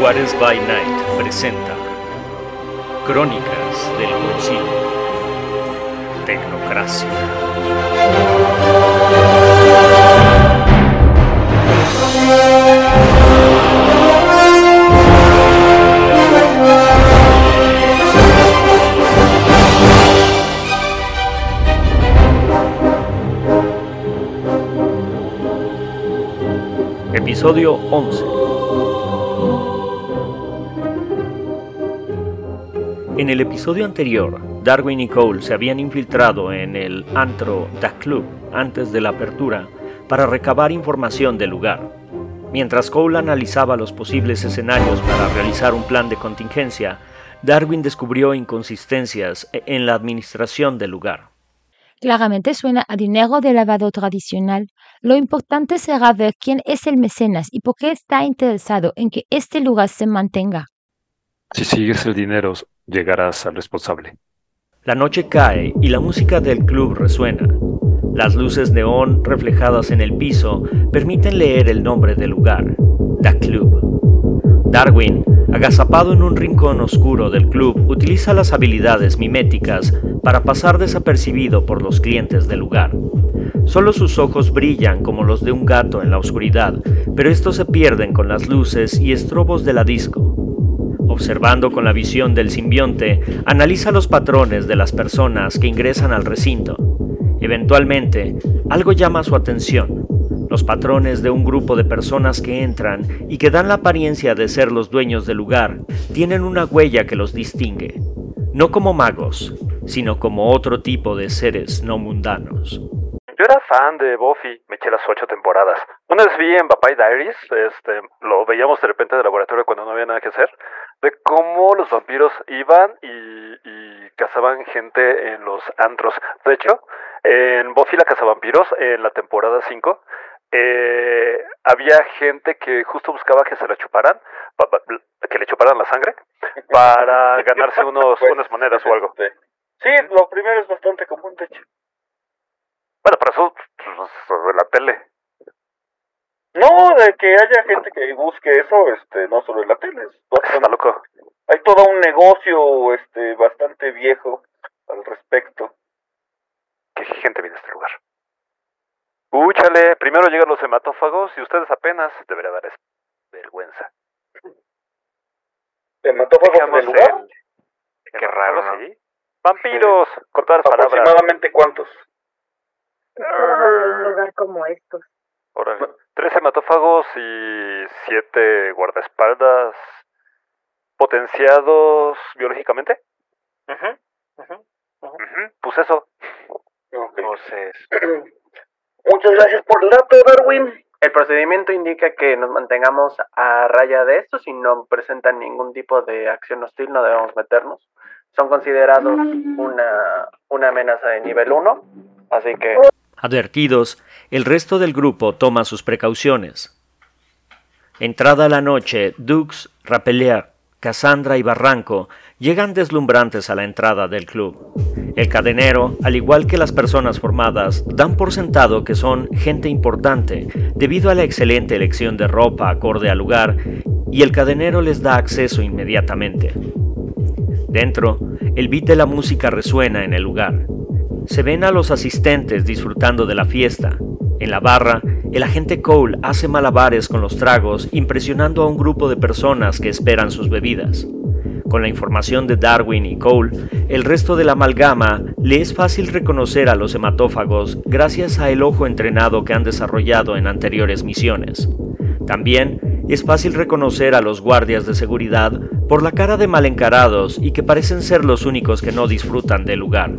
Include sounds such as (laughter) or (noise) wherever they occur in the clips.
Juárez by Night presenta Crónicas del Concilio Tecnocracia. Episodio 11 En el episodio anterior, Darwin y Cole se habían infiltrado en el antro Club antes de la apertura para recabar información del lugar. Mientras Cole analizaba los posibles escenarios para realizar un plan de contingencia, Darwin descubrió inconsistencias en la administración del lugar. Claramente suena a dinero de lavado tradicional. Lo importante será ver quién es el mecenas y por qué está interesado en que este lugar se mantenga. Si sigues el dinero, llegarás al responsable. La noche cae y la música del club resuena. Las luces neón reflejadas en el piso permiten leer el nombre del lugar, The Club. Darwin, agazapado en un rincón oscuro del club, utiliza las habilidades miméticas para pasar desapercibido por los clientes del lugar. Solo sus ojos brillan como los de un gato en la oscuridad, pero estos se pierden con las luces y estrobos de la disco. Observando con la visión del simbionte, analiza los patrones de las personas que ingresan al recinto. Eventualmente, algo llama su atención. Los patrones de un grupo de personas que entran y que dan la apariencia de ser los dueños del lugar tienen una huella que los distingue, no como magos, sino como otro tipo de seres no mundanos. Yo era fan de Buffy, me eché las ocho temporadas. Una vez vi en Vampire Diaries, este, lo veíamos de repente en laboratorio cuando no había nada que hacer, de cómo los vampiros iban y, y cazaban gente en los antros. De hecho, en Buffy la cazavampiros, en la temporada 5, eh, había gente que justo buscaba que se la chuparan, pa- pa- que le chuparan la sangre, para (laughs) ganarse unos, Pues, unas monedas o algo. este, Sí, lo primero es bastante común, de hecho. Bueno, pero eso pues, sobre la tele. No, de que haya gente que busque eso, este, no solo en la tele. es bastante- Está loco. hay todo un negocio, este, bastante viejo al respecto. ¿Qué gente viene a este lugar? Úchale, primero llegan los hematófagos y ustedes apenas debería dar vergüenza. ¿Hematófagos en Dejamos el lugar? el- Qué raro, ¿no? Vampiros, las palabras. ¿Aproximadamente cuántos? un lugar como estos. Órale. Tres hematófagos y siete guardaespaldas potenciados biológicamente. Ujú, Pues eso. Ok. Entonces, (clears throat) Muchas gracias por el dato, Darwin. el procedimiento indica que nos mantengamos a raya de esto. Si no presentan ningún tipo de acción hostil, no debemos meternos. Son considerados una, una amenaza de nivel 1. Así que Advertidos, el resto del grupo toma sus precauciones. Entrada la noche, Dux, Rapelier, Cassandra y Barranco llegan deslumbrantes a la entrada del club. El cadenero, al igual que las personas formadas, dan por sentado que son gente importante debido a la excelente elección de ropa acorde al lugar y el cadenero les da acceso inmediatamente. Dentro, el beat de la música resuena en el lugar. Se ven a los asistentes disfrutando de la fiesta. En la barra, el agente Cole hace malabares con los tragos, impresionando a un grupo de personas que esperan sus bebidas. Con la información de Darwin y Cole, el resto de la amalgama le es fácil reconocer a los hematófagos gracias a el ojo entrenado que han desarrollado en anteriores misiones. También es fácil reconocer a los guardias de seguridad por la cara de mal encarados y que parecen ser los únicos que no disfrutan del lugar.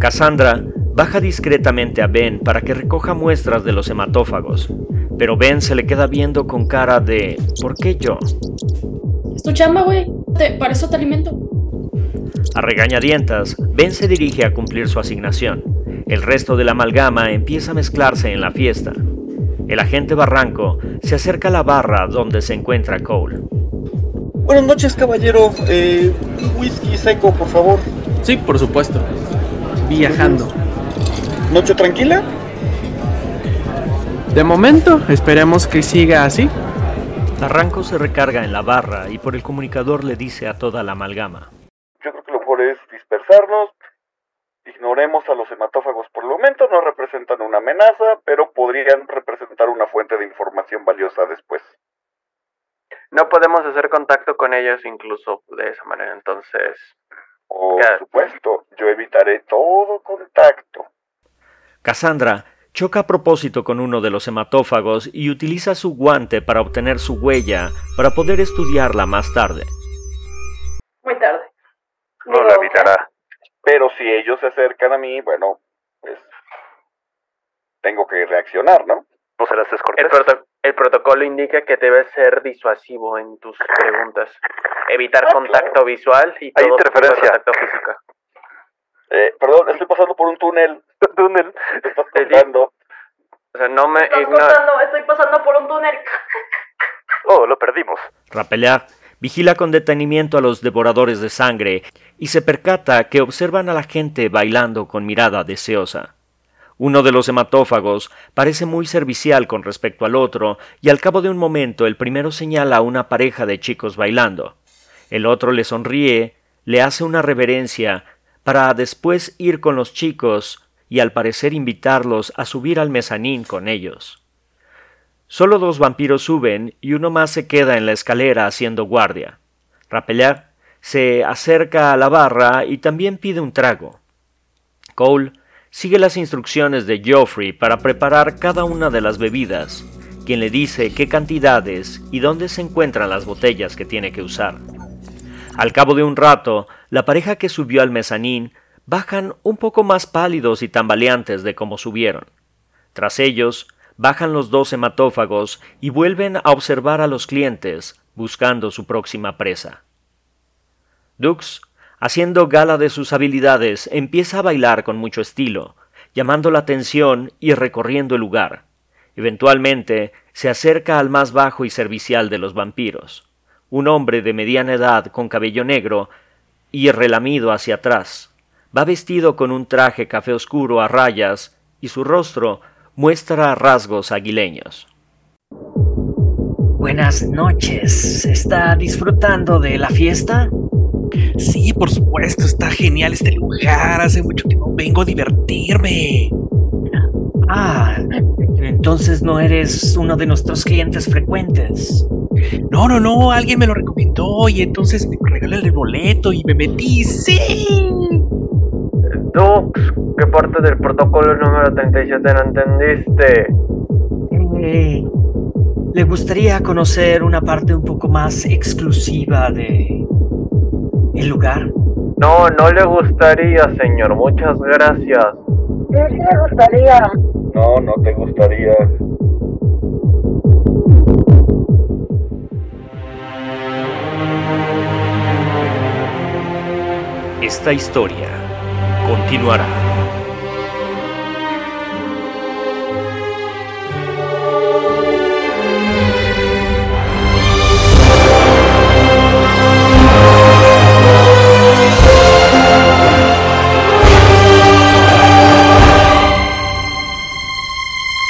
Cassandra baja discretamente a Ben para que recoja muestras de los hematófagos, pero Ben se le queda viendo con cara de ¿por qué yo? Es tu chamba, güey. Te- Para eso te alimento. A regañadientas, Ben se dirige a cumplir su asignación. El resto de la amalgama empieza a mezclarse en la fiesta. El agente Barranco se acerca a la barra donde se encuentra Cole. Buenas noches, caballero. Eh, whisky seco, por favor. Sí, por supuesto. Viajando. ¿Noche tranquila? De momento, esperemos que siga así. Barranco se recarga en la barra y por el comunicador le dice a toda la amalgama. Yo creo que lo mejor es dispersarnos. Ignoremos a los hematófagos por el momento, no representan una amenaza, pero podrían representar una fuente de información valiosa después. No podemos hacer contacto con ellos incluso de esa manera, entonces... Por supuesto, yo evitaré todo contacto. Cassandra choca a propósito con uno de los hematófagos y utiliza su guante para obtener su huella para poder estudiarla más tarde. Muy tarde. No la evitará. Pero si ellos se acercan a mí, bueno, pues tengo que reaccionar, ¿no? ¿No serás proto- el protocolo indica que debes ser disuasivo en tus preguntas. Evitar contacto visual y Hay todo tipo de interferencia. contacto físico. Eh, perdón, estoy pasando por un túnel. (laughs) Túnel. ¿Me estás Te di- contando? O sea, no me Estás ignores. cortando, estoy pasando por un túnel. Oh, lo perdimos. Rapellar vigila con detenimiento a los devoradores de sangre y se percata que observan a la gente bailando con mirada deseosa. Uno de los hematófagos parece muy servicial con respecto al otro y al cabo de un momento el primero señala a una pareja de chicos bailando. El otro le sonríe, le hace una reverencia para después ir con los chicos y al parecer invitarlos a subir al mezanín con ellos. Solo dos vampiros suben y uno más se queda en la escalera haciendo guardia. Rapellar se acerca a la barra y también pide un trago. Cole sigue las instrucciones de Geoffrey para preparar cada una de las bebidas, quien le dice qué cantidades y dónde se encuentran las botellas que tiene que usar. Al cabo de un rato, la pareja que subió al mezanín bajan un poco más pálidos y tambaleantes de como subieron. Tras ellos, bajan los dos hematófagos y vuelven a observar a los clientes, buscando su próxima presa. Dux, haciendo gala de sus habilidades, empieza a bailar con mucho estilo, llamando la atención y recorriendo el lugar. Eventualmente, se acerca al más bajo y servicial de los vampiros, un hombre de mediana edad con cabello negro y relamido hacia atrás. Va vestido con un traje café oscuro a rayas y su rostro muestra rasgos aguileños. Buenas noches. ¿Está disfrutando de la fiesta? Sí, por supuesto, está genial este lugar. Hace mucho que no vengo a divertirme. Ah, entonces no eres uno de nuestros clientes frecuentes. No, no, no, alguien me lo recomendó y entonces me regaló el boleto y me metí. ¡Sí! Dux, ¿qué parte del protocolo número 37 no entendiste? Eh, ¿Le gustaría conocer una parte un poco más exclusiva de el lugar? No, no le gustaría, señor. Muchas gracias. No, no te gustaría. Esta historia continuará.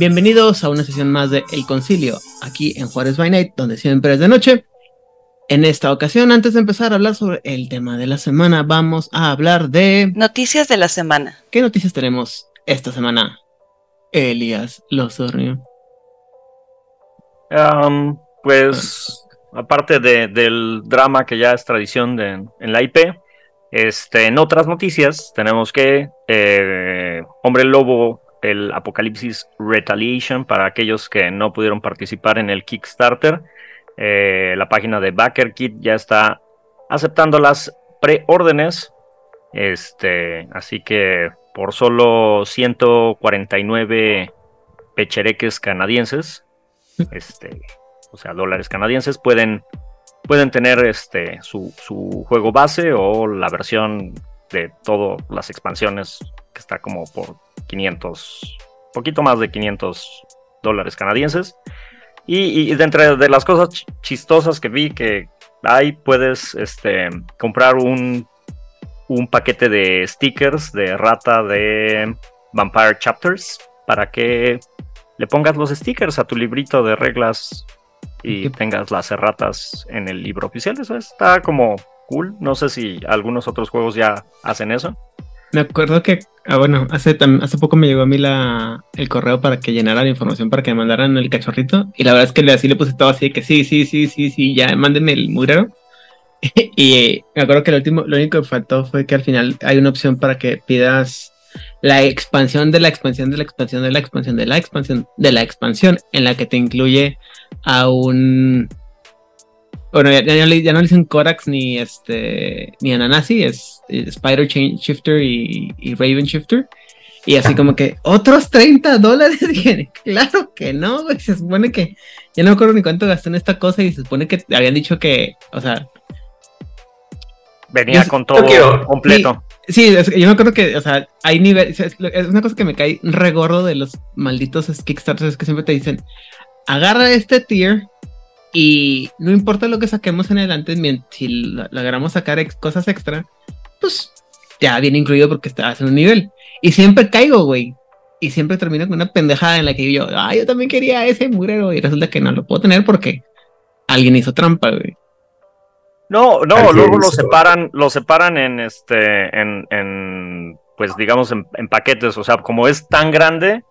Bienvenidos a una sesión más de El Concilio, aquí en Juárez by Night, donde siempre es de noche. En esta ocasión, antes de empezar a hablar sobre el tema de la semana, vamos a hablar de... Noticias de la semana. ¿Qué noticias tenemos esta semana? Elías Losornio. Am, pues, aparte de- del drama que ya es tradición de- en la IP, este, en otras noticias tenemos que eh, Hombre Lobo, el Apocalipsis Retaliation, para aquellos que no pudieron participar en el Kickstarter, eh, la página de BackerKit ya está aceptando las preórdenes, este, así que por solo 149 pechereques canadienses, este, o sea, dólares canadienses, pueden, pueden tener este, su, su juego base o la versión de todas las expansiones que está como por 500, poquito más de 500 dólares canadienses. Y, y dentro de las cosas ch- chistosas que vi que hay, puedes este, comprar un, un paquete de stickers de rata de Vampire Chapters para que le pongas los stickers a tu librito de reglas y Qué- tengas las erratas en el libro oficial. Eso está como cool. No sé si algunos otros juegos ya hacen eso. Me acuerdo que, ah, bueno, hace, hace poco me llegó a mí la, el correo para que llenara la información para que me mandaran el cachorrito. Y la verdad es que así le puse todo así que sí, sí, sí, sí, sí, ya, mándenme el mugrero. (laughs) y me acuerdo que lo último, lo único que faltó fue que al final hay una opción para que pidas la expansión de la expansión de la expansión de la expansión de la expansión de la expansión en la que te incluye a un bueno, ya, ya no le, ya no le dicen Corax ni este ni Ananasi, es, es Spider Chain Shifter y, y Raven Shifter. Y así como que, ¿otros 30 dólares? (laughs) Dije, claro que no, güey. Se supone que, ya no me acuerdo ni cuánto gasté en esta cosa y se supone que habían dicho que, o sea, Venía Yo- con todo quiero- completo. Sí, es- yo me acuerdo que, o sea, hay niveles, es, es una cosa que me cae regordo de los malditos Kickstarters que siempre te dicen, agarra este tier y no importa lo que saquemos en adelante, si lo- logramos sacar ex- cosas extra, pues ya viene incluido porque estás en un nivel. Y siempre caigo, güey. Y siempre termino con una pendejada en la que yo, ah, yo también quería ese murero y resulta que no lo puedo tener porque alguien hizo trampa, güey. No, no, Alguien luego lo separan, lo separan en este, en, en, pues digamos en, en paquetes, o sea, como es tan grande,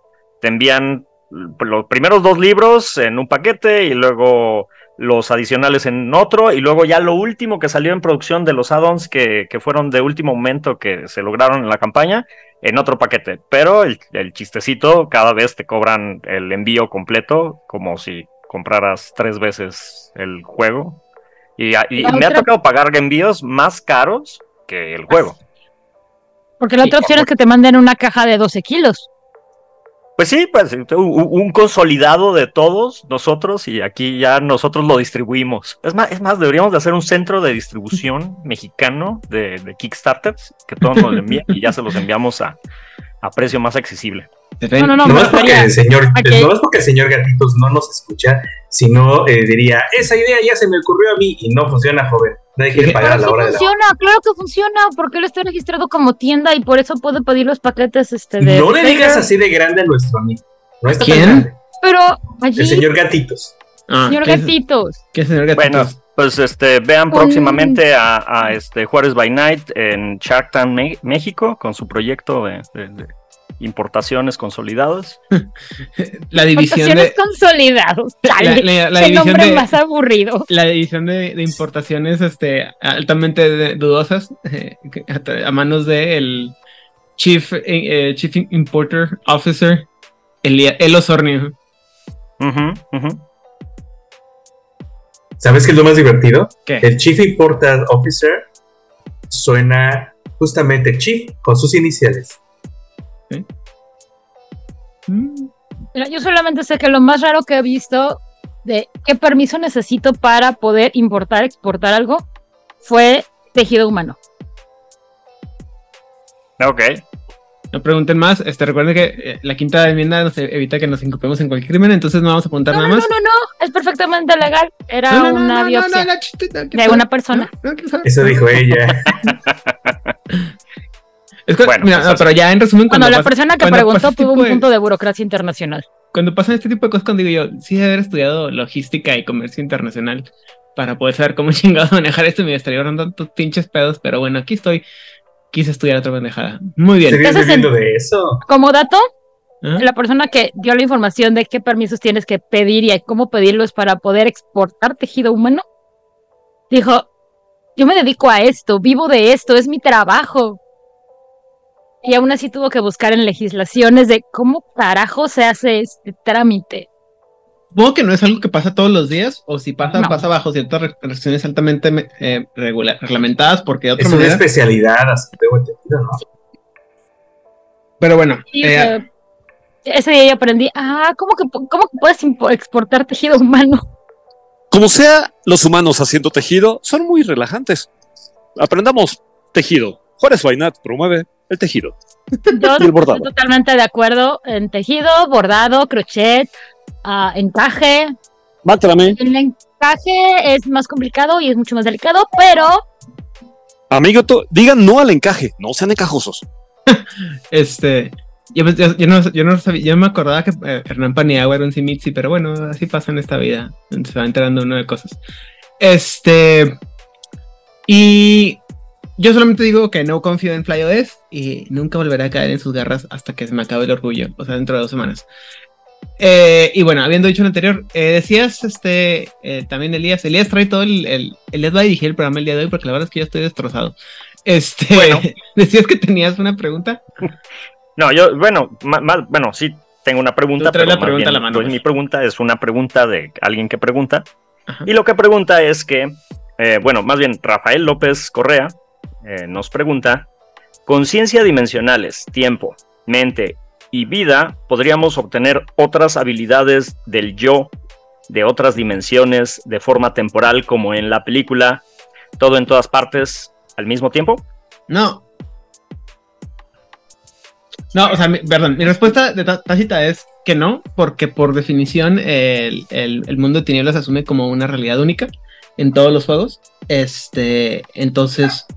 te envían los primeros dos libros en un paquete y luego los adicionales en otro y luego ya lo último que salió en producción de los add-ons que, que fueron de último momento que se lograron en la campaña en otro paquete. Pero el, el chistecito, cada vez te cobran el envío completo como si compraras tres veces el juego. Y, me ha tocado pagar envíos más caros que el juego. Porque la otra opción es que te manden una caja de 12 kilos. Pues sí, pues un, consolidado de todos nosotros y aquí ya nosotros lo distribuimos. Es más, es más deberíamos de hacer un centro de distribución (laughs) mexicano de, de Kickstarters que todos nos envían y ya se los enviamos a, a precio más accesible. No, no, no, es porque el señor, no es porque el señor Gatitos no nos escucha, sino eh, diría, esa idea ya se me ocurrió a mí y no funciona, joven. Nadie quiere pagar a la sí hora de la funciona, claro que funciona, porque él está registrado como tienda y por eso puede pedir los paquetes este de. No le digas así de grande a nuestro amigo. No está tan ¿Quién? grande. Pero allí, El señor Gatitos. Ah, señor ¿qué es- Gatitos. qué es señor Gatitos? Bueno, pues este vean próximamente a, a, este Juárez by Night en Shark Tank México con su proyecto de, de- de importaciones consolidadas. (laughs) la división Importaciones de consolidados. Chale, (laughs) la- la- la qué división nombre de- más aburrido. la división de, de importaciones este, altamente de- dudosas eh, a, manos de el Chief, eh, eh, Chief Importer Officer Elia- El Osornio. ¿Sabes qué es lo más divertido? ¿Qué? El Chief Imported Officer suena justamente Chief con sus iniciales. Mm, Mira, yo solamente sé que lo más raro que he visto de qué permiso necesito para poder importar, exportar algo, fue tejido humano. Ok. No pregunten más. Este, recuerden que eh, la quinta enmienda nos e- evita que nos incupemos en cualquier crimen, entonces no vamos a apuntar No, no, nada no, más. no, no, es perfectamente legal. Era No, no, no, una no, no, biopsia no, no, no, de saber. una persona. No, no. Eso dijo ella. Es que, Bueno, mira, pues no, así. pero ya en resumen, Cuando cuando, la pasa- persona que cuando preguntó este tuvo tipo un de- punto de burocracia internacional. cuando pasan este tipo de cosas, cuando digo yo, sí debe haber estudiado logística y comercio internacional para poder saber cómo (laughs) chingado manejar esto, me estaría ahorrando tantos pinches pedos, pero bueno, aquí estoy. Quise estudiar otra pendejada. Muy bien. ¿Estarías Entonces, en- viviendo de eso? Como dato, ¿Ah? la persona que dio la información de qué permisos tienes que pedir y cómo pedirlos para poder exportar tejido humano, dijo, yo me dedico a esto, vivo de esto, es mi trabajo. Y aún así tuvo que buscar en legislaciones de cómo carajo se hace este trámite. Supongo que no es algo que pasa todos los días, o si pasa, No. pasa bajo ciertas re- restricciones altamente eh, reglamentadas, porque de otra Es una manera. especialidad, así tengo entendido, ¿no? Pero bueno, eh, ese día yo aprendí, ah, ¿cómo que, cómo que puedes exportar tejido humano? Como sea, los humanos haciendo tejido son muy relajantes. Aprendamos tejido. Juárez Bainat promueve el tejido. Yo Y el bordado. estoy totalmente de acuerdo en tejido, bordado, crochet, ah, encaje. Mátrame. El encaje es más complicado y es mucho más delicado, pero Amigo, digan no al encaje, no sean encajosos. (laughs) Este. Yo, yo- yo no, yo, no sabía, yo no me acordaba que eh, Hernán Paniagua era un Simitsi, pero bueno, así pasa en esta vida. Se va enterando uno de cosas. Este. Y yo solamente digo que no confío en FlyOS y nunca volveré a caer en sus garras hasta que se me acabe el orgullo, o sea, dentro de dos semanas. Eh, y bueno, habiendo dicho lo anterior, eh, decías, este, eh, también Elías, Elías trae todo el, el, Elías va a dirigir el programa el día de hoy porque la verdad es que yo estoy destrozado. Este, (laughs) decías que tenías una pregunta. No, yo, bueno, ma- ma- bueno, sí tengo una pregunta, pero la más pregunta bien, a la mano, pues, pues. mi pregunta es una pregunta de alguien que pregunta. Y lo que pregunta es que, eh, bueno, más bien Rafael López Correa eh, nos pregunta, conciencia dimensionales, tiempo, mente y vida, ¿podríamos obtener otras habilidades del yo de otras dimensiones de forma temporal como en la película Todo en todas partes al mismo tiempo? No. No, o sea, perdón, mi respuesta de tá- tácita es que no, porque por definición el, el- el mundo de tinieblas asume como una realidad única en todos los juegos. Este, entonces,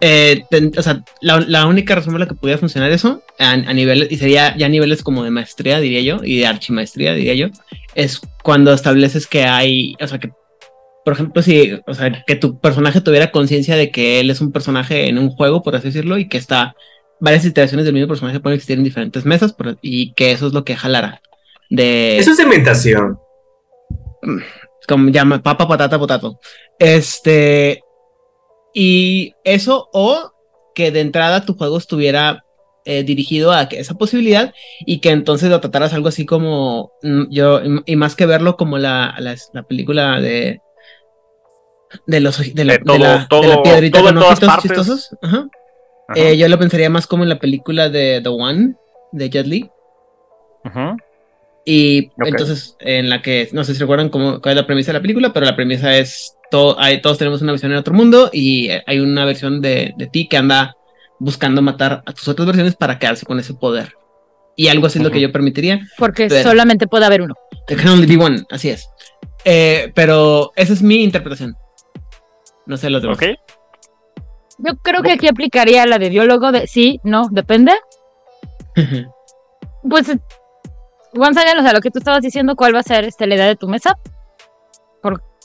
eh, ten- o sea, la, la única razón por la que pudiera funcionar eso, a, a niveles, y sería ya a niveles como de maestría, diría yo, y de archimaestría, diría yo, es cuando estableces que hay, o sea, que por ejemplo, si, o sea, que tu personaje tuviera conciencia de que él es un personaje en un juego, por así decirlo, y que está varias iteraciones del mismo personaje pueden existir en diferentes mesas, por- y que eso es lo que jalara. De, Eso es cementación. como llama papa, patata, potato. Este, y eso, o que de entrada tu juego estuviera eh, dirigido a que esa posibilidad y que entonces lo trataras algo así como mm, yo, y más que verlo como la, la, la película de de los de la, De todo- de la- de todo- la piedrita todo con ojitos chistosos. Ajá. Ajá. Eh, yo lo pensaría más como en la película de The One de Jet Li. Ujú. Y entonces, en la que, no sé si recuerdan cómo, cuál es la premisa de la película, pero la premisa es, todo, hay, todos tenemos una visión en otro mundo y eh, hay una versión de, de ti que anda buscando matar a tus otras versiones para quedarse con ese poder. Y algo así es lo que yo permitiría. porque Pero- solamente puede haber uno. There can only be one, así es. Eh, pero esa es mi interpretación. No sé los demás. Yo creo que aquí aplicaría la de biólogo de sí, no, depende. Pues, once again, o sea, lo que tú estabas diciendo, ¿cuál va a ser este, la idea de tu mesa?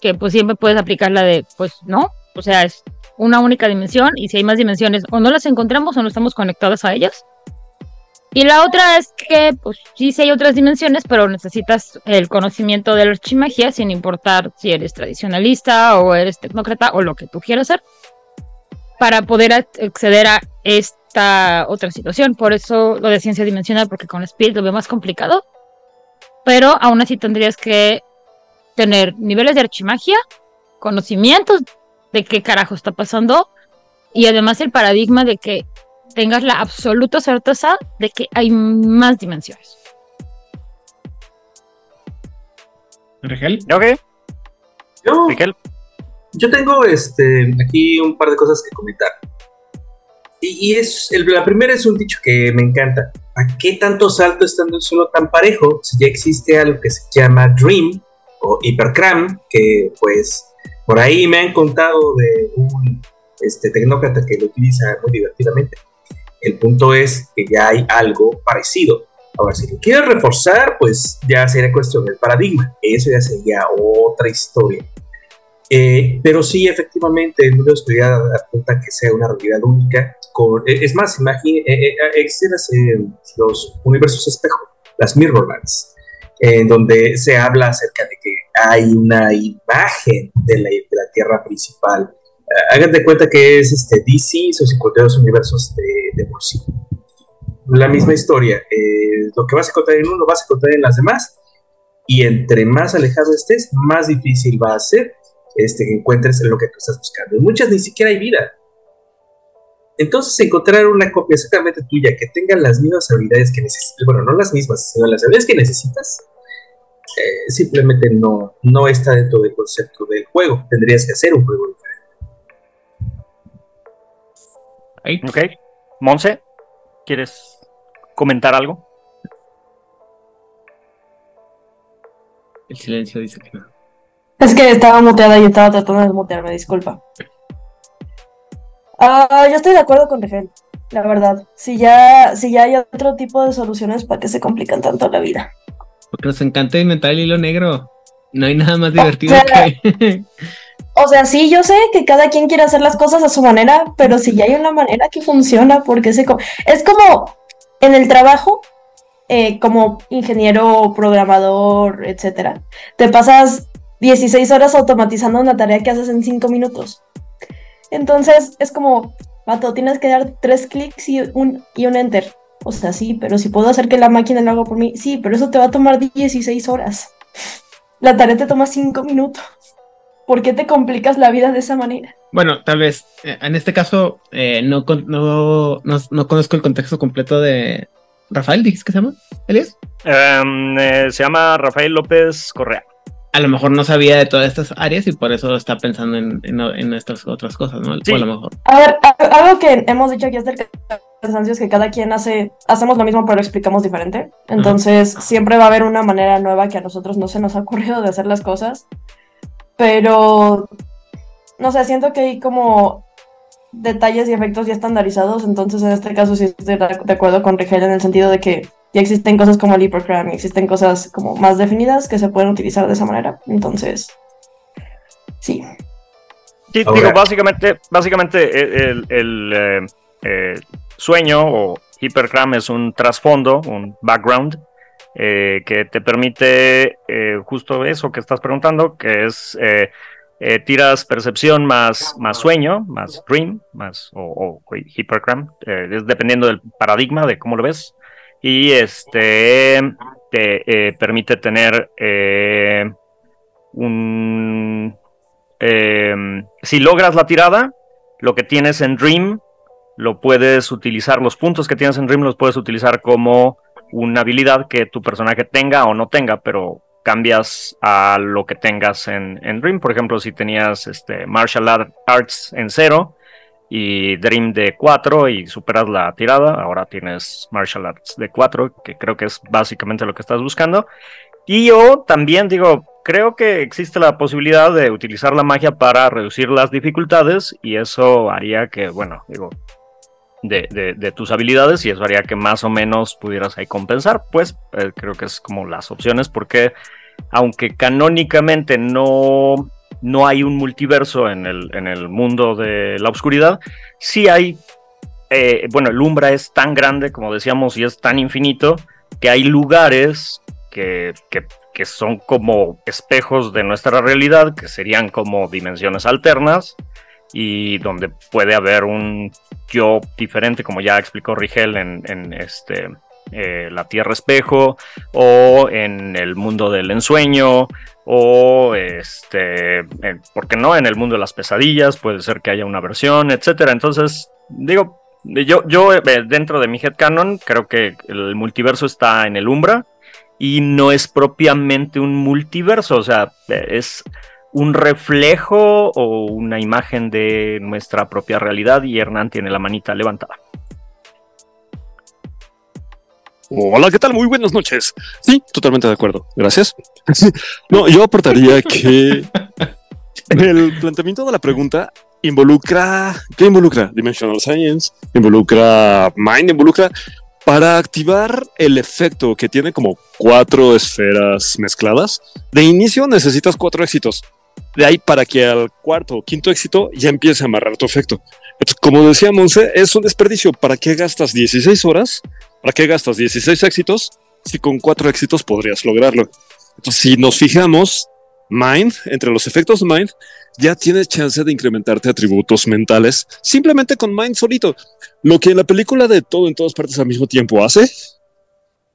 Porque pues siempre puedes aplicar la de, pues no, o sea, es una única dimensión y si hay más dimensiones o no las encontramos o no estamos conectados a ellas. Y la otra es que, pues sí, sí hay otras dimensiones, pero necesitas el conocimiento de la archimagia sin importar si eres tradicionalista o eres tecnócrata o lo que tú quieras ser para poder ac- acceder a esta otra situación. Por eso lo de ciencia dimensional, porque con Spirit lo veo más complicado. Pero aún así tendrías que tener niveles de archimagia, conocimientos de qué carajo está pasando y además el paradigma de que tengas la absoluta certeza de que hay más dimensiones. ¿Rigel? Ok. Yo, yo tengo este, aquí un par de cosas que comentar. Y, y es, el- la primera es un dicho que me encanta. ¿A qué tanto salto estando en suelo tan parejo si ya existe algo que se llama Dream o Hypercram, que pues por ahí me han contado de un este, tecnócrata que lo utiliza muy divertidamente. El punto es que ya hay algo parecido. Ahora, si lo quieres reforzar, pues ya sería cuestión del paradigma. Eso ya sería otra historia. Eh, pero sí, efectivamente, el mundo de oscuridad apunta a que sea una realidad única. Con, eh, es más, imagine, eh, eh, las, eh, los universos espejo, las Mirrorlands, en donde se habla acerca de que hay una imagen de la, de la Tierra principal. Hagan de cuenta que es este, DC, sus 52 universos de, de por sí. La misma historia. eh, lo que vas a encontrar en uno, vas a encontrar en las demás. Y entre más alejado estés, más difícil va a ser este, que encuentres lo que tú estás buscando. En muchas ni siquiera hay vida. Entonces, encontrar una copia exactamente tuya que tenga las mismas habilidades que necesitas, bueno, no las mismas, sino las habilidades que necesitas, eh, simplemente no, no está dentro del concepto del juego. Tendrías que hacer un juego diferente. Ok. Monse, ¿quieres comentar algo? El silencio dice que no. Es que estaba muteada y estaba tratando de desmutearme, disculpa. Ah, yo estoy de acuerdo con Regel, la verdad. Si ya, si ya hay otro tipo de soluciones, ¿para qué se complican tanto la vida? Porque nos encanta inventar el hilo negro. No hay nada más divertido que. (laughs) o sea, sí, yo sé que cada quien quiere hacer las cosas a su manera, pero si ya hay una manera que funciona, porque se. Es como en el trabajo, eh, como ingeniero, programador, etcétera. Te pasas 16 horas automatizando una tarea que haces en 5 minutos. Entonces es como, vato, tienes que dar tres clics y un, y un enter. O sea, sí, pero si puedo hacer que la máquina lo haga por mí, sí, pero eso te va a tomar 16 horas. La tarea te toma 5 minutos. ¿Por qué te complicas la vida de esa manera? Bueno, tal vez, eh, en este caso, eh, no, no, no, conozco el contexto completo de... ¿Rafael dijiste que se llama? ¿Elias? Em, eh, se llama Rafael López Correa a lo mejor no sabía de todas estas áreas y por eso está pensando en, en, estas otras cosas, ¿no? Sí. a lo mejor. A ver, algo que hemos dicho aquí es del cansancio es que cada quien hace, hacemos lo mismo pero lo explicamos diferente. Entonces siempre va a haber una manera nueva que a nosotros no se nos ha ocurrido de hacer las cosas. Pero, no sé, siento que hay como detalles y efectos ya estandarizados. Entonces en este caso sí estoy de acuerdo con Rigel en el sentido de que ya existen cosas como el hipercram, existen cosas como más definidas que se pueden utilizar de esa manera. Entonces, sí. Sí, digo, básicamente, básicamente el, eh, eh, sueño o hipercram es un trasfondo, un background, eh, que te permite justo eso que estás preguntando, que es tiras percepción más, más sueño, más dream, más o, o hipercram, es dependiendo del paradigma de cómo lo ves. Y este te eh, permite tener eh, un... Si logras la tirada, lo que tienes en Dream lo puedes utilizar, los puntos que tienes en Dream los puedes utilizar como una habilidad que tu personaje tenga o no tenga, pero cambias a lo que tengas en, Dream. Por ejemplo, si tenías este, Martial Arts en cero, y Dream de 4 y superas la tirada. Ahora tienes Martial Arts de 4, que creo que es básicamente lo que estás buscando. Y yo también digo, creo que existe la posibilidad de utilizar la magia para reducir las dificultades y eso haría que, bueno, digo, de, tus habilidades y eso haría que más o menos pudieras ahí compensar. Pues eh, creo que es como las opciones porque aunque canónicamente no no hay un multiverso en el, en el mundo de la oscuridad, sí hay, eh, bueno, el Umbra es tan grande, como decíamos, y es tan infinito, que hay lugares que, que, son como espejos de nuestra realidad, que serían como dimensiones alternas, y donde puede haber un yo diferente, como ya explicó Rigel en, este, eh, la Tierra Espejo, o en el mundo del ensueño, o este, ¿por qué no? En el mundo de las pesadillas puede ser que haya una versión, etcétera. Entonces, digo, yo, yo eh, dentro de mi headcanon creo que el multiverso está en el Umbra y no es propiamente un multiverso, o sea, es un reflejo o una imagen de nuestra propia realidad y Hernán tiene la manita levantada. Hola, ¿qué tal? Muy buenas noches. Sí, totalmente de acuerdo. Gracias. No, yo aportaría que el planteamiento de la pregunta involucra, ¿qué involucra? Dimensional Science, involucra Mind, involucra para activar el efecto que tiene como cuatro esferas mezcladas. De inicio necesitas cuatro éxitos. De ahí para que al cuarto o quinto éxito ya empiece a amarrar tu efecto. como decía Monse, es un desperdicio. ¿Para qué gastas 16 horas ¿Para qué gastas 16 éxitos si con 4 éxitos podrías lograrlo? Si nos fijamos, Mind, entre los efectos Mind, ya tienes chance de incrementarte atributos mentales simplemente con Mind solito. Lo que en la película de todo en todas partes al mismo tiempo hace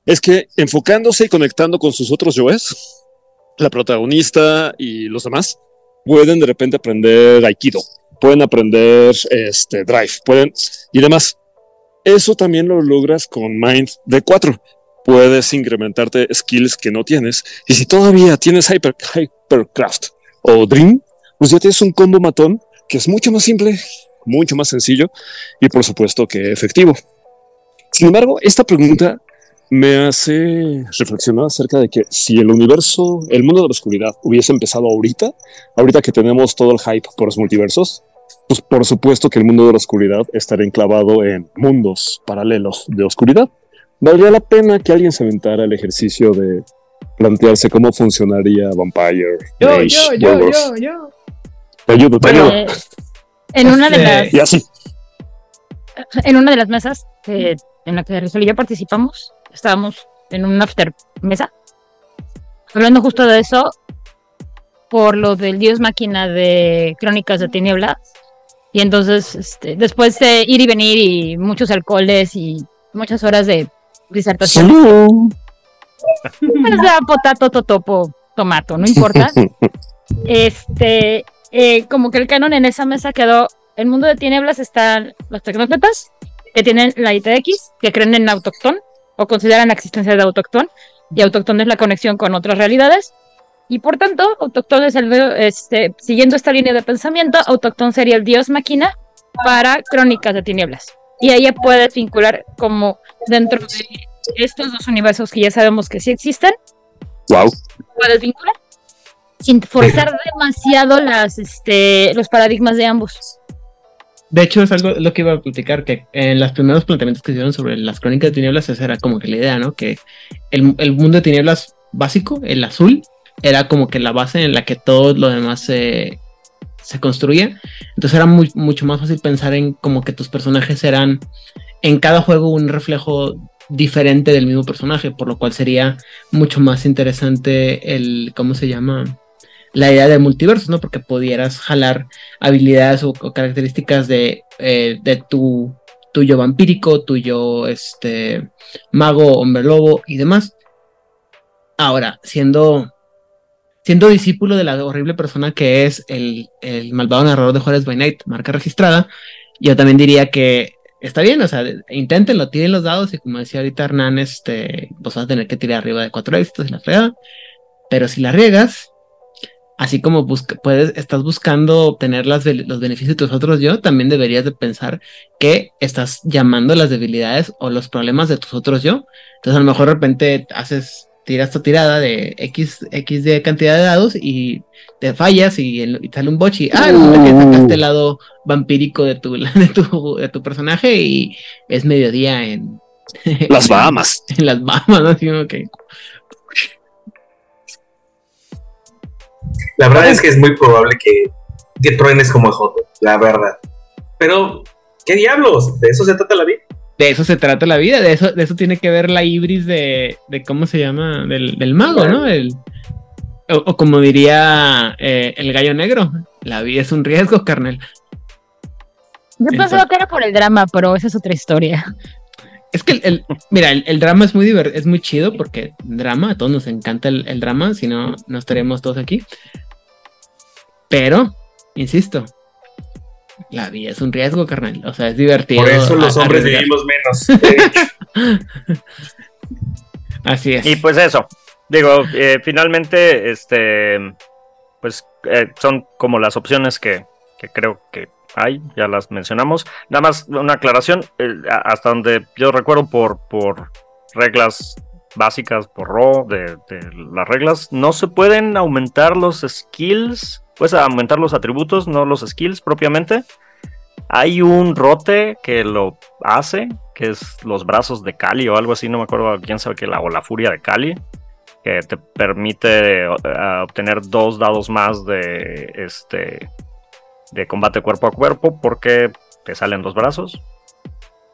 es que enfocándose y conectando con sus otros yoes, la protagonista y los demás pueden de repente aprender Aikido pueden aprender este, Drive, pueden y demás. Eso también lo logras con Mind D4. Puedes incrementarte skills que no tienes. Y si todavía tienes Hyper, Hypercraft o Dream, pues ya tienes un combo matón que es mucho más simple, mucho más sencillo y por supuesto que efectivo. Sin embargo, esta pregunta me hace reflexionar acerca de que si el universo, el mundo de la oscuridad hubiese empezado ahorita, ahorita que tenemos todo el hype por los multiversos, pues por supuesto que el mundo de la oscuridad estaría enclavado en mundos paralelos de oscuridad. Valdría la pena que alguien se aventara el ejercicio de plantearse cómo funcionaría Vampire. Yo, yo, yo, yo, yo. Te ayudo, te ayudo. Eh, en una de Este, las Y así. en una de las mesas eh, en la que Rizal y yo participamos, estábamos en una after mesa, hablando justo de eso, por lo del dios máquina de Crónicas de Tinieblas. Y entonces, este, después de ir y venir y muchos alcoholes y muchas horas de disertación, o sea, potato, totopo, tomato, no importa. (laughs) este, eh, como que el canon en esa mesa quedó, el mundo de tinieblas están los tecnócratas, que tienen la ITX, que creen en autócton o consideran la existencia de autócton, y autócton es la conexión con otras realidades. Y por tanto, autócton es el, este, siguiendo esta línea de pensamiento, autócton sería el dios máquina para crónicas de tinieblas. Y ahí puedes vincular como dentro de estos dos universos que ya sabemos que sí existen, Wow. puedes vincular sin forzar (laughs) demasiado las, este, los paradigmas de ambos. De hecho, es algo lo que iba a platicar, que en los primeros planteamientos que hicieron sobre las crónicas de tinieblas, esa era como que la idea, ¿no? Que el, el mundo de tinieblas básico, el azul, era como que la base en la que todo lo demás se, se construía. Entonces era muy, mucho más fácil pensar en como que tus personajes eran en cada juego un reflejo diferente del mismo personaje, por lo cual sería mucho más interesante el, ¿cómo se llama? La idea de multiverso, ¿no? Porque pudieras jalar habilidades o, características de, eh, de tu tuyo vampírico, tuyo este mago, hombre lobo y demás. Ahora, siendo siendo discípulo de la horrible persona que es el, el malvado narrador de Juárez by Night, marca registrada, yo también diría que está bien, o sea, inténtenlo, tiren los dados y como decía ahorita Hernán, este, vos vas a tener que tirar arriba de cuatro éxitos y la fregada, pero si la riegas, así como busca, puedes, estás buscando obtener las, los beneficios de tus otros yo, también deberías de pensar que estás llamando las debilidades o los problemas de tus otros yo, entonces a lo mejor de repente haces tiras tu tirada de X, X de cantidad de dados y te fallas y, y sale un botch y ah, resulta que sacaste el lado vampírico de tu, (laughs) de tu, de tu personaje y es mediodía en Las (laughs) Bahamas. En las Bahamas, ¿no? Así como que La verdad es que es muy probable que, que truenes como Joto, la verdad. Pero, ¿qué diablos? De eso se trata la vida. De eso se trata la vida, de eso, de eso tiene que ver la ibris de, de ¿cómo se llama? Del, del mago, ¿no? El, o, o, como diría eh, el gallo negro, la vida es un riesgo, carnal. Yo pensaba que era por el drama, pero esa es otra historia. Es que el, el mira, el, el, drama es muy divert es muy chido porque drama, a todos nos encanta el, el drama, si no, no estaríamos todos aquí. Pero, insisto, la vida es un riesgo, carnal. O sea, es divertido. Por eso los hombres vivimos menos. (laughs) Así es. Y pues eso. Digo, eh, finalmente, este, pues eh, son como las opciones que, que, creo que hay, ya las mencionamos. Nada más una aclaración, eh, hasta donde yo recuerdo por, por reglas básicas, por RO de, las reglas, no se pueden aumentar los skills puedes aumentar los atributos, no los skills propiamente. Hay un rote que lo hace, que es los brazos de Kali o algo así, no me acuerdo quién sabe que la o la furia de Kali, que te permite uh, obtener dos dados más de este de combate cuerpo a cuerpo porque te salen dos brazos.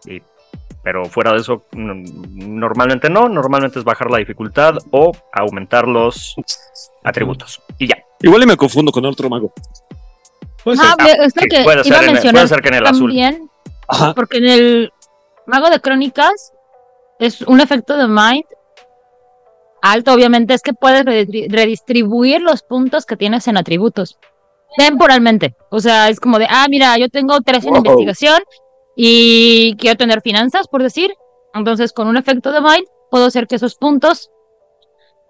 Y, pero fuera de eso, normalmente no, normalmente es bajar la dificultad o aumentar los atributos. Y ya. Igual y me confundo con otro mago. Puede ser, ah, que puede, iba ser a mencionar en, puede ser que en el también, azul. Ajá. Porque en el mago de crónicas es un efecto de mind alto, obviamente, es que puedes redistribuir los puntos que tienes en atributos. Temporalmente. O sea, es como de, ah, mira, yo tengo tres en investigación y quiero tener finanzas, por decir. Entonces, con un efecto de Mind, puedo hacer que esos puntos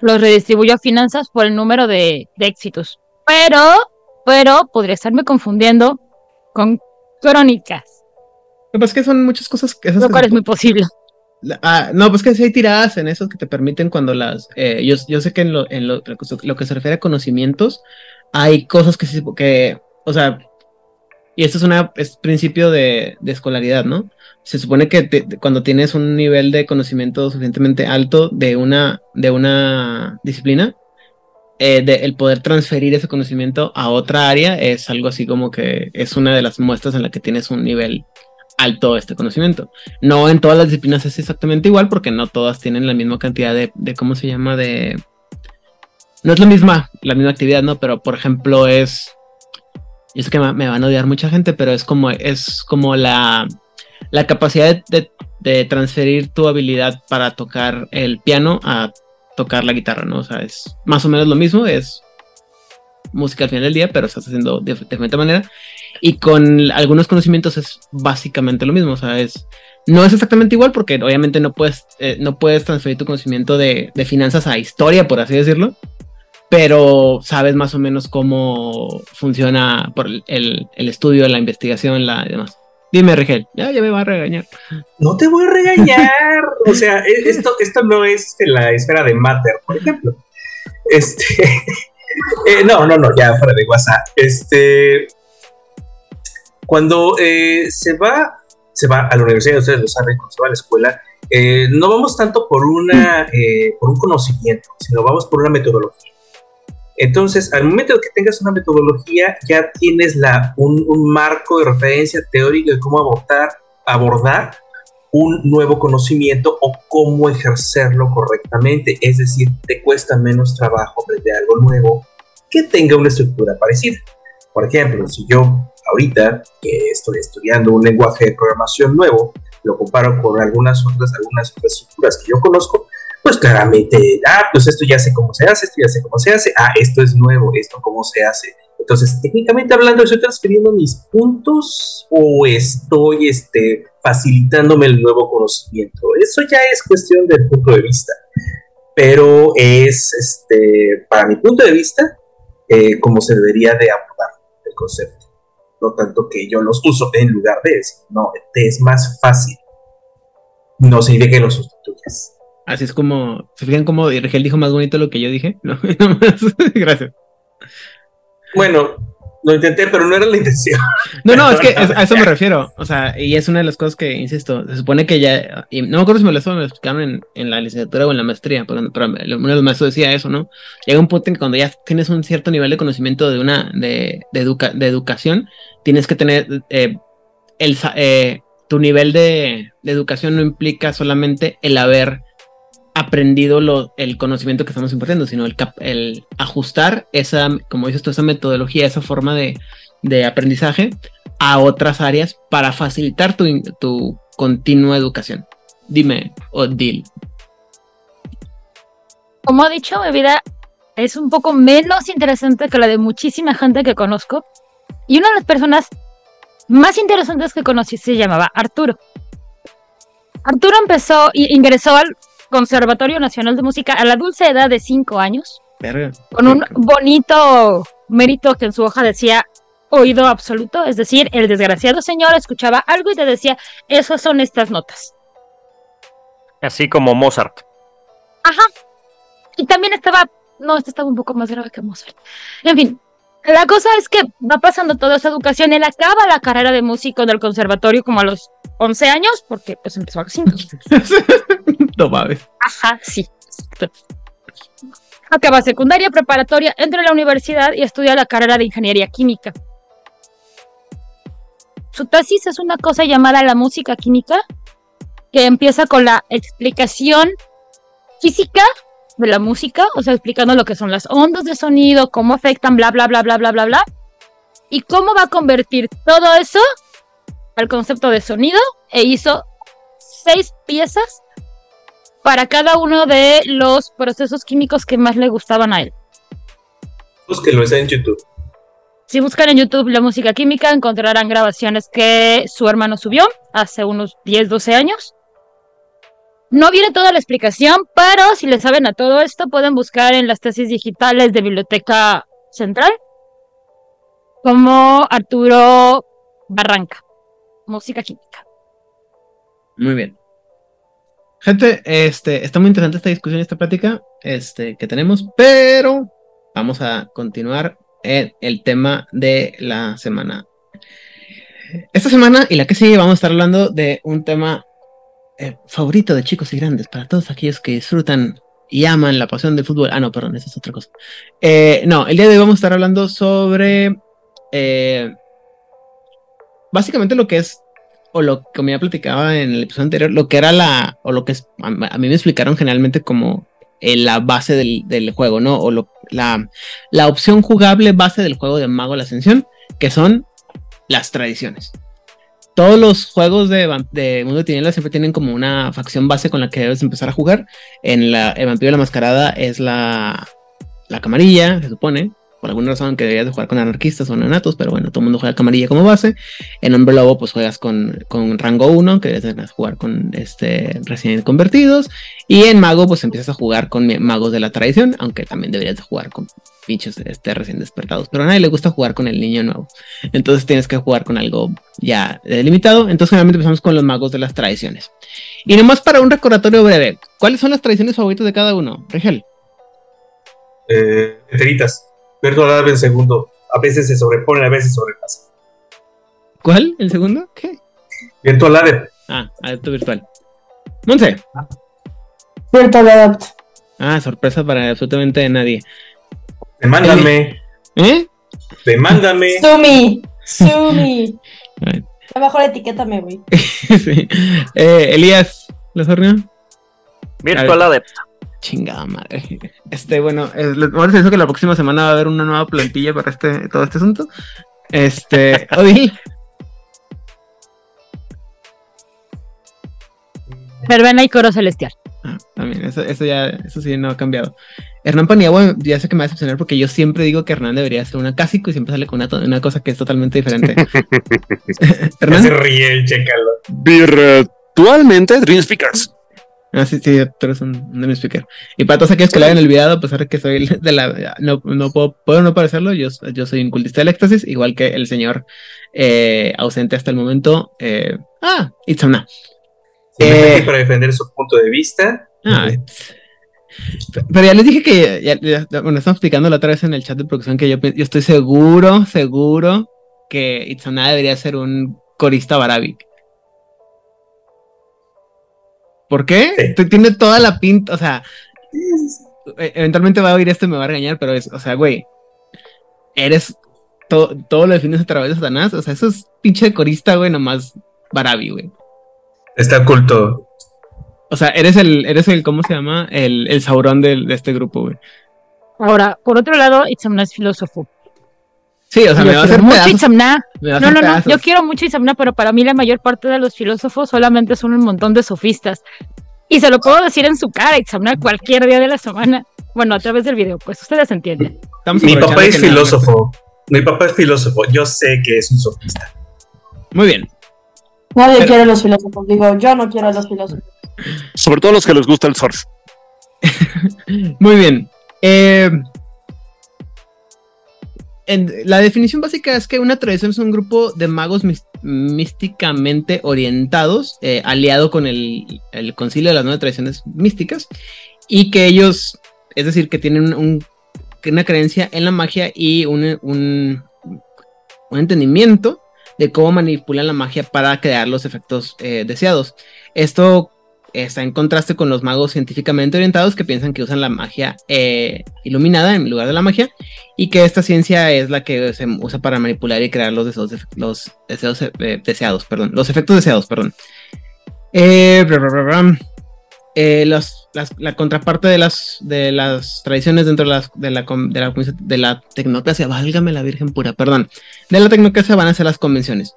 los redistribuyo a finanzas por el número de, éxitos. Pero, pero podría estarme confundiendo con crónicas. Lo que pasa es que son muchas cosas que... Lo cual es muy posible. Ah, no, pues que si hay tiradas en esos que te permiten cuando las... Eh, yo, yo, sé que en, lo, en lo, lo, que se refiere a conocimientos, hay cosas que que, o sea, y esto es un principio de, de, escolaridad, ¿no? Se supone que cuando tienes un nivel de conocimiento suficientemente alto de una, de una disciplina, eh, de, el poder transferir ese conocimiento a otra área es algo así como que es una de las muestras en la que tienes un nivel alto este conocimiento. No en todas las disciplinas es exactamente igual porque no todas tienen la misma cantidad de, de ¿cómo se llama? De... No es la misma, la misma actividad, ¿no? Pero por ejemplo es... Yo sé que me van a odiar mucha gente, pero es como, es como la, la capacidad de, de, transferir tu habilidad para tocar el piano a tocar la guitarra, ¿no? O sea, es más o menos lo mismo, es música al final del día, pero estás haciendo de diferente manera. Y con algunos conocimientos es básicamente lo mismo, o sea, es, no es exactamente igual porque obviamente no puedes, eh, no puedes transferir tu conocimiento de, de, finanzas a historia, por así decirlo, pero sabes más o menos cómo funciona por el, el estudio, la investigación, la demás. Dime, Rigel, ya, ya me va a regañar. No te voy a regañar. (laughs) o sea, e, esto, esto no es la esfera de Matter, por ejemplo. Este. (laughs) Eh, no, no, no, ya fuera de WhatsApp. Este. Cuando eh, se va, se va a la universidad, ustedes lo saben, cuando se va a la escuela, eh, no vamos tanto por una, por un conocimiento, sino vamos por una metodología. Entonces, al momento que tengas una metodología, ya tienes la, un, marco de referencia teórico de cómo abordar, abordar un nuevo conocimiento o cómo ejercerlo correctamente. Es decir, te cuesta menos trabajo aprender algo nuevo que tenga una estructura parecida. Por ejemplo, si yo ahorita que estoy estudiando un lenguaje de programación nuevo, lo comparo con algunas otras, algunas otras estructuras que yo conozco, pues claramente, ah, pues esto ya sé cómo se hace, esto ya sé cómo se hace, ah, esto es nuevo, esto cómo se hace. Entonces, técnicamente hablando, ¿estoy transfiriendo mis puntos o estoy este, facilitándome el nuevo conocimiento? Eso ya es cuestión del punto de vista. Pero es, este, para mi punto de vista, eh, como se debería de abordar el concepto. No tanto que yo los uso en lugar de eso, no, es más fácil. No significa que los sustituyas. Así es como, ¿se fijan cómo Rigel dijo más bonito lo que yo dije? No, (laughs) (laughs) Gracias. Bueno, lo intenté, pero no era la intención. No, no, es que (laughs) a eso me refiero. O sea, y es una de las cosas que, insisto, se supone que ya, y no me acuerdo si me lo, explicaron en, la licenciatura o en la maestría, pero, uno de los maestros decía eso, ¿no? Llega un punto en que cuando ya tienes un cierto nivel de conocimiento de una, de, de, educación, tienes que tener eh, el, eh, tu nivel de, de educación no implica solamente el haber aprendido el conocimiento que estamos impartiendo, sino el, el ajustar esa, como dices tú, esa metodología, esa forma de, de aprendizaje a otras áreas para facilitar tu, tu continua educación. Dime, Odil. Como ha dicho, mi vida es un poco menos interesante que la de muchísima gente que conozco. Y una de las personas más interesantes que conocí se llamaba Arturo. Arturo empezó y ingresó al Conservatorio Nacional de Música a la dulce edad de 5 años. Con un bonito mérito que en su hoja decía oído absoluto, es decir, el desgraciado señor escuchaba algo y te decía, esas son estas notas. Así como Mozart. Ajá. Y también estaba, no, este estaba un poco más grave que Mozart. En fin, la cosa es que va pasando toda esa educación, él acaba la carrera de músico en el conservatorio como a los 11 años, porque pues empezó a los 5. (laughs) (laughs) no mames. Ajá, sí. Acaba secundaria, preparatoria, entra a la universidad y estudia la carrera de ingeniería química. Su tesis es una cosa llamada la música química, que empieza con la explicación física de la música, o sea, explicando lo que son las ondas de sonido, cómo afectan, bla, bla, bla, bla, bla, bla, bla, y cómo va a convertir todo eso al concepto de sonido e hizo seis piezas para cada uno de los procesos químicos que más le gustaban a él. Búsquenlo, está en YouTube. Si buscan en YouTube la música química, encontrarán grabaciones que su hermano subió hace unos 10, 12 años. No viene toda la explicación, pero si le saben a todo esto, pueden buscar en las tesis digitales de Biblioteca Central como Arturo Barranca, música química. Muy bien. Gente, este, está muy interesante esta discusión, esta plática este, que tenemos, pero vamos a continuar en el tema de la semana. Esta semana y la que sigue vamos a estar hablando de un tema eh, favorito de chicos y grandes para todos aquellos que disfrutan y aman la pasión del fútbol. Ah, no, perdón, esa es otra cosa. Eh, no, el día de hoy vamos a estar hablando sobre eh, básicamente lo que es o lo que me había platicado en el episodio anterior, lo que era la, o lo que es, a, mí me explicaron generalmente como la base del, juego, ¿no? O lo, la, la opción jugable base del juego de Mago la Ascensión, que son las tradiciones. Todos los juegos de, de Mundo de Tinieblas siempre tienen como una facción base con la que debes empezar a jugar. En la, el Vampiro de la Mascarada es la, la camarilla, se supone por alguna razón que deberías de jugar con anarquistas o neonatos, pero bueno, todo el mundo juega camarilla como base. En Hombre Lobo, pues juegas con, con rango 1, que deberías jugar con este, recién convertidos. Y en Mago, pues empiezas a jugar con magos de la tradición, aunque también deberías de jugar con pinches este, recién despertados. Pero a nadie le gusta jugar con el niño nuevo. Entonces tienes que jugar con algo ya delimitado. Entonces generalmente empezamos con los magos de las tradiciones. Y nomás para un recordatorio breve, ¿cuáles son las tradiciones favoritas de cada uno? Rigel. Eh. Virtual en segundo. A veces se sobrepone, a veces sobrepasa. ¿Cuál? ¿El segundo? ¿Qué? Virtual Adapt. Ah, Adepto Virtual. Monse. Virtual Adapt. Ah, sorpresa para absolutamente nadie. Demándame. ¿Eh? Demándame. (laughs) Sumi. Sumi. (laughs) La mejor etiquétame, güey. (laughs) sí. eh, Elías, ¿lo Virtual Adept. Chingada madre. Este, bueno, eh, les voy a decir que la próxima semana va a haber una nueva plantilla para este, todo este asunto. Este, (laughs) Odil. Verbena y coro celestial. Ah, también, eso, eso ya, eso sí no ha cambiado. Hernán Paniagua, ya sé que me va a decepcionar porque yo siempre digo que Hernán debería ser una cásico y siempre sale con una, una cosa que es totalmente diferente. (laughs) (laughs) Hernán. Se ríe el chécalo. Virtualmente Dream Speakers. Ah, sí, sí, tú eres un, un speaker. Y para todos aquellos que lo hayan olvidado, a pesar de que soy (laughs) de la. No, no puedo, puedo no parecerlo, yo, yo soy un cultista del éxtasis, igual que el señor eh, ausente hasta el momento. Eh, ah, Itzamna. Eh, para defender su punto de vista. Ah, pero ya les dije que, ya, bueno, estamos explicando la otra vez en el chat de producción que yo, yo estoy seguro, seguro que Itzamna debería ser un corista barabic. ¿Por qué? Tiene toda la pinta, o sea, e-, eventualmente va a oír esto y me va a regañar, pero es, o sea, güey, eres todo lo defines a través de Satanás, o sea, eso es pinche corista, güey, nomás Barabi, güey. Está oculto. O sea, eres el, eres el, ¿cómo se llama? El, el Sauron de, este grupo, güey. Ahora, por otro lado, Itzamna es filósofo. Sí, o sea, me va a hacer mucho Itzamna. No, no, no, yo quiero mucho Itzamna, pero para mí la mayor parte de los filósofos solamente son un montón de sofistas. Y se lo puedo decir en su cara, Itzamna, cualquier día de la semana. Bueno, a través del video, pues ustedes entienden. Mi papá es filósofo. Mi papá es filósofo. Yo sé que es un sofista. Muy bien. Nadie quiere los filósofos. Digo, yo no quiero a los filósofos. Sobre todo los que les gusta el surf. (laughs) Muy bien. Eh, la definición básica es que una tradición es un grupo de magos místicamente orientados, eh, aliado con el, concilio de las nueve tradiciones místicas, y que ellos, es decir, que tienen una creencia en la magia y un, entendimiento de cómo manipulan la magia para crear los efectos eh, deseados. Esto está en contraste con los magos científicamente orientados que piensan que usan la magia eh, iluminada en lugar de la magia y que esta ciencia es la que se usa para manipular y crear los deseos, los deseos eh, deseados, perdón, los efectos deseados, perdón. Eh, la contraparte de las, de las tradiciones dentro de, las, la, de, la, de la tecnocracia, válgame la Virgen pura, perdón, de la tecnocracia van a ser las convenciones.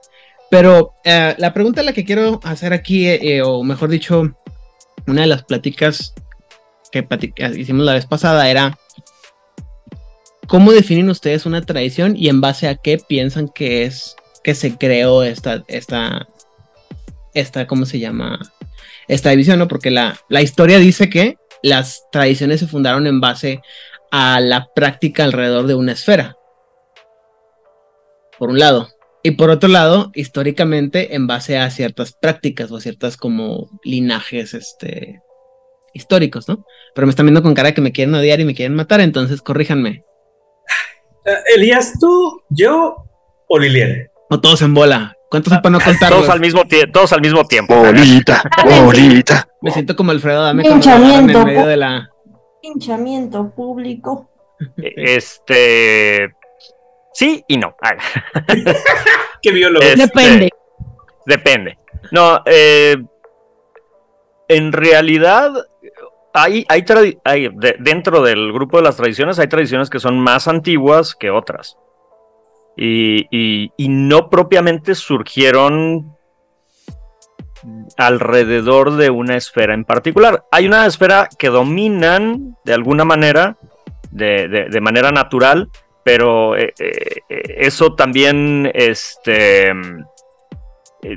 Pero la pregunta la que quiero hacer aquí, o mejor dicho, una de las pláticas que hicimos la vez pasada era ¿cómo definen ustedes una tradición y en base a qué piensan que es que se creó esta, esta, esta, ¿cómo se llama? Esta división, ¿no? Porque la, la historia dice que las tradiciones se fundaron en base a la práctica alrededor de una esfera. Por un lado. Y por otro lado, históricamente, en base a ciertas prácticas o a ciertas como linajes este, históricos, ¿no? Pero me están viendo con cara que me quieren odiar y me quieren matar, entonces corríjanme. Eh, Elías, tú, yo o Liliana. O todos en bola. ¿Cuántos para no contar? Todos al mismo, todos al mismo tiempo. Bolita, bolita. Me siento como Alfredo Dame en medio de la. Pinchamiento público. Este. Sí y no. Ah, (laughs) Qué biólogo. Este, Depende. Depende. No, eh, en realidad, hay, hay, tradi- hay- de- dentro del grupo de las tradiciones, hay tradiciones que son más antiguas que otras. Y, y- y no propiamente surgieron alrededor de una esfera en particular. Hay una esfera que dominan de alguna manera, de, de- de manera natural, pero eh, eh, eh, eso también este,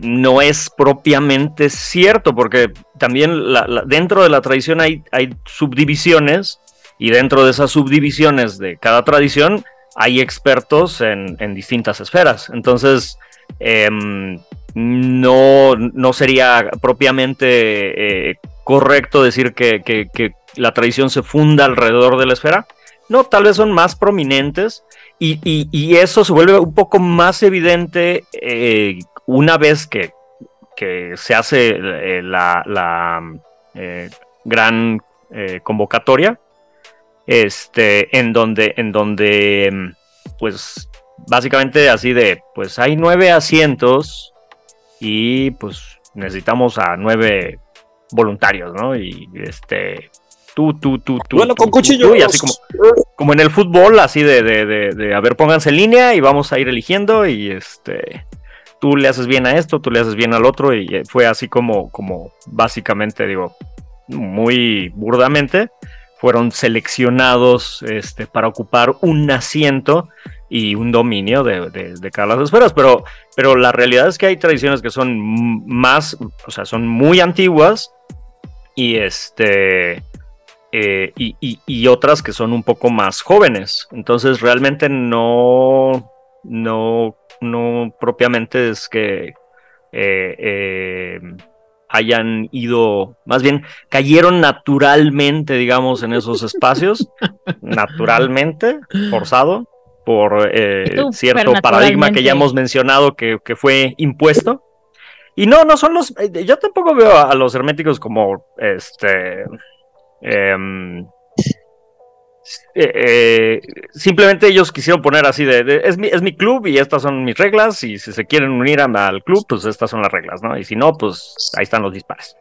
no es propiamente cierto, porque también dentro de la tradición hay, hay subdivisiones y dentro de esas subdivisiones de cada tradición hay expertos en, distintas esferas. Entonces, em, no, no sería propiamente correcto decir que la tradición se funda alrededor de la esfera. No, tal vez son más prominentes y, y- eso se vuelve un poco más evidente eh, una vez que, que se hace eh, la, la, eh, gran convocatoria, este, en donde, en donde, pues, básicamente así de, pues hay nueve asientos y pues necesitamos a nueve voluntarios, ¿no? Y este, tú, tú, tú, tú. Tú, con cuchillos. y así como, como en el fútbol, así de, de, de, de, a ver, pónganse en línea y vamos a ir eligiendo y este, tú le haces bien a esto, tú le haces bien al otro y eh, fue así como, como básicamente, digo, muy burdamente, fueron seleccionados este, para ocupar un asiento y un dominio de, de, de cada las esferas, pero, pero la realidad es que hay tradiciones que son más, o sea, son muy antiguas y este... eh, y, y- y otras que son un poco más jóvenes. Entonces realmente no, no, no propiamente es que eh, eh, hayan ido, más bien cayeron naturalmente, digamos, en esos espacios, (laughs) naturalmente, forzado, por cierto paradigma que ya hemos mencionado que, que fue impuesto. Y no, no son los. Yo tampoco veo a los herméticos como este. Em, eh, eh, simplemente ellos quisieron poner así de, es, mi, es mi club y estas son mis reglas y si se quieren unir al club pues estas son las reglas, ¿no? Y si no pues ahí están los dispares.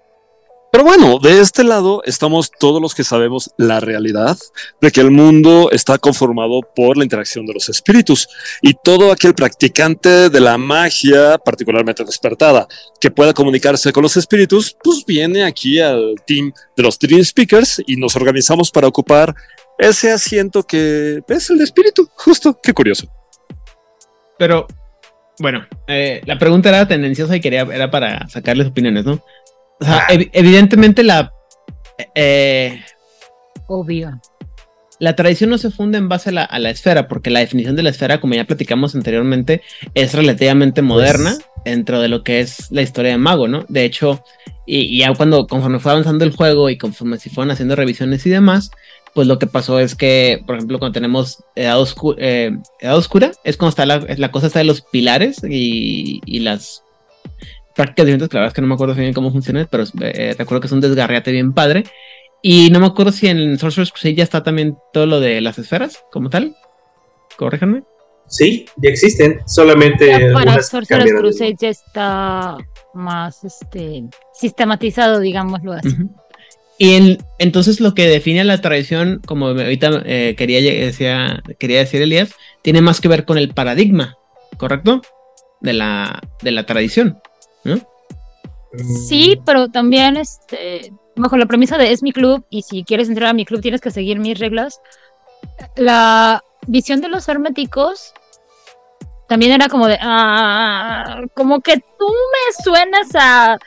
Pero bueno, de este lado estamos todos los que sabemos la realidad de que el mundo está conformado por la interacción de los espíritus y todo aquel practicante de la magia, particularmente despertada, que pueda comunicarse con los espíritus, pues viene aquí al team de los Dream Speakers y nos organizamos para ocupar ese asiento que es el espíritu, justo, qué curioso. Pero, bueno, eh, la pregunta era tendenciosa y quería, era para sacarles opiniones, ¿no? O sea, ev- evidentemente la. eh, Obvio. la tradición no se funda en base a la, a la esfera, porque la definición de la esfera, como ya platicamos anteriormente, es relativamente moderna dentro de lo que es la historia de Mago, ¿no? De hecho, y, y ya cuando, conforme fue avanzando el juego y conforme se fueron haciendo revisiones y demás, pues lo que pasó es que, por ejemplo, cuando tenemos Edad, Oscu- eh, Edad Oscura, es cuando está la, la cosa está de los pilares y, y las prácticas diferentes, que la verdad es que no me acuerdo bien cómo funciona, pero eh, recuerdo que es un desgarriate bien padre. Y no me acuerdo si en Sorcerer's Crusade ya está también todo lo de las esferas, como tal. Corríjanme. Sí, ya existen, solamente Ya para Sorcerer's Crusade ya está más este sistematizado, digámoslo así. Ujú. Y en- entonces lo que define a la tradición, como ahorita eh, quería, decía, quería decir Elías, tiene más que ver con el paradigma, ¿correcto? De la, de la tradición. Sí, pero también este, bajo la premisa de es mi club y si quieres entrar a mi club tienes que seguir mis reglas. La visión de los herméticos también era como de, ah, como que tú me suenas a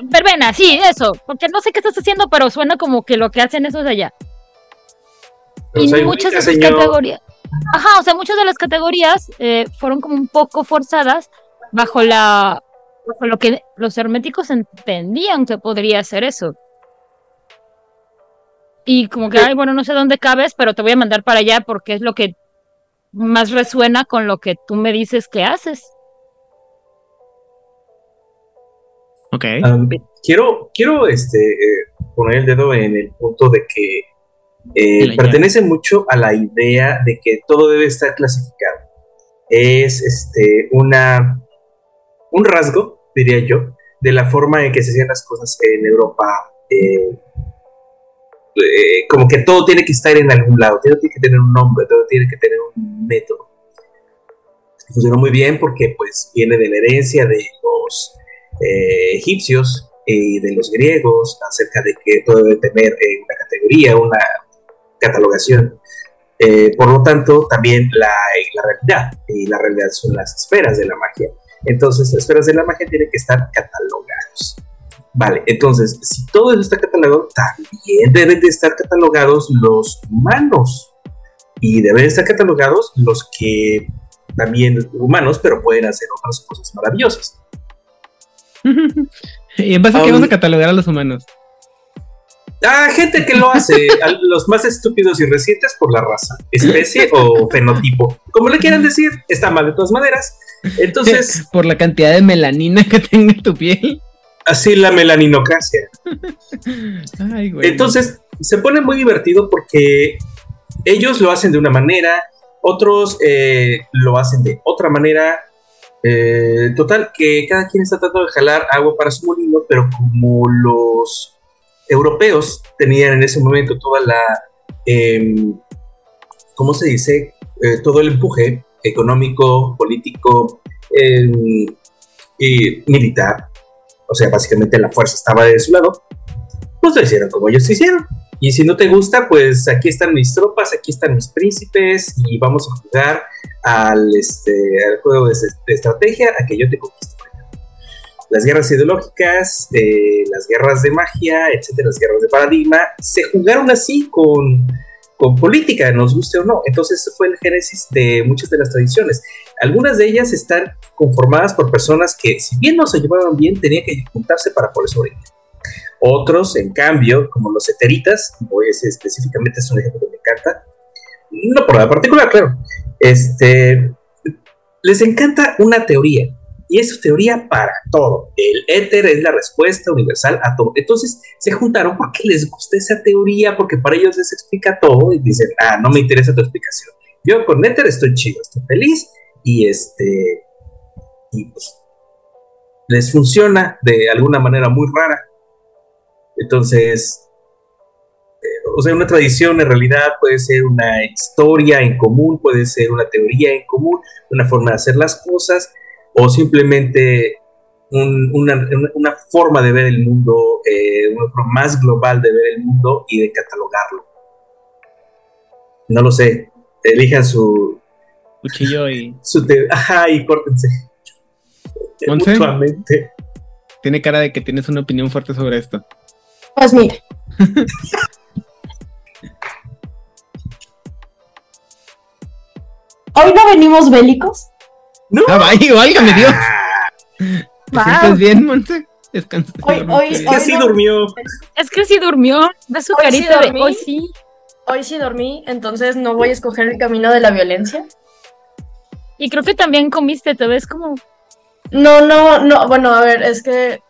verbena, sí, eso, porque no sé qué estás haciendo, pero suena como que lo que hacen esos de allá. y muchas de esas categorías, ajá, o sea, muchas de las categorías eh, fueron como un poco forzadas bajo la, bajo lo que los herméticos entendían que podría ser eso. Y como que, ay, bueno, no sé dónde cabes, pero te voy a mandar para allá porque es lo que más resuena con lo que tú me dices que haces. Ok. quiero, quiero este, eh, poner el dedo en el punto de que eh, pertenece mucho a la idea de que todo debe estar clasificado. Es este, una, un rasgo, diría yo, de la forma en que se hacían las cosas en Europa eh, eh, como que todo tiene que estar en algún lado, todo tiene que tener un nombre, todo tiene que tener un método. Funcionó muy bien porque pues viene de la herencia de los eh, egipcios y de los griegos acerca de que todo debe tener eh, una categoría, una catalogación. por lo tanto, también la, la realidad, y la realidad son las esferas de la magia. Entonces, las esferas de la magia tienen que estar catalogadas. Vale, entonces, si todo eso está catalogado, también deben de estar catalogados los humanos. Y deben estar catalogados los que también humanos, pero pueden hacer otras cosas maravillosas. (laughs) ¿Y en base a qué vamos a catalogar a los humanos? Ah, gente que lo hace, (laughs) los más estúpidos y recientes por la raza, especie o fenotipo. Como le quieran decir, está mal de todas maneras. Entonces. (laughs) Por la cantidad de melanina que tenga tu piel así la melaninocasia. Entonces, se pone muy divertido porque ellos lo hacen de una manera, otros eh, lo hacen de otra manera. Eh, total, que cada quien está tratando de jalar agua para su molino, pero como los europeos tenían en ese momento toda la, em, ¿cómo se dice? Eh, todo el empuje económico, político em, y militar o sea, básicamente la fuerza estaba de su lado, pues lo hicieron como ellos hicieron. Y si no te gusta, pues aquí están mis tropas, aquí están mis príncipes y vamos a jugar al, este, al juego de, estrategia a que yo te conquiste. Las guerras ideológicas, eh, las guerras de magia, etcétera, las guerras de paradigma, se jugaron así con, con política, nos guste o no. Entonces, ese fue el génesis de muchas de las tradiciones. Algunas de ellas están conformadas por personas que, si bien no se llevaban bien, tenían que juntarse para poder sobrevivir. Otros, en cambio, como los eteritas, ese específicamente es un ejemplo que me encanta, no por nada particular, claro, este, les encanta una teoría, y es su teoría para todo. El éter es la respuesta universal a todo. Entonces se juntaron porque les gusta esa teoría, porque para ellos les explica todo y dicen, ah, no me interesa tu explicación. Yo con éter estoy chido, estoy feliz y este, y pues, les funciona de alguna manera muy rara. Entonces, eh, o sea, una tradición en realidad puede ser una historia en común, puede ser una teoría en común, una forma de hacer las cosas, o simplemente una, una, forma de ver el mundo, eh, una forma más global de ver el mundo y de catalogarlo. No lo sé, elijan su, cuchillo y. (laughs) Su Ajá, y córtense. (laughs) Mutuamente. Tiene cara de que tienes una opinión fuerte sobre esto. Pues mira. (laughs) Hoy no venimos bélicos. No. Ah, vaya, válgame Dios. (laughs) ¿Te sientes bien, Monse? Descansa. Hoy, hoy, es que sí durmió. Es que sí durmió. Ve su carita de hoy sí. Hoy sí dormí, entonces no voy a escoger el camino de la violencia. Y creo que también comiste, te ves como... No, no, no, bueno, a ver, es que...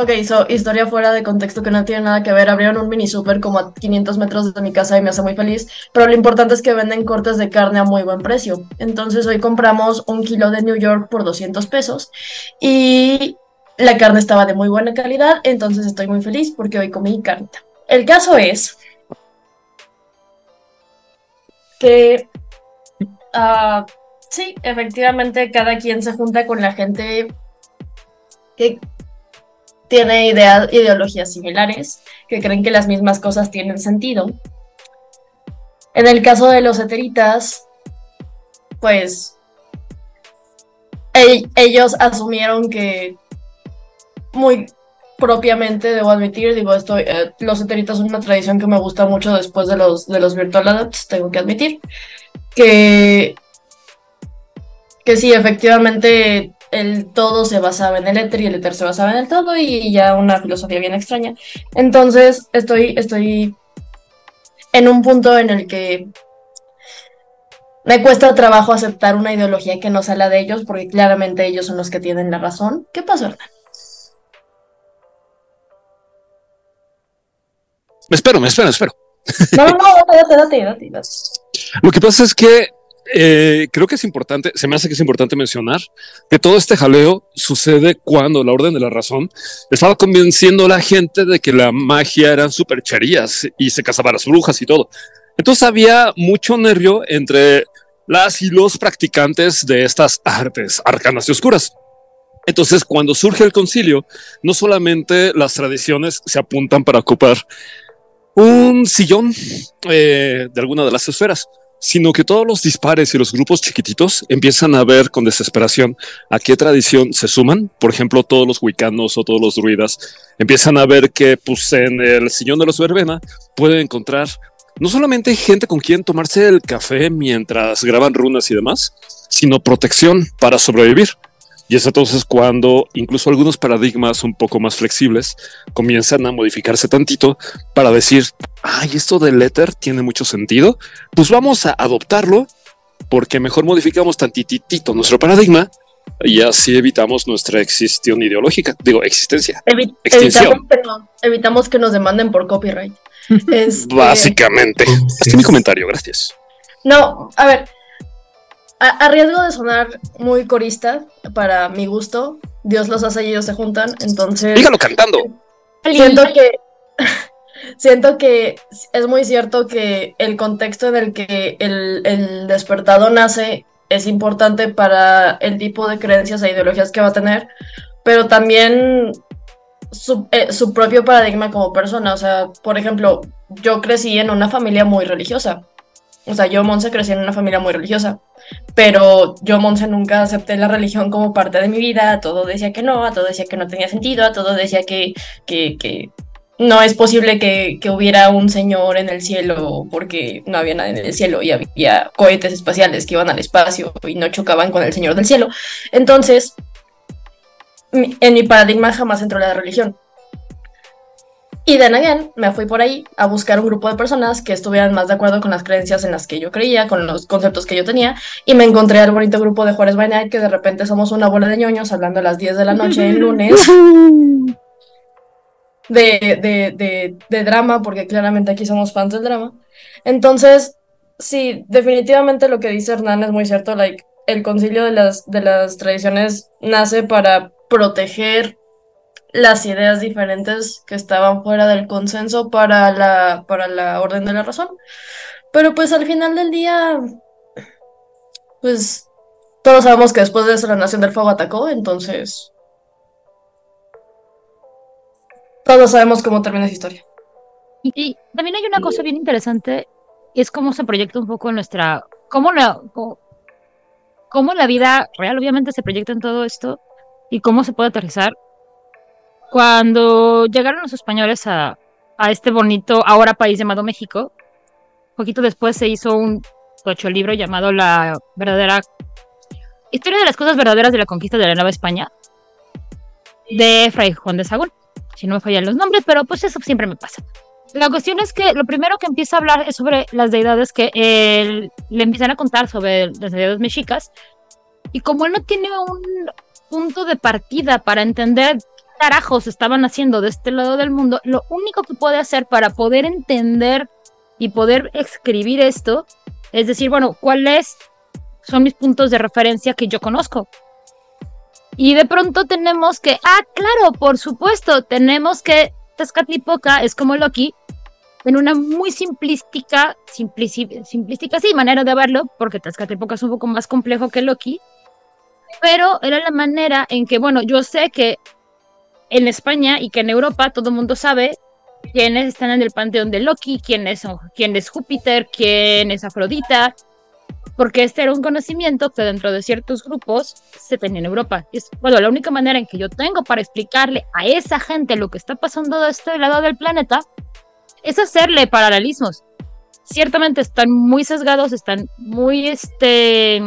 Ok, so, historia fuera de contexto que no tiene nada que ver. Abrieron un mini super como a 500 metros de mi casa y me hace muy feliz. Pero lo importante es que venden cortes de carne a muy buen precio. Entonces hoy compramos un kilo de New York por 200 pesos. Y la carne estaba de muy buena calidad. Entonces estoy muy feliz porque hoy comí carne. El caso es que uh, Sí, efectivamente, cada quien se junta con la gente que tiene ideas, ideologías similares, que creen que las mismas cosas tienen sentido. En el caso de los eteritas, pues ellos asumieron que muy propiamente, debo admitir, digo, esto, eh, los eteritos son una tradición que me gusta mucho después de los, de los virtual adults, tengo que admitir, que, que sí, efectivamente el todo se basaba en el éter y el éter se basaba en el todo y ya una filosofía bien extraña. Entonces estoy, estoy en un punto en el que me cuesta trabajo aceptar una ideología que no sea la de ellos porque claramente ellos son los que tienen la razón. ¿Qué pasó, Hernán? Me espero, me espero, me espero. No, no, no, date, date, date, date. Lo que pasa es que eh, creo que es importante, se me hace que es importante mencionar que todo este jaleo sucede cuando la Orden de la Razón estaba convenciendo a la gente de que la magia eran supercherías y se cazaban las brujas y todo. Entonces había mucho nervio entre las y los practicantes de estas artes arcanas y oscuras. Entonces, cuando surge el concilio, no solamente las tradiciones se apuntan para ocupar un sillón eh, de alguna de las esferas, sino que todos los dispares y los grupos chiquititos empiezan a ver con desesperación a qué tradición se suman. Por ejemplo, todos los wicanos o todos los druidas empiezan a ver que pues, en el sillón de los verbena pueden encontrar no solamente gente con quien tomarse el café mientras graban runas y demás, sino protección para sobrevivir. Y es entonces cuando incluso algunos paradigmas un poco más flexibles comienzan a modificarse tantito para decir, ay, esto del éter tiene mucho sentido, pues vamos a adoptarlo porque mejor modificamos tantitito nuestro paradigma y así evitamos nuestra existión ideológica, digo, existencia. Evi- Extinción. evitamos, que no- evitamos que nos demanden por copyright. (laughs) Este, Básicamente. Este es mi comentario, gracias. No, a ver, a, a riesgo de sonar muy corista, para mi gusto, Dios los hace y ellos se juntan, entonces... Dígalo cantando. Siento que... (laughs) Siento que es muy cierto que el contexto en el que el, el despertado nace es importante para el tipo de creencias e ideologías que va a tener, pero también su, eh, su propio paradigma como persona. O sea, por ejemplo, yo crecí en una familia muy religiosa. O sea, yo, Monse, crecí en una familia muy religiosa. Pero yo, Monse, nunca acepté la religión como parte de mi vida. A todo decía que no, a todo decía que no tenía sentido, a todo decía que, que, que no es posible que, que hubiera un señor en el cielo porque no había nada en el cielo y había cohetes espaciales que iban al espacio y no chocaban con el señor del cielo. Entonces, en mi paradigma jamás entró la religión. Y then again, me fui por ahí a buscar un grupo de personas que estuvieran más de acuerdo con las creencias en las que yo creía, con los conceptos que yo tenía, y me encontré al bonito grupo de Juárez by Night, que de repente somos una bola de ñoños hablando a las 10 de la noche en lunes (laughs) de, de, de, de drama, porque claramente aquí somos fans del drama. Entonces, sí, definitivamente lo que dice Hernán es muy cierto, like, el concilio de las, de las tradiciones nace para proteger las ideas diferentes que estaban fuera del consenso para la, para la orden de la razón. Pero pues al final del día, pues todos sabemos que después de eso la Nación del Fuego atacó, entonces todos sabemos cómo termina esa historia. Y también hay una cosa bien interesante, es cómo se proyecta un poco nuestra, cómo la, cómo, cómo la vida real obviamente se proyecta en todo esto y cómo se puede aterrizar. Cuando llegaron los españoles a, a este bonito ahora país llamado México, poquito después se hizo un tocho libro llamado La verdadera historia de las cosas verdaderas de la conquista de la Nueva España de Fray Juan de Sagún. Si no me fallan los nombres, pero pues eso siempre me pasa. La cuestión es que lo primero que empieza a hablar es sobre las deidades que él, le empiezan a contar sobre las deidades mexicas. Y como él no tiene un punto de partida para entender carajos estaban haciendo de este lado del mundo, lo único que puede hacer para poder entender y poder escribir esto es decir, bueno, ¿cuáles son mis puntos de referencia que yo conozco? Y de pronto tenemos que, ah, claro, por supuesto, tenemos que Tezcatlipoca es como Loki, en una muy simplística, simplística, sí, manera de verlo, porque Tezcatlipoca es un poco más complejo que Loki, pero era la manera en que, bueno, yo sé que en España y que en Europa todo el mundo sabe quiénes están en el panteón de Loki, quién es, quién es Júpiter, quién es Afrodita, porque este era un conocimiento que dentro de ciertos grupos se tenía en Europa. Y es, bueno, la única manera en que yo tengo para explicarle a esa gente lo que está pasando de este lado del planeta es hacerle paralelismos. Ciertamente están muy sesgados, están muy este,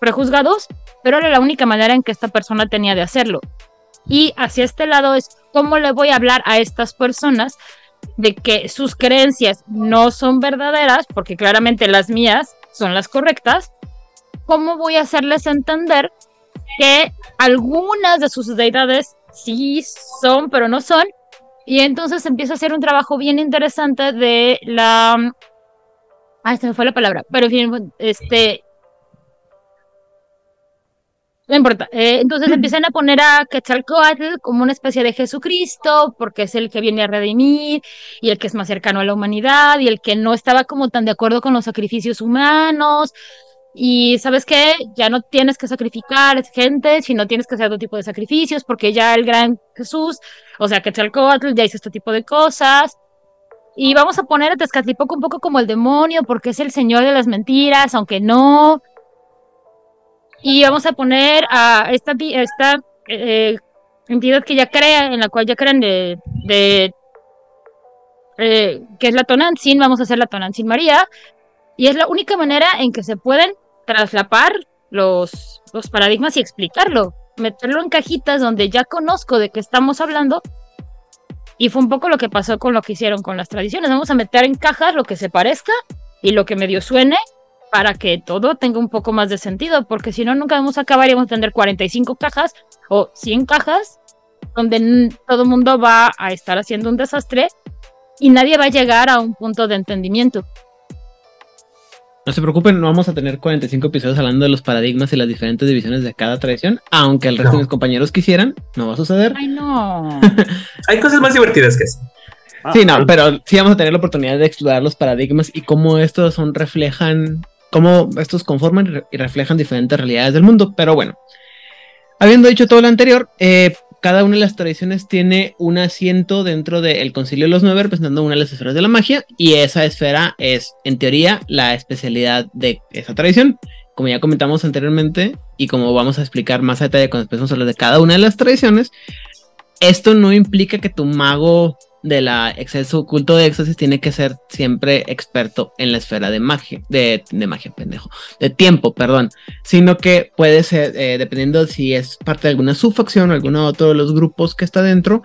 prejuzgados, pero era la única manera en que esta persona tenía de hacerlo. Y hacia este lado es cómo le voy a hablar a estas personas de que sus creencias no son verdaderas, porque claramente las mías son las correctas, ¿cómo voy a hacerles entender que algunas de sus deidades sí son, pero no son? Y entonces empieza a hacer un trabajo bien interesante de la... Se me fue la palabra, pero este, no importa. Eh, entonces empiezan a poner a Quetzalcoatl como una especie de Jesucristo, porque es el que viene a redimir y el que es más cercano a la humanidad y el que no estaba como tan de acuerdo con los sacrificios humanos. Y sabes qué, ya no tienes que sacrificar gente, sino tienes que hacer otro tipo de sacrificios, porque ya el gran Jesús, o sea, Quetzalcoatl ya hizo este tipo de cosas. Y vamos a poner a Tezcatlipoca un poco como el demonio, porque es el señor de las mentiras, aunque no y vamos a poner a esta, esta eh, entidad que ya crea, en la cual ya crean de, de eh, que es la Tonantzin, vamos a hacer la Tonantzin María, y es la única manera en que se pueden traslapar los, los paradigmas y explicarlo, meterlo en cajitas donde ya conozco de qué estamos hablando, y fue un poco lo que pasó con lo que hicieron con las tradiciones, vamos a meter en cajas lo que se parezca y lo que medio suene para que todo tenga un poco más de sentido, porque si no, nunca vamos a acabar y vamos a tener 45 cajas o 100 cajas donde todo el mundo va a estar haciendo un desastre y nadie va a llegar a un punto de entendimiento. No se preocupen, no vamos a tener 45 episodios hablando de los paradigmas y las diferentes divisiones de cada tradición, aunque el resto de mis compañeros quisieran, no va a suceder. Ay, no. (laughs) Hay cosas más divertidas que eso. sí, no, pero sí vamos a tener la oportunidad de explorar los paradigmas y cómo estos son reflejan cómo estos conforman y reflejan diferentes realidades del mundo. Pero bueno, habiendo dicho todo lo anterior, eh, cada una de las tradiciones tiene un asiento dentro del Concilio de los Nueve, representando una de las esferas de la magia, y esa esfera es, en teoría, la especialidad de esa tradición. Como ya comentamos anteriormente, y como vamos a explicar más a detalle cuando empecemos a hablar de cada una de las tradiciones, esto no implica que tu mago de la exceso culto de éxtasis tiene que ser siempre experto en la esfera de magia, de, magia, pendejo, de tiempo, perdón, sino que puede ser, eh, dependiendo si es parte de alguna subfacción o alguno otro de los grupos que está dentro,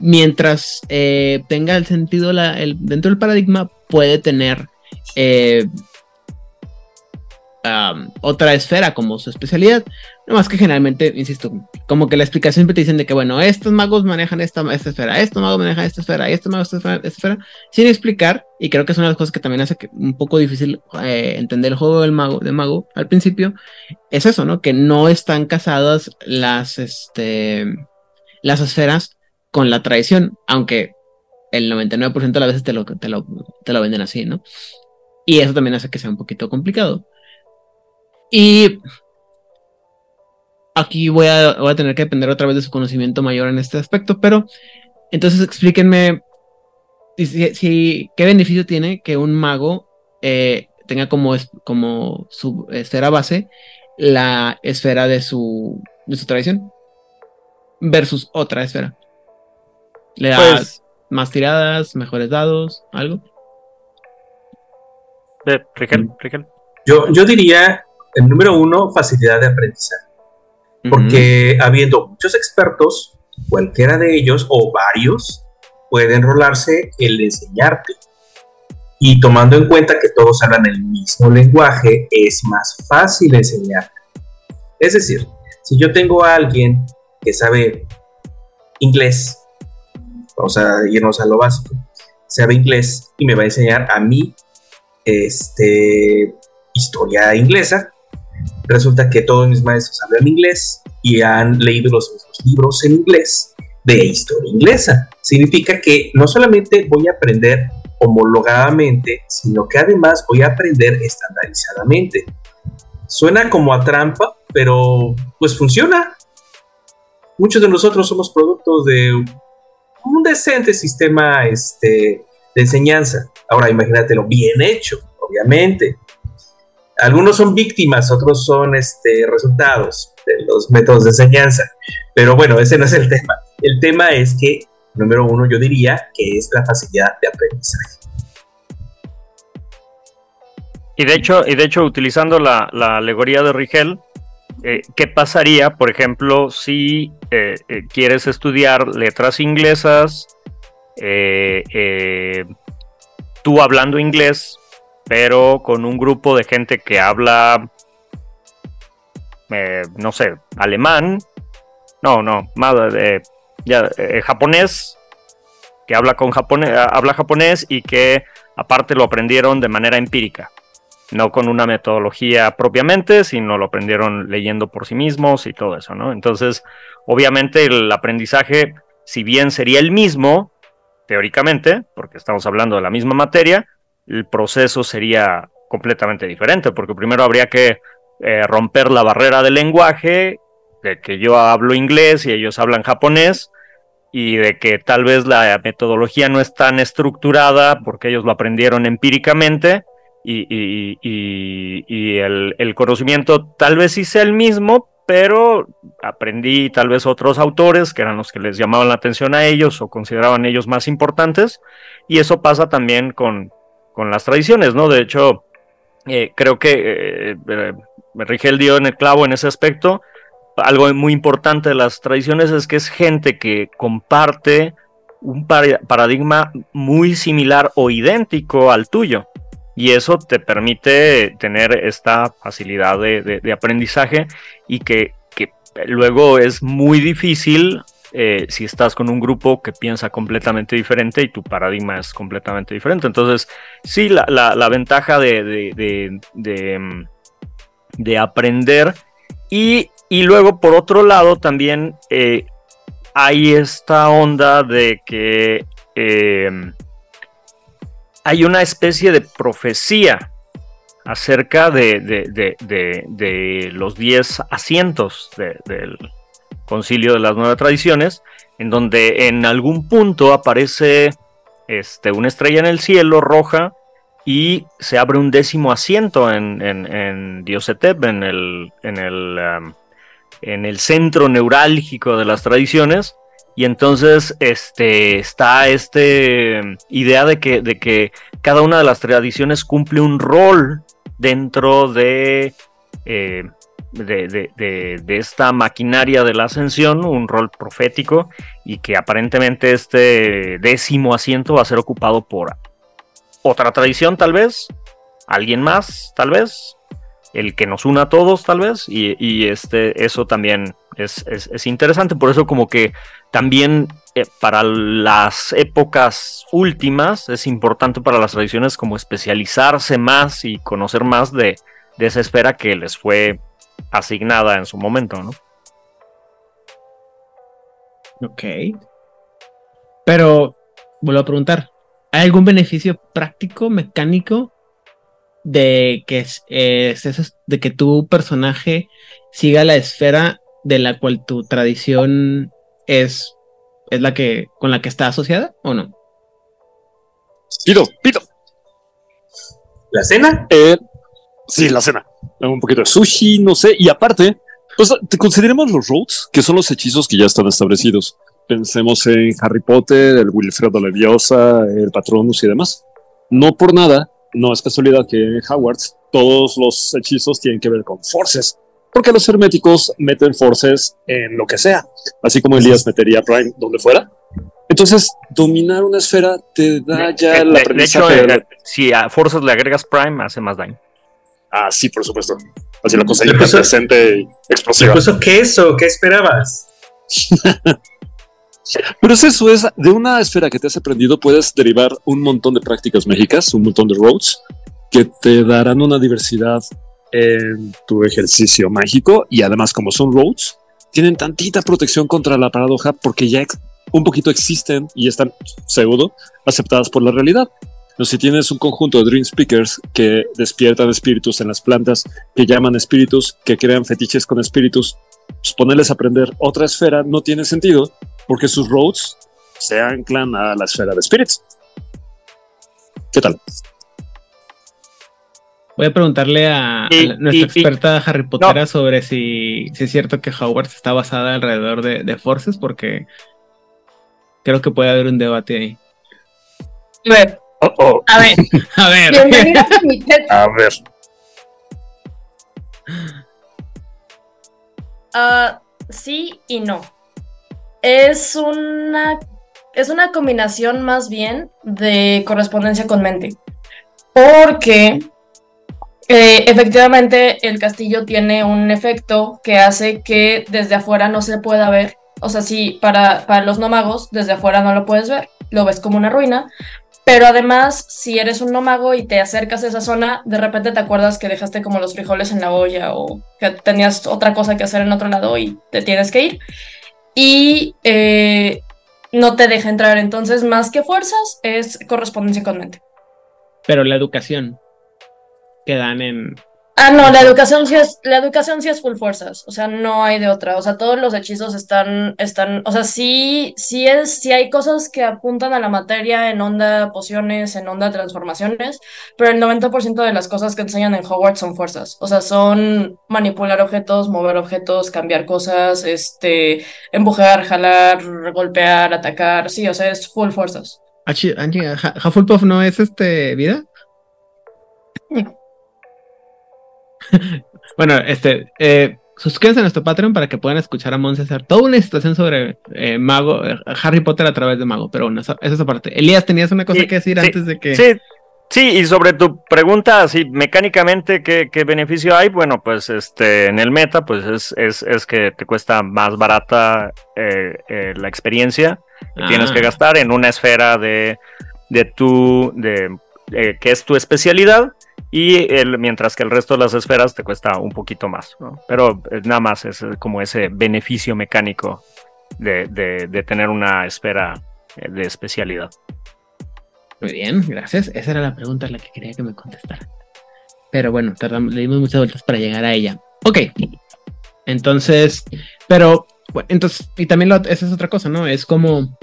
mientras eh, tenga el sentido el, dentro del paradigma, puede tener eh, otra esfera como su especialidad. No más que generalmente, insisto, como que la explicación siempre te dicen de que, bueno, estos magos manejan esta, esta esfera, estos magos manejan esta esfera, y estos magos esta esfera, sin explicar. Y creo que es una de las cosas que también hace que un poco difícil eh, entender el juego del mago, de mago al principio. Es eso, ¿no? Que no están casadas las, este, las esferas con la tradición, aunque el 99% de las veces te lo, te lo, te lo venden así, ¿no? Y eso también hace que sea un poquito complicado. Y aquí voy a, tener que depender otra vez de su conocimiento mayor en este aspecto, pero entonces explíquenme si, qué beneficio tiene que un mago eh, tenga como, como su esfera base la esfera de su, de su tradición versus otra esfera. ¿Le da pues más tiradas, mejores dados, algo? Eh, Yo, yo diría el número uno, facilidad de aprendizaje. Porque habiendo muchos expertos, cualquiera de ellos o varios puede enrolarse el enseñarte. Y tomando en cuenta que todos hablan el mismo lenguaje, es más fácil enseñar. Es decir, si yo tengo a alguien que sabe inglés, vamos a irnos a lo básico, sabe inglés y me va a enseñar a mí este, historia inglesa, resulta que todos mis maestros hablan inglés y han leído los mismos libros en inglés de historia inglesa. Significa que no solamente voy a aprender homologadamente, sino que además voy a aprender estandarizadamente. Suena como a trampa, pero pues funciona. Muchos de nosotros somos productos de un decente sistema este, de enseñanza. Ahora imagínatelo bien hecho, obviamente. Algunos son víctimas, otros son este, resultados de los métodos de enseñanza. Pero bueno, ese no es el tema. El tema es que, número uno, yo diría que es la facilidad de aprendizaje. Y de hecho, y de hecho utilizando la, alegoría de Rigel, eh, ¿qué pasaría, por ejemplo, si eh, eh, quieres estudiar letras inglesas, tú hablando inglés, pero con un grupo de gente que habla, no sé, alemán, no, no, más de, ya, japonés, que habla con japonés, habla japonés y que aparte lo aprendieron de manera empírica no con una metodología propiamente, sino lo aprendieron leyendo por sí mismos y todo eso, ¿no? Entonces, obviamente el aprendizaje, si bien sería el mismo, teóricamente, porque estamos hablando de la misma materia, el proceso sería completamente diferente, porque primero habría que eh, romper la barrera del lenguaje, de que yo hablo inglés y ellos hablan japonés, y de que tal vez la metodología no es tan estructurada porque ellos lo aprendieron empíricamente, y, el, conocimiento tal vez sí sea el mismo, pero aprendí tal vez otros autores que eran los que les llamaban la atención a ellos o consideraban ellos más importantes, y eso pasa también con, con las tradiciones, ¿no? De hecho, eh, creo que eh, eh, Rigel dio en el clavo en ese aspecto. Algo muy importante de las tradiciones es que es gente que comparte un paradigma muy similar o idéntico al tuyo y eso te permite tener esta facilidad de, aprendizaje y que, luego es muy difícil eh, si estás con un grupo que piensa completamente diferente y tu paradigma es completamente diferente. Entonces, sí, la, ventaja de, de, aprender y, luego, por otro lado, también eh, hay esta onda de que... Eh, hay una especie de profecía acerca de, los 10 asientos del concilio de las nueve tradiciones, en donde en algún punto aparece este, una estrella en el cielo roja y se abre un décimo asiento en, en, en Diosetep, en el, en, el, um, en el centro neurálgico de las tradiciones, y entonces este, está esta idea de que, de que cada una de las tradiciones cumple un rol dentro de, eh, de, esta maquinaria de la ascensión, un rol profético, y que aparentemente este décimo asiento va a ser ocupado por otra tradición tal vez, alguien más tal vez, el que nos una a todos tal vez, y, este, eso también es, es, interesante, por eso como que también eh, para las épocas últimas es importante para las tradiciones como especializarse más y conocer más de, esa esfera que les fue asignada en su momento, ¿no? Ok. Pero, vuelvo a preguntar, ¿hay algún beneficio práctico, mecánico, de que, eh, de que tu personaje siga la esfera de la cual tu tradición es, es la que con la que está asociada o no? Pido, pido. ¿La cena? Eh, sí, la cena. Un poquito de sushi, no sé. Y aparte, pues te consideremos los roads, que son los hechizos que ya están establecidos. Pensemos en Harry Potter, el Wilfredo Leviosa, el Patronus y demás. No por nada, no es casualidad que en Hogwarts todos los hechizos tienen que ver con forces porque los herméticos meten forces en lo que sea, así como Elías metería Prime donde fuera. Entonces, dominar una esfera te da ya el aprendizaje. De hecho, eh, si a fuerzas le agregas Prime, hace más daño. Ah, sí, por supuesto. Así la cosa presente y explosiva. ¿Qué queso, ¿qué esperabas? (laughs) Pero es eso, es de una esfera que te has aprendido, puedes derivar un montón de prácticas mágicas, un montón de roads, que te darán una diversidad en tu ejercicio mágico y además como son roads, tienen tantita protección contra la paradoja porque ya un poquito existen y están seguro aceptadas por la realidad. No, si tienes un conjunto de Dream Speakers que despiertan espíritus en las plantas, que llaman espíritus, que crean fetiches con espíritus, pues ponerles a aprender otra esfera no tiene sentido porque sus roads se anclan a la esfera de spirits. ¿Qué tal? Voy a preguntarle a, Y- a nuestra y- y- experta Harry Potter sobre si, si es cierto que Hogwarts está basada alrededor de, de Forces, porque creo que puede haber un debate ahí. A ver, Oh, oh. a ver. (laughs) A ver. Bienvenidos a mi TED A ver. Ah, sí y no. Es una, es una combinación más bien de correspondencia con mente. Porque eh, efectivamente el castillo tiene un efecto que hace que desde afuera no se pueda ver. O sea, sí, para, para los no magos, desde afuera no lo puedes ver, lo ves como una ruina. Pero además, si eres un no mago y te acercas a esa zona, de repente te acuerdas que dejaste como los frijoles en la olla o que tenías otra cosa que hacer en otro lado y te tienes que ir. Y eh, no te deja entrar. Entonces, más que fuerzas, es correspondencia con mente. Pero la educación que dan en. Ah, no, la educación sí es, la educación sí es full fuerzas, o sea, no hay de otra, o sea, todos los hechizos están, están, o sea, sí, sí es, sí hay cosas que apuntan a la materia en onda pociones, en onda transformaciones, pero el 90% de las cosas que enseñan en Hogwarts son fuerzas, o sea, son manipular objetos, mover objetos, cambiar cosas, este, empujar, jalar, golpear, atacar, sí, o sea, es full fuerzas. Ah, ah, Hufflepuff no es este vida. (laughs) bueno, este, eh, suscríbanse a nuestro Patreon para que puedan escuchar a Monse hacer toda una situación sobre eh, Mago, eh, Harry Potter a través de Mago. Pero bueno, esa, esa es aparte. Elías, tenías una cosa Sí, que decir sí, antes de que. Sí, sí, y sobre tu pregunta, así mecánicamente, ¿qué, qué beneficio hay? Bueno, pues este, en el meta, pues es, es, es que te cuesta más barata eh, eh, la experiencia que tienes Ah. que gastar en una esfera de, de tu, de, eh, que es tu especialidad. Y mientras que el resto de las esferas te cuesta un poquito más, ¿no? Pero eh, nada más es como ese beneficio mecánico de, de, tener una esfera eh, de especialidad. Muy bien, gracias. Esa era la pregunta a la que quería que me contestaran. Pero bueno, tardamos, le dimos muchas vueltas para llegar a ella. Ok. Entonces, pero, entonces, y también esa es otra cosa, ¿no? Es como.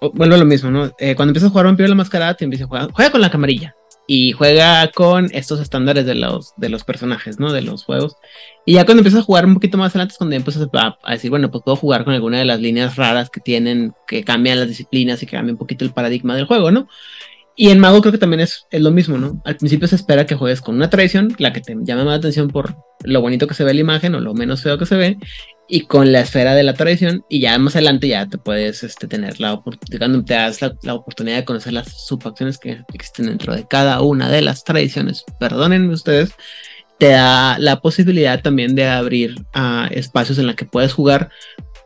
Vuelvo a lo mismo, ¿no? Eh, cuando empiezas a jugar Vampiro la Mascarada, te empieza a jugar. Juega con la camarilla. Y juega con estos estándares de los, de los personajes, ¿no? De los juegos. Y ya cuando empiezas a jugar un poquito más adelante es cuando empiezas a, a decir, bueno, pues puedo jugar con alguna de las líneas raras que tienen, que cambian las disciplinas y que cambia un poquito el paradigma del juego, ¿no? Y en Mago creo que también es, es lo mismo, ¿no? Al principio se espera que juegues con una tradición, la que te llama más la atención por lo bonito que se ve la imagen o lo menos feo que se ve, y con la esfera de la tradición, y ya más adelante ya te puedes este, tener la oportunidad, te das la, oportunidad de conocer las subfacciones que existen dentro de cada una de las tradiciones. Perdónenme ustedes, te da la posibilidad también de abrir ah, espacios en los que puedes jugar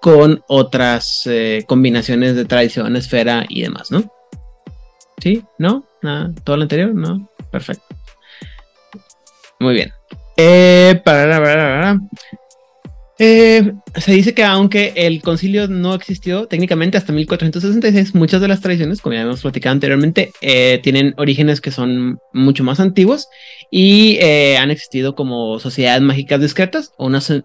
con otras eh, combinaciones de tradición, esfera y demás, ¿no? ¿Sí? ¿No? ¿Nada? ¿Todo lo anterior? ¿No? Perfecto. Muy bien. Eh, para. Eh, se dice que aunque el concilio no existió técnicamente hasta 1466, muchas de las tradiciones, como ya hemos platicado anteriormente, eh, tienen orígenes que son mucho más antiguos y han existido como sociedades mágicas discretas. Unas, son-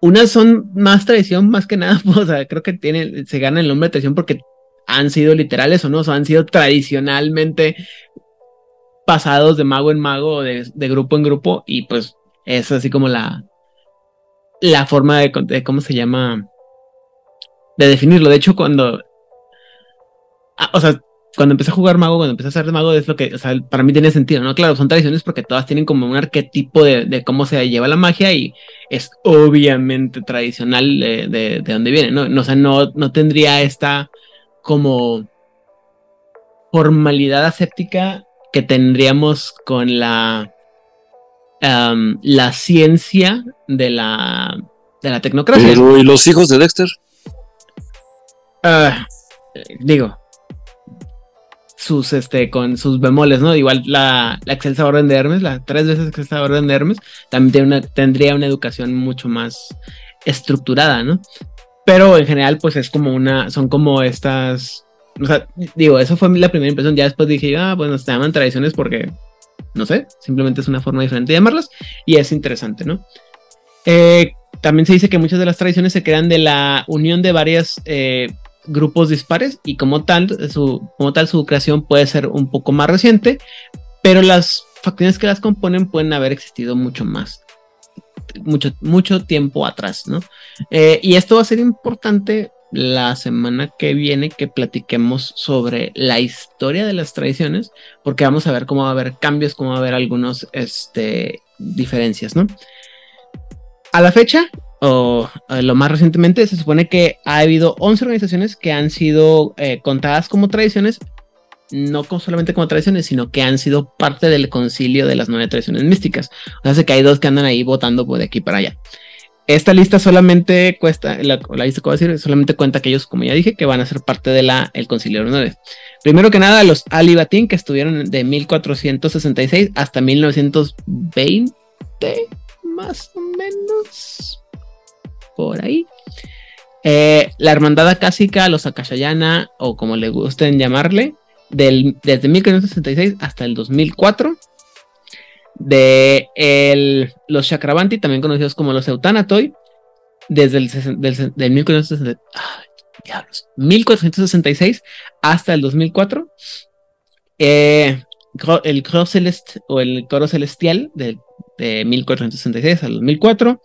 unas son más tradición, más que nada, (laughs) o sea, creo que se gana el nombre de tradición porque han sido literales o no, o han sido tradicionalmente pasados de mago en mago de, de grupo en grupo y pues es así como la la forma de, cómo se llama de definirlo. De hecho, cuando ah, o sea, cuando empecé a jugar mago, cuando empecé a ser mago, es lo que, o sea, para mí tiene sentido, ¿no? Claro, son tradiciones porque todas tienen como un arquetipo de, cómo se lleva la magia y es obviamente tradicional de, de, de dónde viene, ¿no? No, no tendría esta como formalidad aséptica que tendríamos con la la ciencia de la de la tecnocracia. Pero, ¿y los hijos de Dexter? Ah, digo sus este con sus bemoles, ¿no? Igual la, la excelsa orden de Hermes, la tres veces excelsa orden de Hermes, también tiene una, tendría una educación mucho más estructurada, ¿no? Pero en general, pues es como una, son como estas, o sea, digo, eso fue la primera impresión. Ya después dije, ah, bueno, se llaman tradiciones porque, no sé, simplemente es una forma diferente de llamarlas y es interesante, ¿no? Eh, también se dice que muchas de las tradiciones se crean de la unión de varias eh, grupos dispares y como tal, su, como tal su creación puede ser un poco más reciente, pero las facciones que las componen pueden haber existido mucho más, mucho, mucho tiempo atrás, ¿no? Eh, y esto va a ser importante la semana que viene que platiquemos sobre la historia de las tradiciones, porque vamos a ver cómo va a haber cambios, cómo va a haber algunas este, diferencias, ¿no? A la fecha, o lo más recientemente, se supone que ha habido 11 organizaciones que han sido eh, contadas como tradiciones, no solamente como tradiciones, sino que han sido parte del concilio de las nueve tradiciones místicas. O sea, que hay dos que andan ahí votando por de aquí para allá. Esta lista solamente cuesta, la, lista que voy a decir, solamente cuenta aquellos, como ya dije, que van a ser parte del el concilio de. Primero que nada, los Alibatín, que estuvieron de 1466 hasta 1920, más o menos por ahí. Eh, la hermandad acásica, los Akashayana, o como le gusten llamarle, del, desde 1566 hasta el 2004. De el, los Chakravanti, también conocidos como los Eutanatoy, desde el del, 1466 hasta el 2004. Eh, el coro celeste o el coro celestial de, de 1466 al 2004.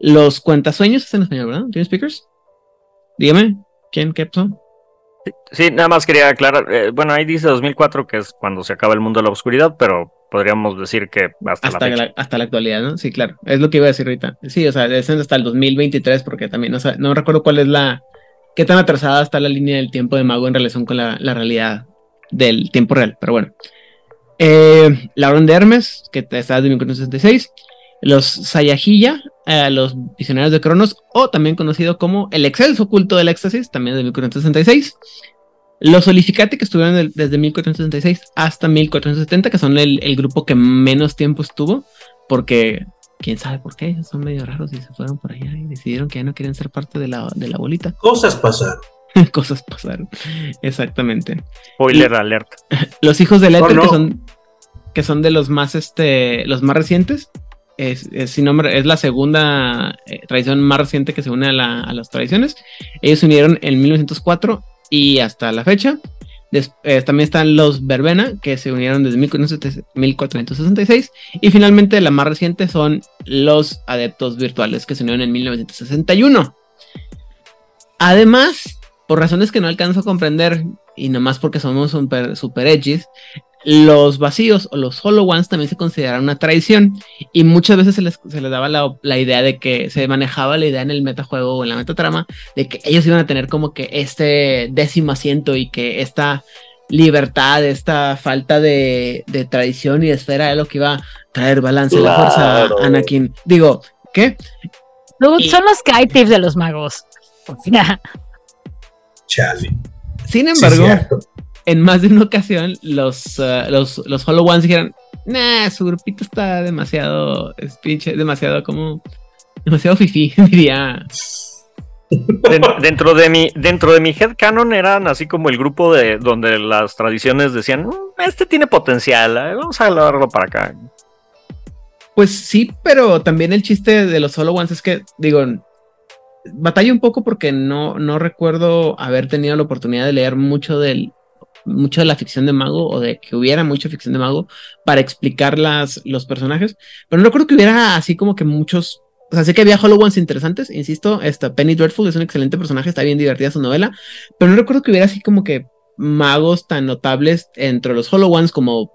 Los cuentasueños están en español, ¿verdad? ¿Tiene speakers? Dígame, ¿quién, qué pasó? Sí, nada más quería aclarar. Eh, bueno, ahí dice 2004, que es cuando se acaba el mundo de la oscuridad, pero podríamos decir que hasta, la, hasta la actualidad, ¿no? Sí, claro. Es lo que iba a decir ahorita. Sí, o sea, es hasta el 2023, porque también, o sea, no recuerdo cuál es la. qué tan atrasada está la línea del tiempo de Mago en relación con la, realidad del tiempo real, pero bueno. Eh, la Orden de Hermes, que está desde 1966. Los Sayajilla, eh, los visionarios de Cronos, o también conocido como el excelso culto del éxtasis, también de 1466. Los Olificati, que estuvieron desde 1466 hasta 1470, que son el, grupo que menos tiempo estuvo, porque quién sabe por qué, ellos son medio raros y se fueron por allá y decidieron que ya no quieren ser parte de la, de la bolita. (laughs) Cosas pasaron. (laughs) Cosas pasaron, exactamente. Spoiler alert. (laughs) Los hijos del éter, que son que son de los más este los más recientes es, nombre, es la segunda eh, tradición más reciente que se une a, las tradiciones. Ellos se unieron en 1904 y hasta la fecha. Eh, también están los Verbena, que se unieron desde 1466. Y finalmente, la más reciente son los Adeptos Virtuales, que se unieron en 1961. Además, por razones que no alcanzo a comprender, y nomás porque somos super, super los vacíos o los hollow ones también se consideran una tradición y muchas veces se les, daba la, idea de que se manejaba la idea en el metajuego o en la metatrama de que ellos iban a tener como que este décimo asiento y que esta libertad, esta falta de, tradición y de esfera era lo que iba a traer balance la fuerza a Anakin. Digo, ¿qué? Son los tips de los magos. (laughs) Sin embargo, en más de una ocasión los, uh, los, los Hollow Ones dijeron, nah, su grupito está demasiado, es pinche, demasiado como, demasiado fifi, (laughs) diría. dentro de mi dentro de mi headcanon eran así como el grupo de donde las tradiciones decían mm, este tiene potencial eh, vamos a llevarlo para acá pues sí pero también el chiste de los Hollow Ones es que digo batalla un poco porque no no recuerdo haber tenido la oportunidad de leer mucho del mucho de la ficción de mago o de que hubiera mucha ficción de mago para explicar las, los personajes, pero no creo que hubiera así como que muchos, o sea, sé que había Hollow Ones interesantes, insisto, esta Penny Dreadful es un excelente personaje, está bien divertida su novela, pero no recuerdo que hubiera así como que magos tan notables entre los Hollow Ones como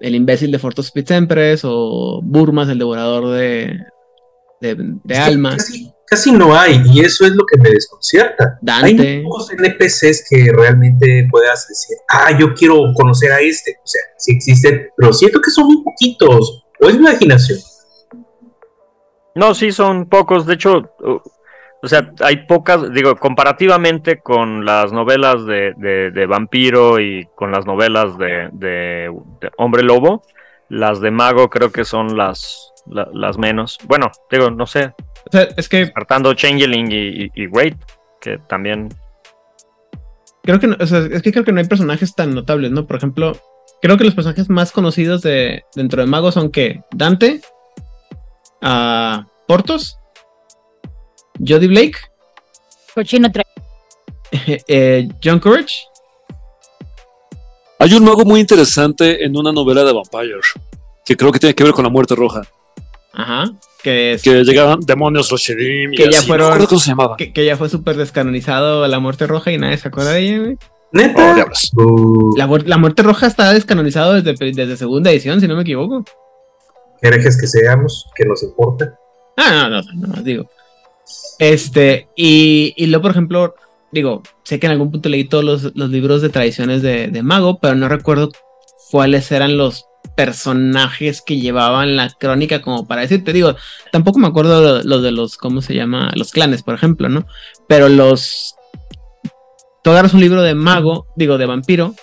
el imbécil de Fortos Spitz Empress o Burmas, el devorador de, de, almas. casi no hay, y eso es lo que me desconcierta. Hay pocos NPCs que realmente puedas decir, ah, yo quiero conocer a este. O sea, sí existen, pero siento que son muy poquitos, o es imaginación. No, sí, son pocos. De hecho, o sea, hay pocas, digo, comparativamente con las novelas de, de, vampiro y con las novelas de, de, hombre lobo, las de mago creo que son las, las menos. Bueno, digo, no sé, o sea, es que. Descartando Changeling y, y, Wade, que también. Creo que, no, o sea, es que creo que no hay personajes tan notables, ¿no? Por ejemplo, creo que los personajes más conocidos de, dentro de Mago son que Dante, uh, Portos, Jody Blake. Cochino (laughs) eh, John Courage. Hay un mago muy interesante en una novela de Vampires que creo que tiene que ver con la muerte roja. Ajá. Que, es, Que llegaban demonios Rosherim y que ya así. fueron. No recuerdo cómo se llamaba. Que, que ya fue súper descanonizado la muerte roja y nadie se acuerda de ella, güey. ¿Neta? Oh. Uh, La, muer- la muerte roja está descanonizado desde, desde segunda edición, si no me equivoco. herejes que seamos, que nos importa. Ah, no, no, no, no, digo. Este, y, y luego, por ejemplo, digo, sé que en algún punto leí todos los, los libros de tradiciones de, de Mago, pero no recuerdo cuáles eran los personajes que llevaban la crónica como para decirte, digo, tampoco me acuerdo lo, lo de los, ¿cómo se llama? Los clanes, por ejemplo, ¿no? Pero los... Tú agarras un libro de mago, digo, de vampiro,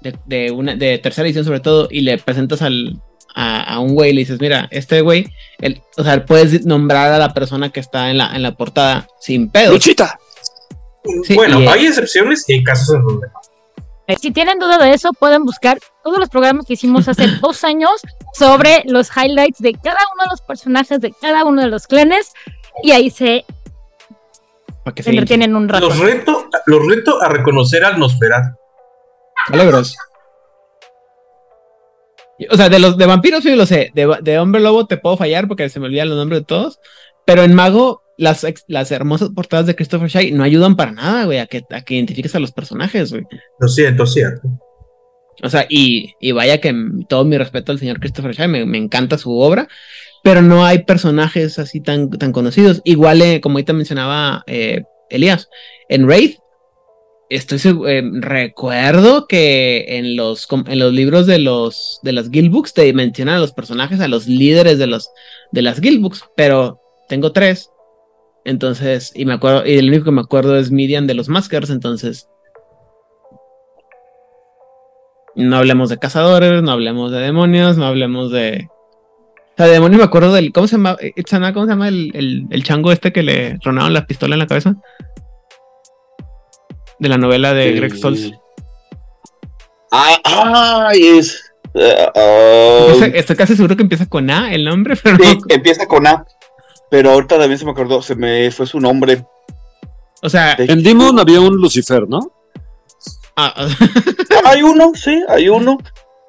de, de una, de tercera edición sobre todo, y le presentas al, a, a un güey y le dices, mira, este güey, el, o sea, puedes nombrar a la persona que está en la, en la portada sin pedo. Luchita. Sí, bueno, y, hay excepciones y hay casos en donde no. Eh, Si tienen duda de eso, pueden buscar todos los programas que hicimos hace (laughs) dos años sobre los highlights de cada uno de los personajes de cada uno de los clanes y ahí se para que se entretienen un rato. Los reto, los reto a reconocer al Nosferatu. Vale, bros. O sea, de los de vampiros sí lo sé. De, de hombre lobo te puedo fallar porque se me olvidan los nombres de todos. Pero en mago, las, las hermosas portadas de Christopher Shai no ayudan para nada, güey, a que, a que identifiques a los personajes, güey. Lo siento, cierto. O sea, y, y vaya que todo mi respeto al señor Christopher Shai, me, me encanta su obra, pero no hay personajes así tan, tan conocidos. Igual, eh, como ahorita mencionaba eh, Elías, en Wraith, estoy eh, recuerdo que en los, en los libros de los de las guild books te mencionan a los personajes, a los líderes de los de las guild books, pero tengo tres. Entonces, y me acuerdo, y el único que me acuerdo es Midian de los Maskers, entonces no hablemos de cazadores, no hablemos de demonios, no hablemos de. O sea, de demonios me acuerdo del. ¿Cómo se llama? Itzana, ¿Cómo se llama el, el, el chango este que le tronaron la pistola en la cabeza? De la novela de Greg Stoltz. Ah, ay, es. eh, ah, Empieza- Estoy casi seguro que empieza con A el nombre, pero no. sí, empieza con A. Pero ahorita también se me acordó, se me fue su nombre. O sea, De- En Demon había un Lucifer, ¿no? ah, ah, Hay uno, sí, hay uno.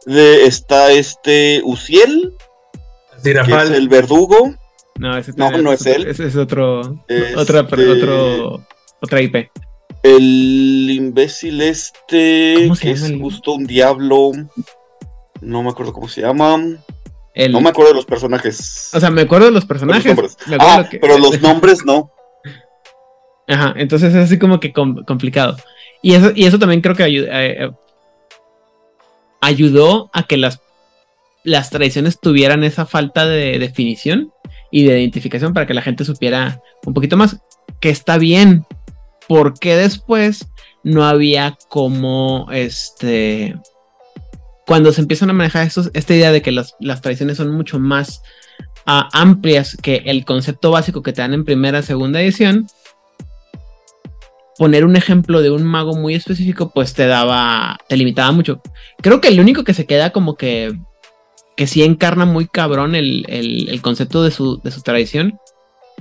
De, está este Uciel, que es Tirafal. el verdugo. no, ese No, no es él. Ese es otro. Este- Otra, otro. Otra IP. El imbécil este, ¿Cómo se que llama es el- justo un diablo. No me acuerdo cómo se llama. El- No me acuerdo de los personajes. O sea, me acuerdo de los personajes. Ah, que- pero los (laughs) nombres no. Ajá, entonces es así como que com- complicado. Y eso, y eso también creo que eh, eh, ayudó a que las, las tradiciones tuvieran esa falta de definición y de identificación para que la gente supiera un poquito más que está bien, porque después no había como este cuando se empiezan a manejar estos- esta idea de que las, tradiciones son mucho más ah, amplias que el concepto básico que te dan en primera, segunda edición, poner un ejemplo de un mago muy específico, pues te daba, te limitaba mucho. Creo que el único que se queda como que, que sí encarna muy cabrón el, el- el concepto de su, de su tradición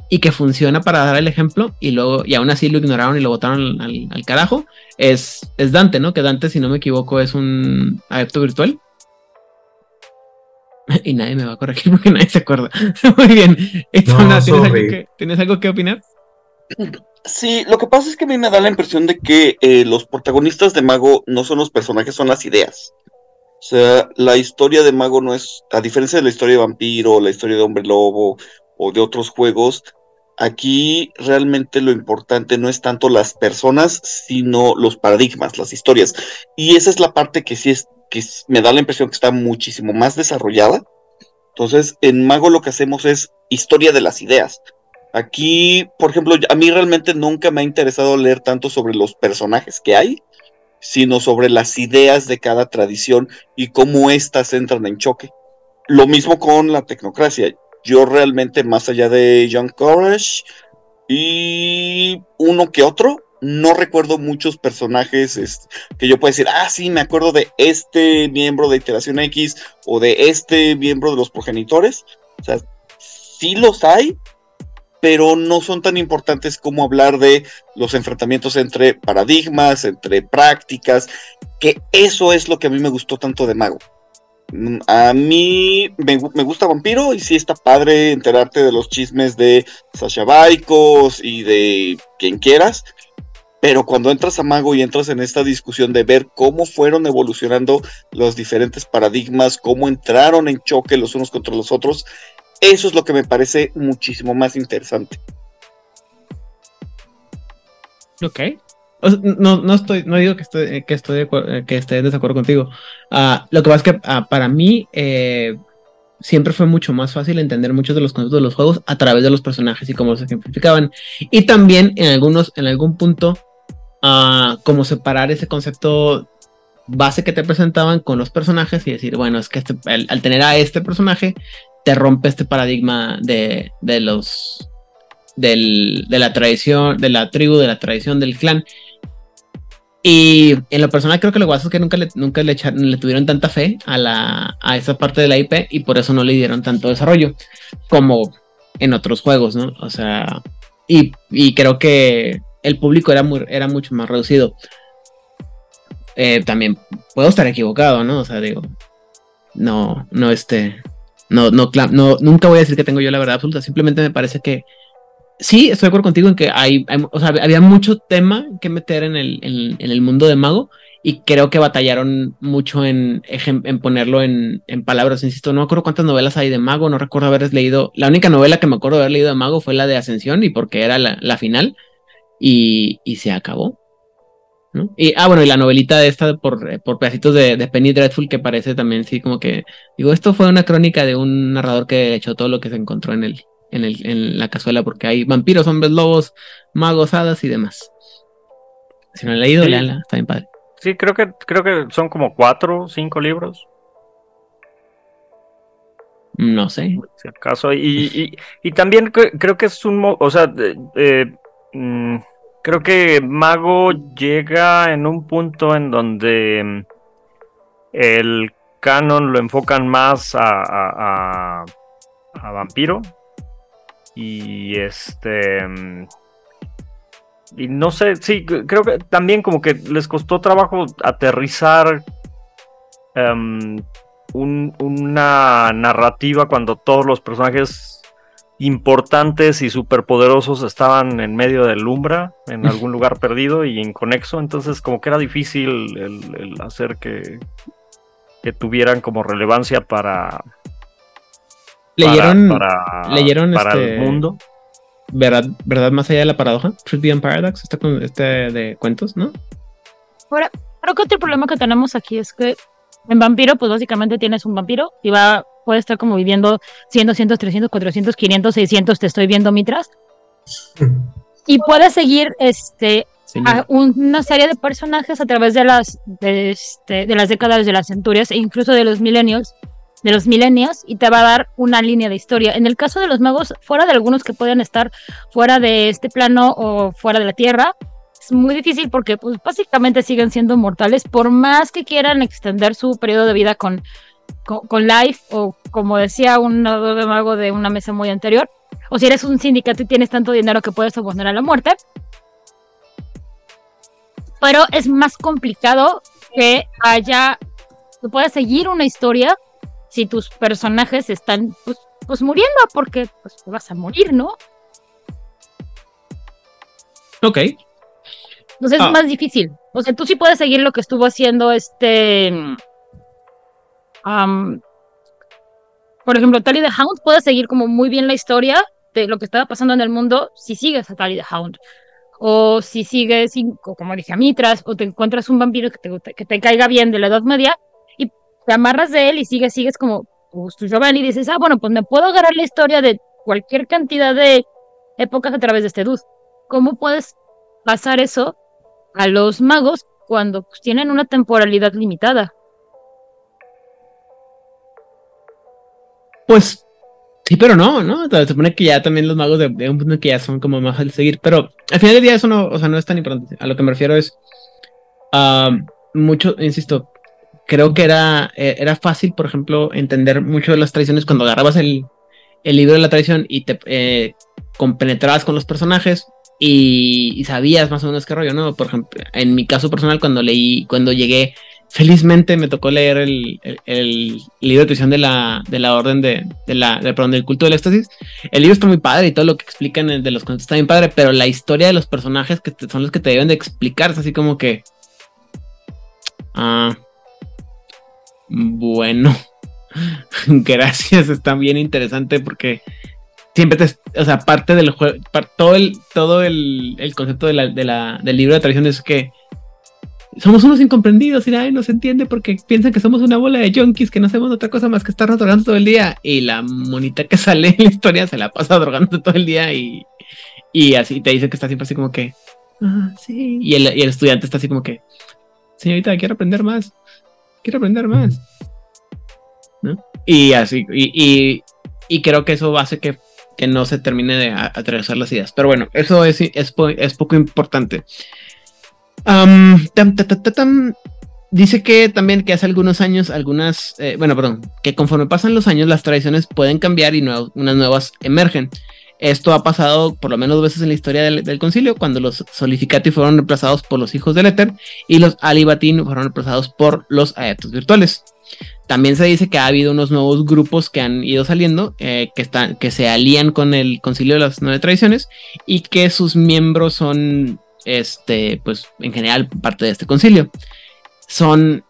y que funciona para dar el ejemplo y luego, y aún así lo ignoraron y lo botaron al, al carajo, es, es Dante, ¿no? Que Dante, si no me equivoco, es un adepto virtual. (laughs) Y nadie me va a corregir porque nadie se acuerda. (laughs) Muy bien. Itona, ¿tienes, algo sorry. que, ¿Tienes algo que opinar? Sí, lo que pasa es que a mí me da la impresión de que eh, los protagonistas de Mago no son los personajes, son las ideas. O sea, la historia de Mago no es, a diferencia de la historia de Vampiro, la historia de Hombre Lobo o de otros juegos, aquí realmente lo importante no es tanto las personas, sino los paradigmas, las historias. Y esa es la parte que sí es, que me da la impresión que está muchísimo más desarrollada. Entonces, en Mago lo que hacemos es historia de las ideas. Aquí, por ejemplo, a mí realmente nunca me ha interesado leer tanto sobre los personajes que hay, sino sobre las ideas de cada tradición y cómo éstas entran en choque. Lo mismo con la tecnocracia. Yo realmente, más allá de John Courage y uno que otro, no recuerdo muchos personajes este, que yo pueda decir, ah, sí, me acuerdo de este miembro de Iteración X o de este miembro de los progenitores. O sea, sí los hay, pero no son tan importantes como hablar de los enfrentamientos entre paradigmas, entre prácticas, que eso es lo que a mí me gustó tanto de Mago. A mí me, gu- me gusta Vampiro y sí está padre enterarte de los chismes de Sasha Baikos y de quien quieras, pero cuando entras a Mago y entras en esta discusión de ver cómo fueron evolucionando los diferentes paradigmas, cómo entraron en choque los unos contra los otros, eso es lo que me parece muchísimo más interesante. Ok. No, no estoy, no digo que estoy, que estoy, eh, que esté en desacuerdo contigo. Ah, lo que pasa es que ah, para mí eh, siempre fue mucho más fácil entender muchos de los conceptos de los juegos a través de los personajes y cómo se ejemplificaban. Y también en algunos, en algún punto, ah, como separar ese concepto base que te presentaban con los personajes y decir, bueno, es que este- al, al tener a este personaje, te rompe este paradigma de, de los del, de la tradición, de la tribu, de la tradición del clan. Y en lo personal creo que lo que pasa es que nunca le, nunca le, echaron- le tuvieron tanta fe a, la, a esa parte de la IP y por eso no le dieron tanto desarrollo como en otros juegos, ¿no? O sea, y, y creo que el público era, muy, era mucho más reducido. Eh, también puedo estar equivocado, ¿no? O sea, digo, no, no, este, no, no, no, nunca voy a decir que tengo yo la verdad absoluta, simplemente me parece que sí, estoy de acuerdo contigo en que hay, o sea, había mucho tema que meter en el, en, el mundo de Mago y creo que batallaron mucho en, en ponerlo en, palabras, insisto, no me acuerdo cuántas novelas hay de Mago, no recuerdo haber leído, la única novela que me acuerdo haber leído de Mago fue la de Ascensión y porque era la, final y, se acabó. Y, ah, bueno, y la novelita de esta por, por pedacitos de, de Penny Dreadful que parece también, sí, como que, digo, esto fue una crónica de un narrador que echó todo lo que se encontró en el, en, el, en la cazuela, porque hay vampiros, hombres lobos, magos, hadas y demás. Si no la he leído, Sí. léanla, está bien padre. Sí, creo que, creo que son como cuatro o cinco libros, No sé. si acaso. Y, y, y también cre- creo que es un... O sea, eh, mm, creo que Mago llega en un punto en donde mm, el canon lo enfocan más a, a, a- a Vampiro. Y este... mm, Y no sé, sí, creo que también como que les costó trabajo aterrizar em, un- una narrativa cuando todos los personajes importantes y superpoderosos estaban en medio del Umbra, en algún lugar perdido y inconexo, entonces como que era difícil el, el hacer que, que tuvieran como relevancia para... ¿Leyeron, para, leyeron para este, el mundo. ¿verdad, ¿Verdad más allá de la paradoja? Truth Beyond Paradox, este, con- este de cuentos, ¿no? Ahora, creo que otro problema que tenemos aquí es que en vampiro, pues básicamente tienes un vampiro y va, puede estar como viviendo 100, 200, 300, 400, 500, 600, te estoy viendo mitras. (laughs) Y puedes seguir este, a un- una serie de personajes a través de las, de, este, de las décadas, de las centurias e incluso de los milenios, de los milenios, y te va a dar una línea de historia. En el caso de los magos, fuera de algunos que pueden estar fuera de este plano o fuera de la Tierra, es muy difícil porque pues básicamente siguen siendo mortales por más que quieran extender su periodo de vida con, con, Life o como decía un de mago de una mesa muy anterior, o si eres un sindicato y tienes tanto dinero que puedes oponer a la muerte. Pero es más complicado que haya, que puedas seguir una historia si tus personajes están pues, pues muriendo porque pues te vas a morir, ¿no? Ok. Entonces Ah. es más difícil. O sea, tú sí puedes seguir lo que estuvo haciendo este. am, por ejemplo, Tally the Hound puede seguir como muy bien la historia de lo que estaba pasando en el mundo si sigues a Tally the Hound. O si sigues, como dije, a Mitras, o te encuentras un vampiro que te, que te caiga bien de la Edad Media te amarras de él y sigues, sigues como pues, tu Giovanni y dices, ah, bueno, pues me puedo agarrar la historia de cualquier cantidad de épocas a través de este dude. ¿Cómo puedes pasar eso a los magos cuando pues, tienen una temporalidad limitada. Pues sí, pero no, ¿no? Se supone que ya también los magos de, un punto que ya son como más fácil seguir, pero al final del día eso no, o sea, no es tan importante. A lo que me refiero es ah, mucho, insisto, creo que era, eh, era fácil, por ejemplo, entender mucho de las tradiciones cuando agarrabas el, el libro de la tradición y te, eh, compenetrabas con los personajes y, sabías más o menos qué rollo, ¿no? Por ejemplo, en mi caso personal, cuando leí, cuando llegué, felizmente me tocó leer el, libro de tradición de la, de la orden de, la, perdón, del culto del éxtasis. El libro está muy padre y todo lo que explican de los conceptos está bien padre, pero la historia de los personajes que son los que te deben de explicar es así como que. Ah. Bueno. (laughs) Gracias, está bien interesante porque siempre te, o sea, parte del juego, todo el, todo el, concepto de la, del libro de tradición es que somos unos incomprendidos y nadie nos entiende porque piensan que somos una bola de junkies que no hacemos otra cosa más que estar drogando todo el día. Y la monita que sale en la historia se la pasa drogando todo el día y, y así te dice que está siempre así como que, ah, sí. Y el, y el estudiante está así como que, señorita, quiero aprender más, quiero aprender más. Y así, y, creo que eso hace que que no se termine de atravesar las ideas. Pero bueno, eso es, es, poco importante. dice que también que hace algunos años, algunas, eh, bueno, perdón, que conforme pasan los años las tradiciones pueden cambiar y unas nuevas emergen. Esto ha pasado por lo menos dos veces en la historia del, concilio, cuando los solificati fueron reemplazados por los hijos del éter y los alibatín fueron reemplazados por los aetos virtuales. También se dice que ha habido unos nuevos grupos que han ido saliendo, eh, que, están, que se alían con el Concilio de las Nueve Tradiciones y que sus miembros son, este, pues en general, parte de este concilio. Son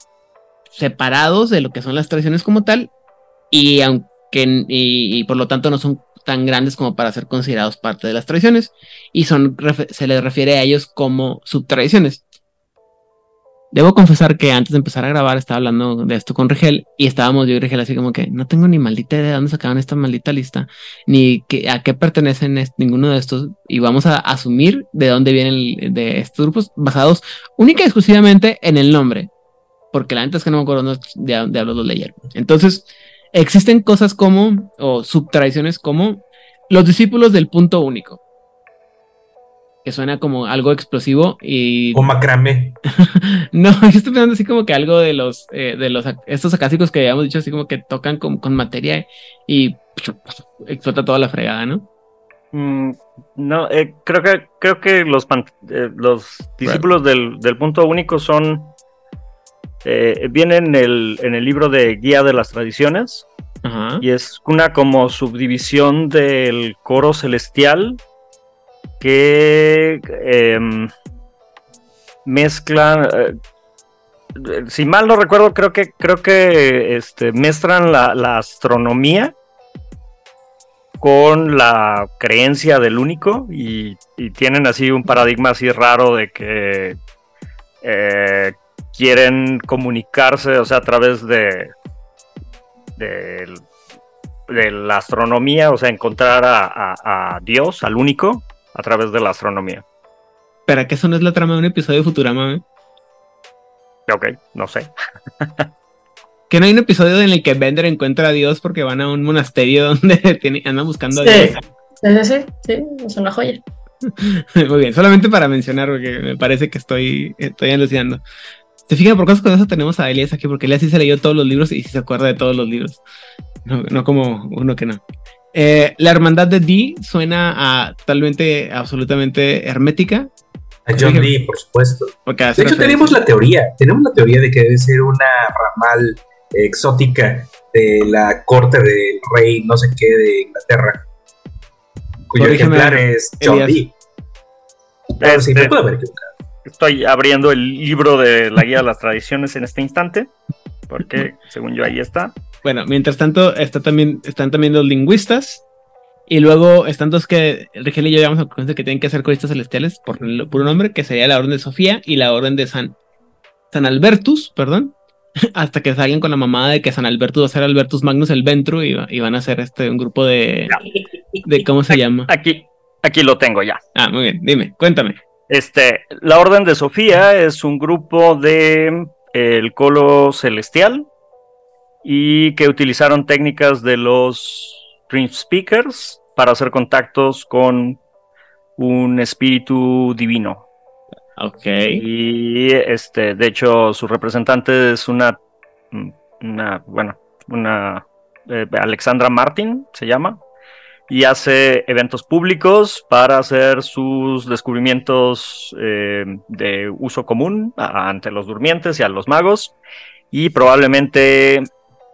separados de lo que son las tradiciones como tal y aunque y, por lo tanto no son tan grandes como para ser considerados parte de las tradiciones y son se les refiere a ellos como subtradiciones. Debo confesar que antes de empezar a grabar estaba hablando de esto con Rigel y estábamos yo y Rigel así como que no tengo ni maldita idea de dónde sacaban esta maldita lista, ni que, a qué pertenecen ninguno de estos y vamos a asumir de dónde vienen de estos grupos basados única y exclusivamente en el nombre, porque la neta es que no me acuerdo de, de hablo los leyeron. Entonces, existen cosas como, o subtradiciones como los discípulos del punto único que suena como algo explosivo y... O macramé. (laughs) no, yo estoy pensando así como que algo de los, eh, de los, estos acásicos que habíamos dicho así como que tocan con, materia y (laughs) explota toda la fregada, ¿no? Mm, no, eh, creo que creo que los, eh, los discípulos del, punto único son vienen en el, en el libro de Guía de las Tradiciones y es una como subdivisión del coro celestial que em, mezclan, eh, si mal no recuerdo, creo que, creo que este, mezclan la, astronomía con la creencia del único y, tienen así un paradigma así raro de que eh, quieren comunicarse, o sea, a través de, de, la astronomía, o sea, encontrar a Dios, al único, a través de la astronomía. ¿Para que eso no es la trama de un episodio de Futurama? ¿eh? Ok, no sé. (laughs) que no hay un episodio en el que Bender encuentra a Dios porque van a un monasterio (laughs) donde andan buscando a Dios. Sí, sí, sí, sí, es una joya. (laughs) Muy bien, solamente para mencionar, porque me parece que estoy, estoy alucinando. Se fijan, por cosas con eso tenemos a Elias aquí, porque Elias sí se leyó todos los libros y sí se acuerda de todos los libros. No, no como uno que no. Eh, la hermandad de Dee suena a totalmente, absolutamente hermética. A John Dee, por supuesto. de hecho, tenemos la teoría, tenemos la teoría de que debe ser una ramal exótica de la corte del rey no sé qué de Inglaterra, cuyo ejemplar es John Dee. Este, estoy abriendo el libro de la guía de las tradiciones en este instante, porque según yo ahí está. Bueno, mientras tanto, está también, están también los lingüistas. Y luego están dos que Rigel y yo llegamos a la conclusión que tienen que ser coristas celestiales por un nombre, que sería la Orden de Sofía y la Orden de San, San Albertus, perdón. (laughs) Hasta que salgan con la mamada de que San Albertus va a ser Albertus Magnus el Ventru y, van a ser este un grupo de. de ¿Cómo se llama? Aquí, aquí lo tengo ya. Ah, muy bien, dime, cuéntame. Este, la Orden de Sofía es un grupo de el Colo Celestial y que utilizaron técnicas de los Dream Speakers para hacer contactos con un espíritu divino. Ok. Y este, de hecho, su representante es una, una bueno, una eh, Alexandra Martin se llama. Y hace eventos públicos para hacer sus descubrimientos eh, de uso común ante los durmientes y a los magos. Y probablemente,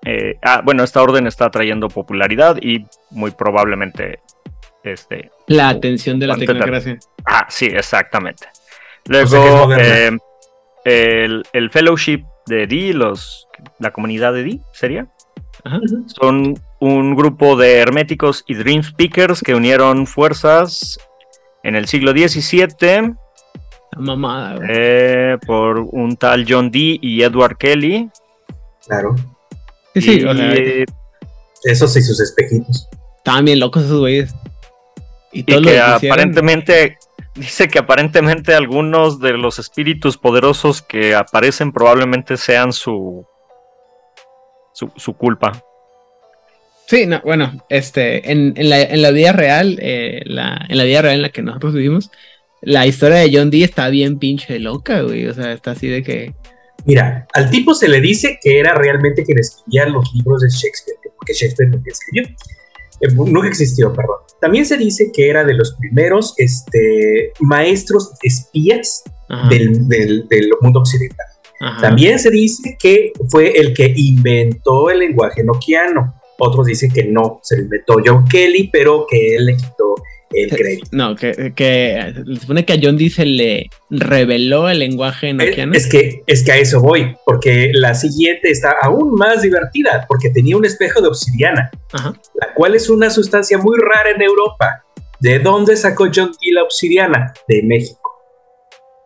eh, ah, bueno, esta orden está trayendo popularidad y muy probablemente, este, La atención de la tecnocracia. ah, sí, exactamente. O sea Luego, eh, el, el fellowship de D, los, la comunidad de D, sería. Ajá. Son un grupo de herméticos y dream speakers que unieron fuerzas en el siglo XVII La mamada, eh, por un tal John Dee y Edward Kelly. Claro. Sí, sí, Y, o sea, eh, Esos y sus espejitos. estaban bien locos esos güeyes. Y y que aparentemente dice que aparentemente algunos de los espíritus poderosos que aparecen probablemente sean su su, su culpa. Sí, no, bueno, este, en, en la, en la vida real, eh, la, en la vida real en la que nosotros vivimos, la historia de John Dee está bien pinche loca, güey. O sea, está así de que. Mira, al tipo se le dice que era realmente quien escribía los libros de Shakespeare, porque Shakespeare nunca escribió. Eh, nunca existió, perdón. También se dice que era de los primeros este, maestros espías del, del- del mundo occidental. Ajá. También se dice que fue el que inventó el lenguaje noquiano. Otros dicen que no, se lo inventó John Kelly, pero que él le quitó el crédito. No, que, que se supone que a John Dee se le reveló el lenguaje Es, noquiano. es que, es que a eso voy, porque la siguiente está aún más divertida, porque tenía un espejo de obsidiana, Ajá. la cual es una sustancia muy rara en Europa. ¿De dónde sacó John Dee la obsidiana? De México.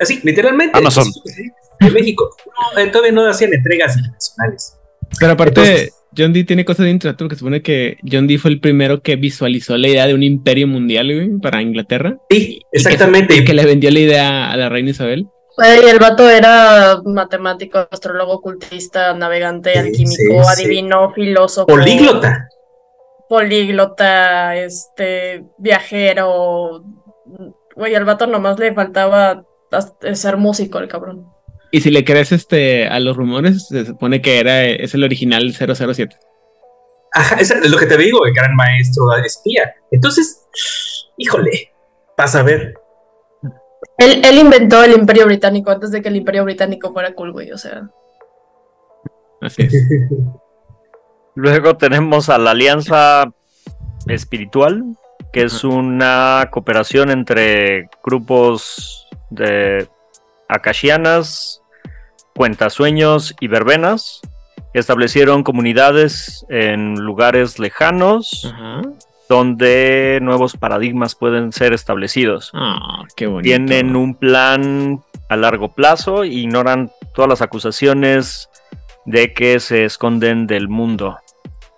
Así, literalmente. Amazon. De México. No, eh, todavía no hacían entregas internacionales. Pero aparte, Entonces- John Dee tiene cosas de intrato porque se supone que John Dee fue el primero que visualizó la idea de un imperio mundial, güey, para Inglaterra. Sí, Y exactamente. Que, y que le vendió la idea a la reina Isabel. Güey, el vato era matemático, astrólogo, ocultista, navegante, Sí, alquímico, sí, sí. adivino, filósofo. Políglota. Políglota, este, viajero. Güey, al vato nomás le faltaba ser músico, el cabrón. Y si le crees este, a los rumores, se supone que era, es el original 007. Ajá, eso es lo que te digo, el gran maestro espía. Entonces, híjole, vas a ver. Él, él inventó el Imperio Británico antes de que el Imperio Británico fuera cool, güey, o sea. Así es. (laughs) Luego tenemos a la Alianza Espiritual, que es una cooperación entre grupos de akashianas, cuentasueños y verbenas. Establecieron comunidades en lugares lejanos donde nuevos paradigmas pueden ser establecidos. Ah, qué bonito. Tienen un plan a largo plazo e ignoran todas las acusaciones de que se esconden del mundo.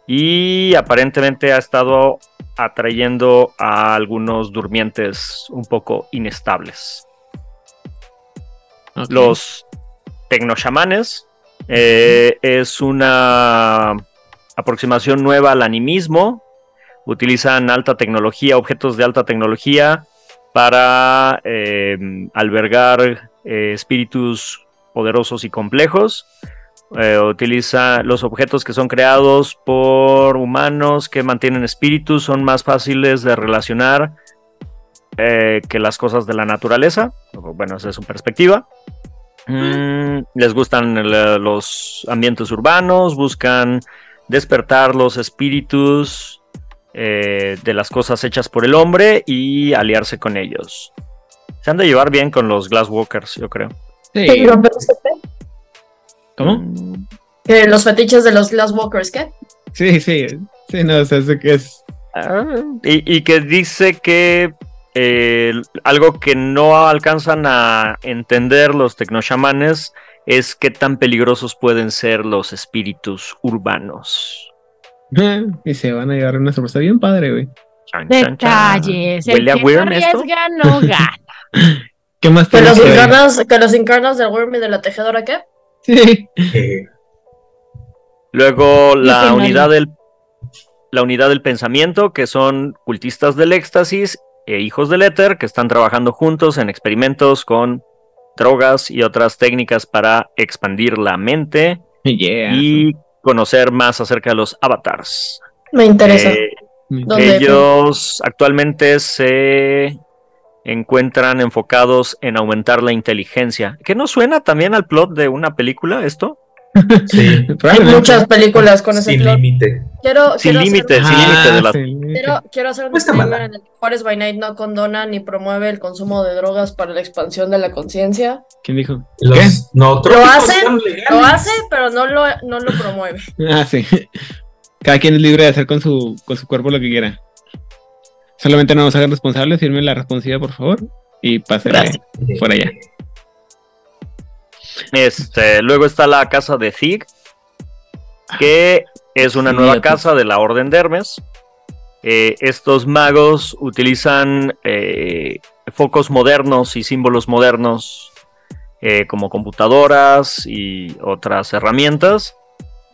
Y aparentemente ha estado atrayendo a algunos durmientes un poco inestables. Los tecnochamanes eh, es una aproximación nueva al animismo. Utilizan alta tecnología, objetos de alta tecnología para eh, albergar eh, espíritus poderosos y complejos. Utiliza los objetos que son creados por humanos que mantienen espíritus, son más fáciles de relacionar que las cosas de la naturaleza. Bueno, esa es su perspectiva. Mm, les gustan el- los ambientes urbanos, buscan despertar los espíritus eh, de las cosas hechas por el hombre y aliarse con ellos. Se han de llevar bien con los Glasswalkers, yo creo. ¿Cómo? Que los fetiches de los Glasswalkers, ¿qué? Sí, sí. Sí, no, o sea, es que es. Ah, Y, y que dice que eh, algo que no alcanzan a entender los tecnochamanes es qué tan peligrosos pueden ser los espíritus urbanos. (laughs) Y se van a llevar una sorpresa bien padre, güey. Chan, chan, chan. Detalles. El ¿Huele a que no esto? arriesga no (laughs) gana. ¿Qué más Que los tenemos que los encarnas del Worm y de la tejedora, ¿qué? Sí. Luego la unidad del la unidad del pensamiento, que son cultistas del éxtasis e hijos del éter, que están trabajando juntos en experimentos con drogas y otras técnicas para expandir la mente Yeah. y conocer más acerca de los avatars. Me interesa. Eh, ¿Dónde? Ellos actualmente se encuentran enfocados en aumentar la inteligencia. ¿Que no suena también al plot de una película esto? Sí. (laughs) Hay muchas películas con ese Sin límite. Quiero, Sin quiero límite, sin límite de la... Quiero, quiero hacer un disclaimer en el que Juárez by Night no condona ni promueve el consumo de drogas para la expansión de la conciencia. ¿Quién dijo? Los no Lo hace, lo hace, pero no lo, no lo promueve. (laughs) Ah, sí. Cada quien es libre de hacer con su, con su cuerpo lo que quiera. Solamente no nos hagan responsables, firmen la responsabilidad, por favor, y pasen Gracias. por allá. Este, luego está la casa de Zig, que es una nueva casa de la Orden de Hermes. Eh, estos magos utilizan eh, focos modernos y símbolos modernos eh, como computadoras y otras herramientas.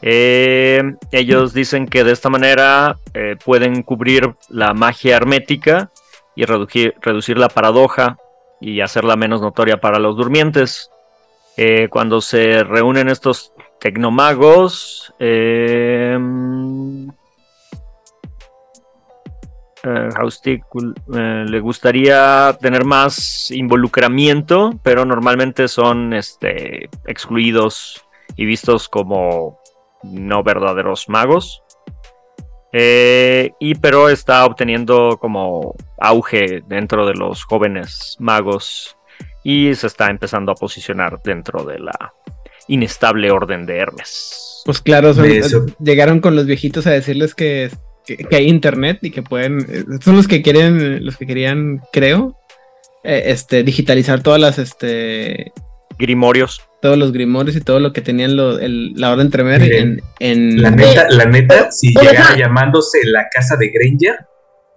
Ellos dicen que de esta manera pueden cubrir la magia hermética y reducir, reducir la paradoja y hacerla menos notoria para los durmientes. Eh, cuando se reúnen estos tecnomagos, eh, eh, eh, le gustaría tener más involucramiento, pero normalmente son este, excluidos y vistos como no verdaderos magos. Y pero está obteniendo como auge dentro de los jóvenes magos y se está empezando a posicionar dentro de la inestable orden de Hermes. Pues claro, son- llegaron con los viejitos a decirles que, que, que hay internet y que pueden, eh, son los que quieren, los que querían, creo, eh, este, digitalizar todas las, este, Grimorios. todos los grimorios y todo lo que tenían lo- el- la orden Tremer en, en La neta, la neta, si llegara llamándose la casa de Granger,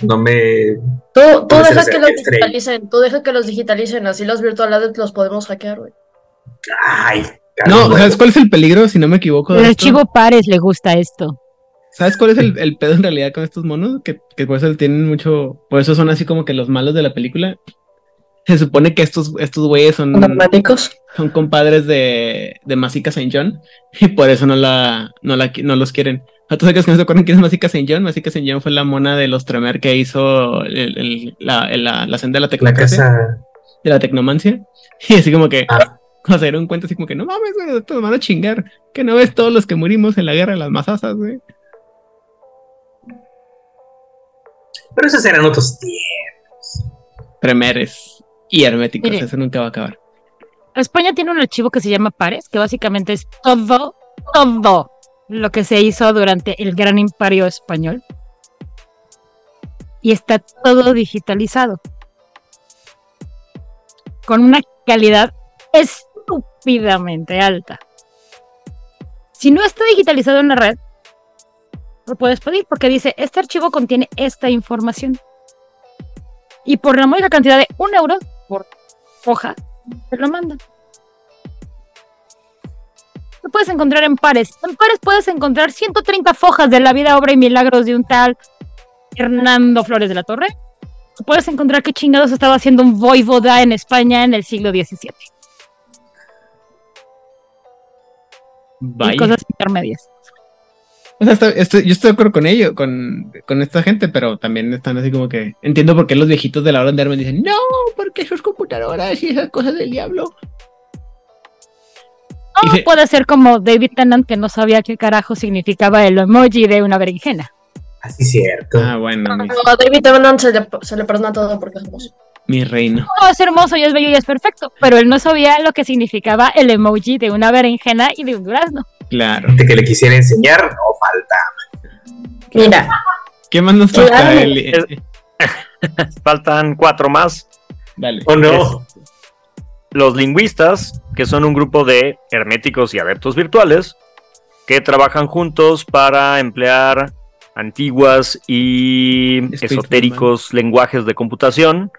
no me. Tú, tú Puede ser deja que los estrella. digitalicen, tú deja que los digitalicen, así los virtual los podemos hackear, güey. Ay, No. ¿sabes cuál es el peligro? Si no me equivoco. de El esto? archivo Pares le gusta esto. ¿Sabes cuál es el, el pedo en realidad con estos monos? Que, que por eso tienen mucho. Por eso son así como que los malos de la película. Se supone que estos, estos güeyes son, Matemáticos. son compadres de, de Masica Saint John. Y por eso no la, no la no los quieren. ¿A todos aquellos que no se acuerdan quién es John? Masica Saint John fue la mona de los Tremer que hizo el- el- la, el- la, la senda de la casa. de la tecnomancia. (laughs) Y así como que. Ah. Cuando se dieron cuenta, así como que no mames, güey, estos nos van a chingar. Que no ves todos los que murimos en la guerra de las masasas, güey. Pero esos eran otros tiempos. Tremeres y herméticos, Mire. eso nunca va a acabar. España tiene un archivo que se llama Pares, que básicamente es todo, todo lo que se hizo durante el gran imperio español. Y está todo digitalizado. Con una calidad estúpidamente alta. Si no está digitalizado en la red, lo puedes pedir porque dice, este archivo contiene esta información. Y por la módica cantidad de un euro por hoja, te lo mandan. Lo puedes encontrar en pares. En pares puedes encontrar 130 fojas de la vida, obra y milagros de un tal Hernando Flores de la Torre. O puedes encontrar qué chingados estaba haciendo un voivoda en España en el siglo XVII. Y Vaya. cosas intermedias. O sea, estoy- estoy- yo estoy de acuerdo con ello, con, con esta gente, pero también están así como que. Entiendo por qué los viejitos de la hora de Hermes dicen, no, porque sus computadoras y esas cosas del diablo. O se- puede ser como David Tennant que no sabía qué carajo significaba el emoji de una berenjena. Así cierto. Ah, bueno, No, a David Tennant se le, se le perdona todo porque es hermoso. mi reino. No, es hermoso y es bello y es perfecto, pero él no sabía lo que significaba el emoji de una berenjena y de un durazno. Claro. Gente que le quisiera enseñar, no falta. Mira, ¿Qué más nos falta. Eli? (laughs) Faltan cuatro más. Dale. ¿O no? Los lingüistas, que son un grupo de herméticos y adeptos virtuales, que trabajan juntos para emplear antiguas y esotéricos lenguajes de computación,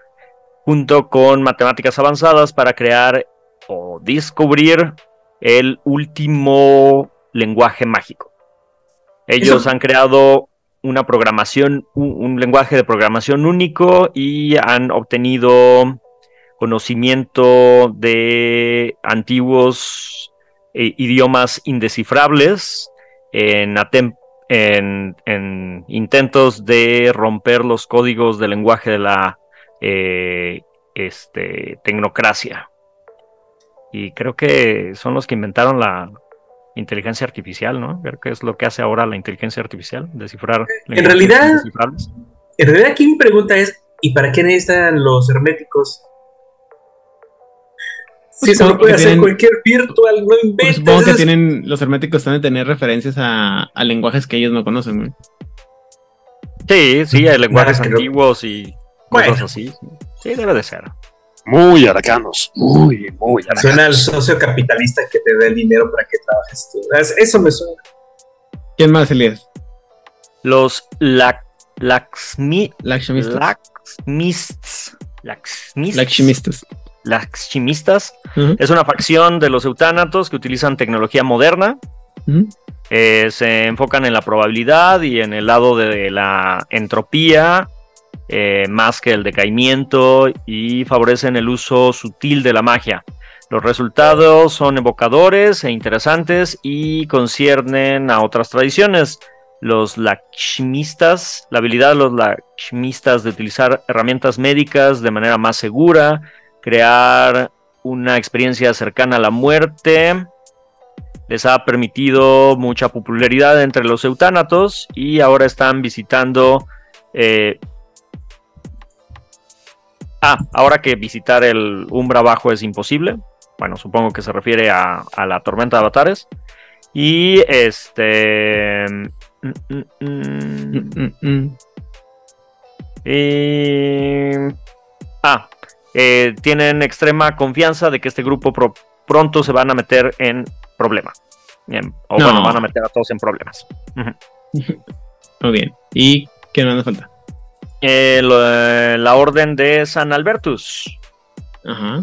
junto con matemáticas avanzadas para crear o descubrir el último lenguaje mágico. Ellos Eso- han creado una programación, un, un lenguaje de programación único y han obtenido conocimiento de antiguos eh, idiomas indescifrables en, atem- en, en intentos de romper los códigos del lenguaje de la eh, este, tecnocracia. Y creo que son los que inventaron la inteligencia artificial, ¿no? Creo que es lo que hace ahora la inteligencia artificial, descifrar. En realidad, en realidad aquí mi pregunta es, ¿y para qué necesitan los herméticos? Si se lo puede hacer cualquier virtual, no Pues inventes. supongo que tienen, los herméticos están de tener referencias a, a lenguajes que ellos no conocen, güey. Sí, sí, hay lenguajes antiguos y cosas Bueno. así. Sí, debe de ser. Muy aracanos. Muy, muy aracanos. Suena al socio capitalista que te dé el dinero para que trabajes tú. Es- Eso me suena. ¿Quién más, Elías? Los lac, laxmi, Lakshimistas. laxmists. Laxmimistas Ujú. es una facción de los eutánatos que utilizan tecnología moderna. Eh, se enfocan en la probabilidad y en el lado de la entropía, eh, más que el decaimiento, y favorecen el uso sutil de la magia. Los resultados son evocadores e interesantes y conciernen a otras tradiciones. Los Lakshmistas, la habilidad de los Lakshmistas de utilizar herramientas médicas de manera más segura, crear una experiencia cercana a la muerte, les ha permitido mucha popularidad entre los eutánatos y ahora están visitando... eh, Ah, ahora que visitar el Umbra Bajo es imposible. Bueno, supongo que se refiere a, a la tormenta de avatares. Y este... mm, mm, mm. Ah, eh, tienen extrema confianza de que este grupo pro- pronto se van a meter en problemas. Bien, O No. bueno, van a meter a todos en problemas. (laughs) Muy bien. ¿Y qué nos falta? Eh, lo- eh, la Orden de San Albertus.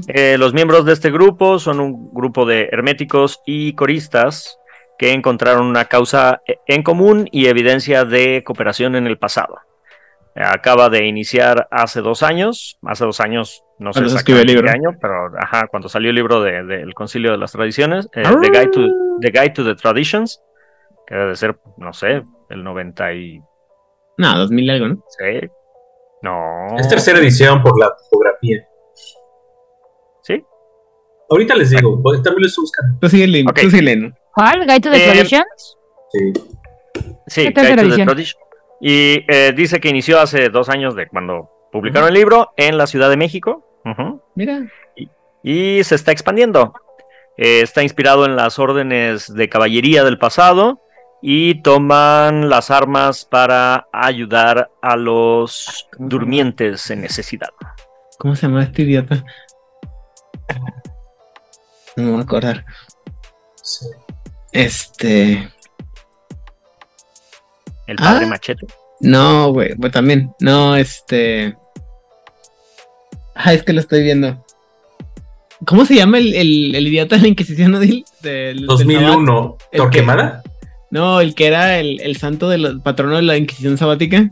Eh, los miembros de este grupo son un grupo de herméticos y coristas que encontraron una causa eh, en común y evidencia de cooperación en el pasado. Acaba de iniciar hace dos años, hace dos años, no sé escribió el libro. qué año, pero ajá, cuando salió el libro del de, del Concilio de las Tradiciones, eh, the, Guide to, The Guide to the Traditions, que debe de ser, no sé, el 96, No, 2000 algo, ¿no? no, Es tercera edición por la fotografía. ¿sí? Ahorita les digo, porque también lo estoy buscando. Tú sigue leyendo. Ok. Tú sigue. ¿Cuál? ¿Guide to the Eh, Traditions? Sí. Sí, ¿Qué tal Guide to the edición? Tradition. Y eh, dice que inició hace dos años de cuando publicaron el libro en la Ciudad de México. Mira. Y se está expandiendo. Eh, está inspirado en las órdenes de caballería del pasado y toman las armas para ayudar a los durmientes en necesidad. ¿Cómo se llama este idiota? No me voy a acordar. sí. Este. El padre Ah. machete. No, güey. Pues también. No, este. Ah, es que lo estoy viendo. ¿Cómo se llama el, el, el idiota de la Inquisición, Odil? Del, del 2001. El que- ¿Torquemada? No, el que era el, el santo del patrono de la Inquisición sabática.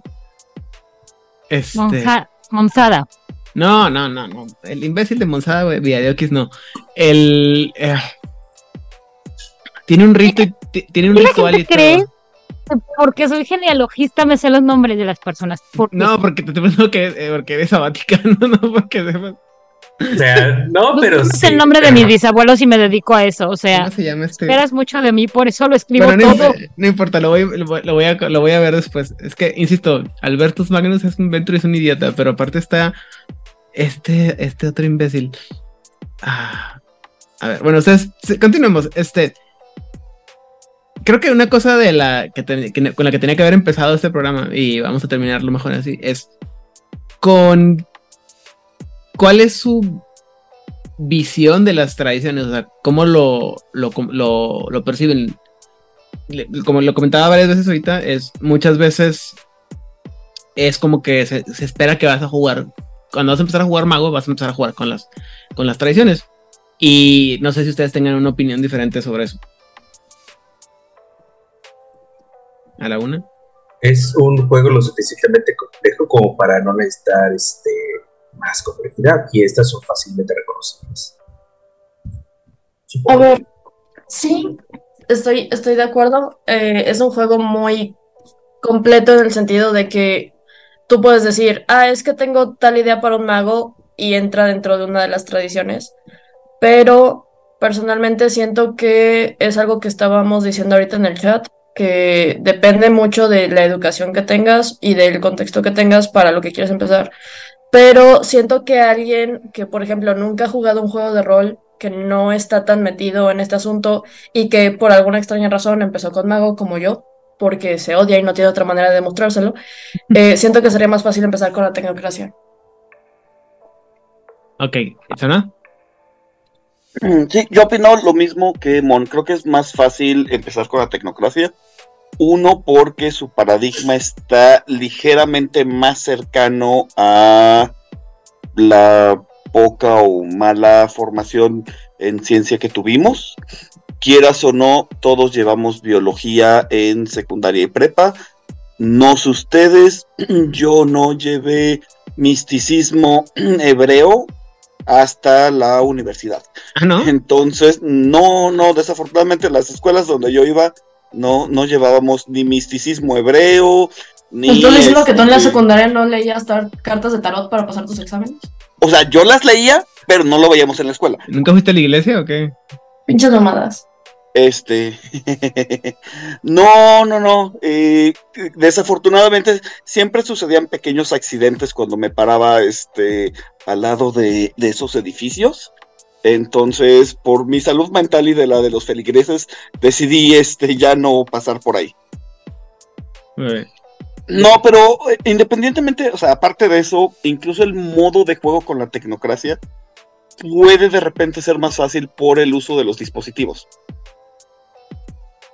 Este. Monja- Monzada. No, no, no, no. El imbécil de Monzada, güey, Villadeokis, no. El. eh, tiene un rito y ti- tiene un ¿Y la ritual y cree todo. que porque soy genealogista me sé los nombres de las personas? No, porque te tengo que eh, porque eres sabática, (laughs) no, no, porque. O sea, no, no pero sé sí. el nombre de mis bisabuelos y me dedico a eso. O sea, ¿Cómo se llama este? esperas mucho de mí, por eso lo escribo Pero no, todo. imp- no importa, lo voy, lo, voy- a, lo voy a ver después. Es que, insisto, Albertus Magnus es un Ventur y es un idiota, pero aparte está este, este otro imbécil. Ah, a ver, bueno, ustedes, continuemos. Este, creo que una cosa con la que tenía que haber empezado este programa y vamos a terminarlo mejor así es con cuál es su visión de las tradiciones, o sea, cómo lo, lo, perciben. Como lo comentaba varias veces ahorita, es muchas veces es como que se, se espera que vas a jugar. Cuando vas a empezar a jugar mago, vas a empezar a jugar con las, con las tradiciones. Y no sé si ustedes tengan una opinión diferente sobre eso. A la una. Es un juego lo suficientemente complejo como para no necesitar este, más complejidad. Y estas son fácilmente reconocibles. A ver, sí, estoy, estoy de acuerdo. Eh, es un juego muy completo en el sentido de que tú puedes decir, ah, es que tengo tal idea para un mago y entra dentro de una de las tradiciones, pero personalmente siento que es algo que estábamos diciendo ahorita en el chat, que depende mucho de la educación que tengas y del contexto que tengas para lo que quieres empezar. Pero siento que alguien que, por ejemplo, nunca ha jugado un juego de rol, que no está tan metido en este asunto y que por alguna extraña razón empezó con mago como yo, porque se odia y no tiene otra manera de demostrárselo, eh, siento que sería más fácil empezar con la tecnocracia. Ok, ¿Sana? Mm, sí, yo opino lo mismo que Mon. Creo que es más fácil empezar con la tecnocracia. Uno, porque su paradigma está ligeramente más cercano a la poca o mala formación en ciencia que tuvimos. Quieras o no, todos llevamos biología en secundaria y prepa. No sé ustedes, (clears throat) yo no llevé misticismo (clears throat) hebreo hasta la universidad. ¿Ah, Entonces, no, no, desafortunadamente las escuelas donde yo iba no, no llevábamos ni misticismo hebreo, ni... ¿Estás diciendo que tú en la este, secundaria no leías cartas de tarot para pasar tus exámenes? O sea, yo las leía, pero no lo veíamos en la escuela. ¿Nunca fuiste a la iglesia o qué? Pinches nomadas. Este, (laughs) no, no, no. eh, desafortunadamente siempre sucedían pequeños accidentes cuando me paraba, este, al lado de, de esos edificios. Entonces, por mi salud mental y de la de los feligreses, decidí, este, ya no pasar por ahí. No, pero eh, independientemente, o sea, aparte de eso, incluso el modo de juego con la tecnocracia puede de repente ser más fácil por el uso de los dispositivos.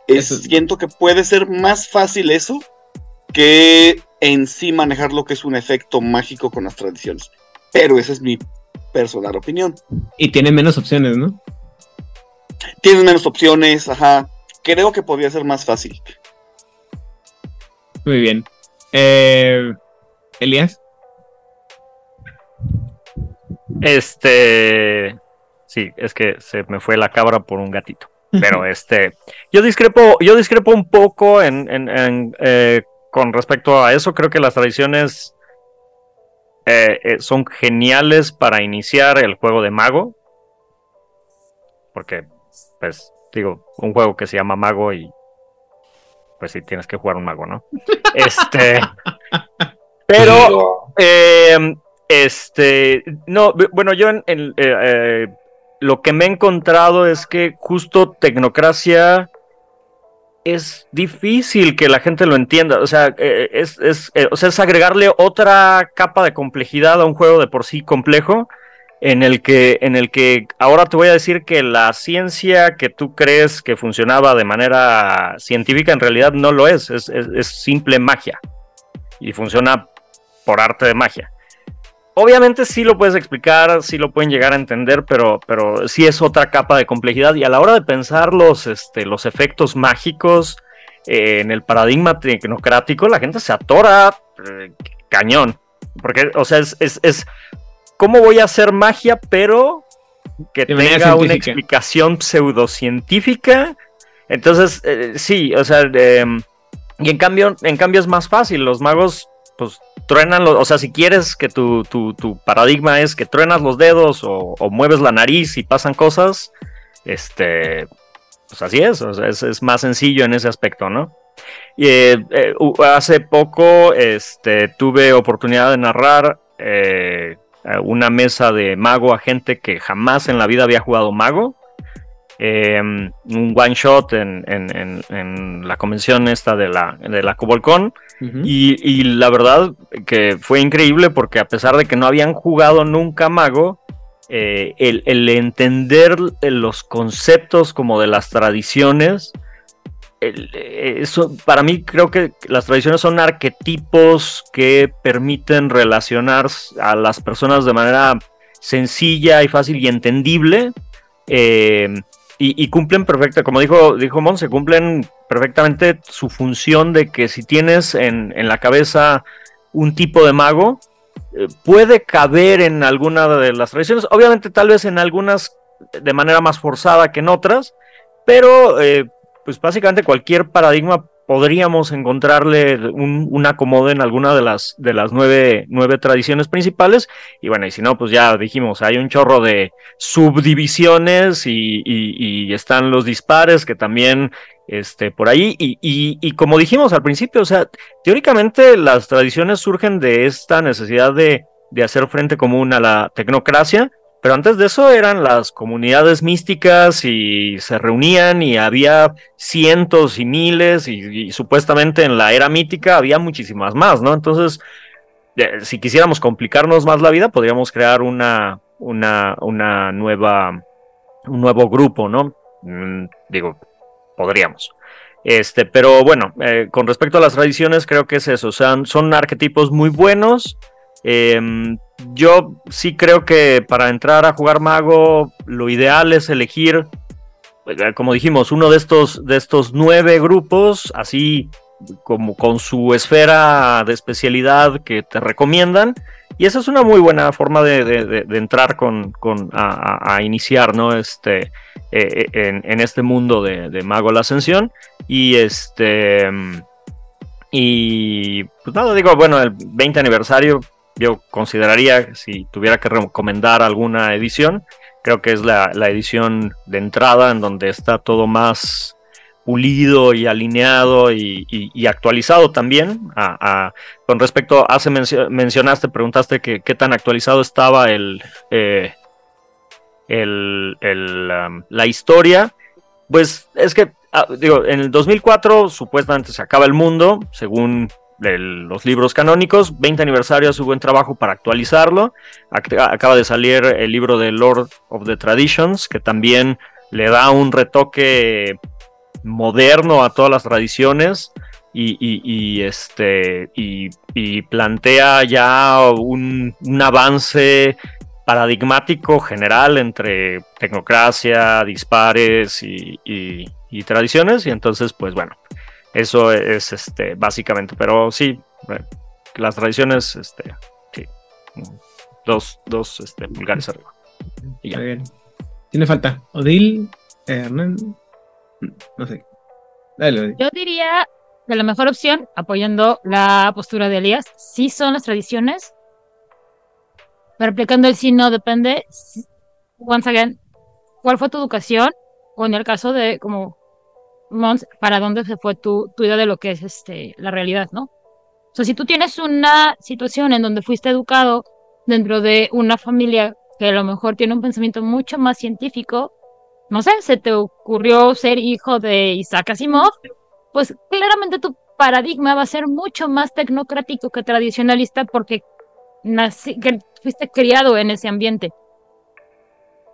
Es- Siento que puede ser más fácil eso que en sí manejar lo que es un efecto mágico con las tradiciones. Pero esa es mi personal opinión. Y tiene menos opciones, ¿no? Tienes menos opciones, ajá. Creo que podría ser más fácil. Muy bien. Eh, Elías. Este. Sí, es que se me fue la cabra por un gatito. Pero (laughs) este. Yo discrepo, yo discrepo un poco en, en- en, eh, con respecto a eso. Creo que las tradiciones eh, eh, son geniales para iniciar el juego de mago. Porque, pues, digo, un juego que se llama mago y. Pues sí, tienes que jugar un mago, ¿no? (laughs) Este. (laughs) Pero. eh, este. No, bu- bueno, yo en. en, eh, eh, lo que me he encontrado es que justo tecnocracia es difícil que la gente lo entienda. O sea, eh, es, es, eh, o sea, es agregarle otra capa de complejidad a un juego de por sí complejo. En el, que, en el que ahora te voy a decir que la ciencia que tú crees que funcionaba de manera científica en realidad no lo es, es, es- es simple magia y funciona por arte de magia. Obviamente sí lo puedes explicar, sí lo pueden llegar a entender, pero, pero sí es otra capa de complejidad. Y a la hora de pensar los, este, los efectos mágicos eh, en el paradigma tecnocrático, la gente se atora eh, cañón. Porque, o sea, es, es, es cómo voy a hacer magia, pero que De tenga una explicación pseudocientífica. Entonces, eh, sí, o sea, em, y en cambio, en cambio es más fácil. Los magos, pues, truenan los. O sea, si quieres que tu, tu, tu paradigma es que truenas los dedos o, o mueves la nariz y pasan cosas, este. Pues así es, o sea, es, es más sencillo en ese aspecto, ¿no? Y, eh, eh, hace poco este, tuve oportunidad de narrar eh, una mesa de mago a gente que jamás en la vida había jugado mago. Eh, un one shot en, en- en- en la convención esta de la, de la Cobolcon. y, y la verdad que fue increíble porque a pesar de que no habían jugado nunca mago, eh, el, el entender los conceptos como de las tradiciones, el- eh, eso, para mí creo que las tradiciones son arquetipos que permiten relacionar a las personas de manera sencilla y fácil y entendible. eh, y, cumplen perfecta, como dijo, dijo Monse, cumplen perfectamente su función de que si tienes en, en la cabeza un tipo de mago, eh, puede caber en alguna de las tradiciones. Obviamente, tal vez en algunas de manera más forzada que en otras, pero eh, pues básicamente cualquier paradigma podríamos encontrarle un, un, acomodo en alguna de las, de las nueve, nueve tradiciones principales. Y bueno, y si no, pues ya dijimos, hay un chorro de subdivisiones y, y, están los dispares que también este, por ahí. Y, y, como dijimos al principio, o sea, teóricamente las tradiciones surgen de esta necesidad de, de hacer frente común a la tecnocracia pero antes de eso eran las comunidades místicas y se reunían y había cientos y miles y, supuestamente en la era mítica había muchísimas más, ¿no? Entonces, eh, si quisiéramos complicarnos más la vida, podríamos crear una, una, una nueva, un nuevo grupo, ¿no? Mm, digo, podríamos. Este, pero bueno, eh, con respecto a las tradiciones, creo que es eso. O sea, son arquetipos muy buenos. Em, yo sí creo que para entrar a jugar mago, lo ideal es elegir, eh, como dijimos, uno de estos, de estos nueve grupos, así como con su esfera de especialidad que te recomiendan. Y esa es una muy buena forma de, entrar con, a, iniciar, ¿no? Este, eh, en, en, este mundo de, Mago la Ascensión. Y este. Y pues nada, digo, bueno, el 20 aniversario yo consideraría, si tuviera que recomendar alguna edición, creo que es la, edición de entrada en donde está todo más pulido y alineado y, actualizado también. con respecto, hace mencionaste, preguntaste que, qué tan actualizado estaba el, eh, um, la historia. Pues es que, ah, digo, en el 2004 supuestamente se acaba el mundo, según los libros canónicos. 20 aniversario hace buen trabajo para actualizarlo. Acaba de salir el libro de Lord of the Traditions, que también le da un retoque moderno a todas las tradiciones. Y, este y, plantea ya un, avance paradigmático general entre tecnocracia, dispares y, tradiciones. Y entonces, pues bueno, eso es este, básicamente, pero sí, eh, las tradiciones, este, sí, dos, dos este, pulgares arriba. Y ya. bien. Tiene falta. Odil, Hernán, no sé. Dale, Yo diría que la mejor opción, apoyando la postura de Elías, sí son las tradiciones. Pero aplicando el sí no depende. Once again, ¿cuál fue tu educación? O en el caso de como para dónde se fue tu, tu idea de lo que es este, la realidad, ¿no? O sea, si tú tienes una situación en donde fuiste educado dentro de una familia que a lo mejor tiene un pensamiento mucho más científico, no sé, se te ocurrió ser hijo de Isaac Asimov, pues claramente tu paradigma va a ser mucho más tecnocrático que tradicionalista porque nací, que fuiste criado en ese ambiente.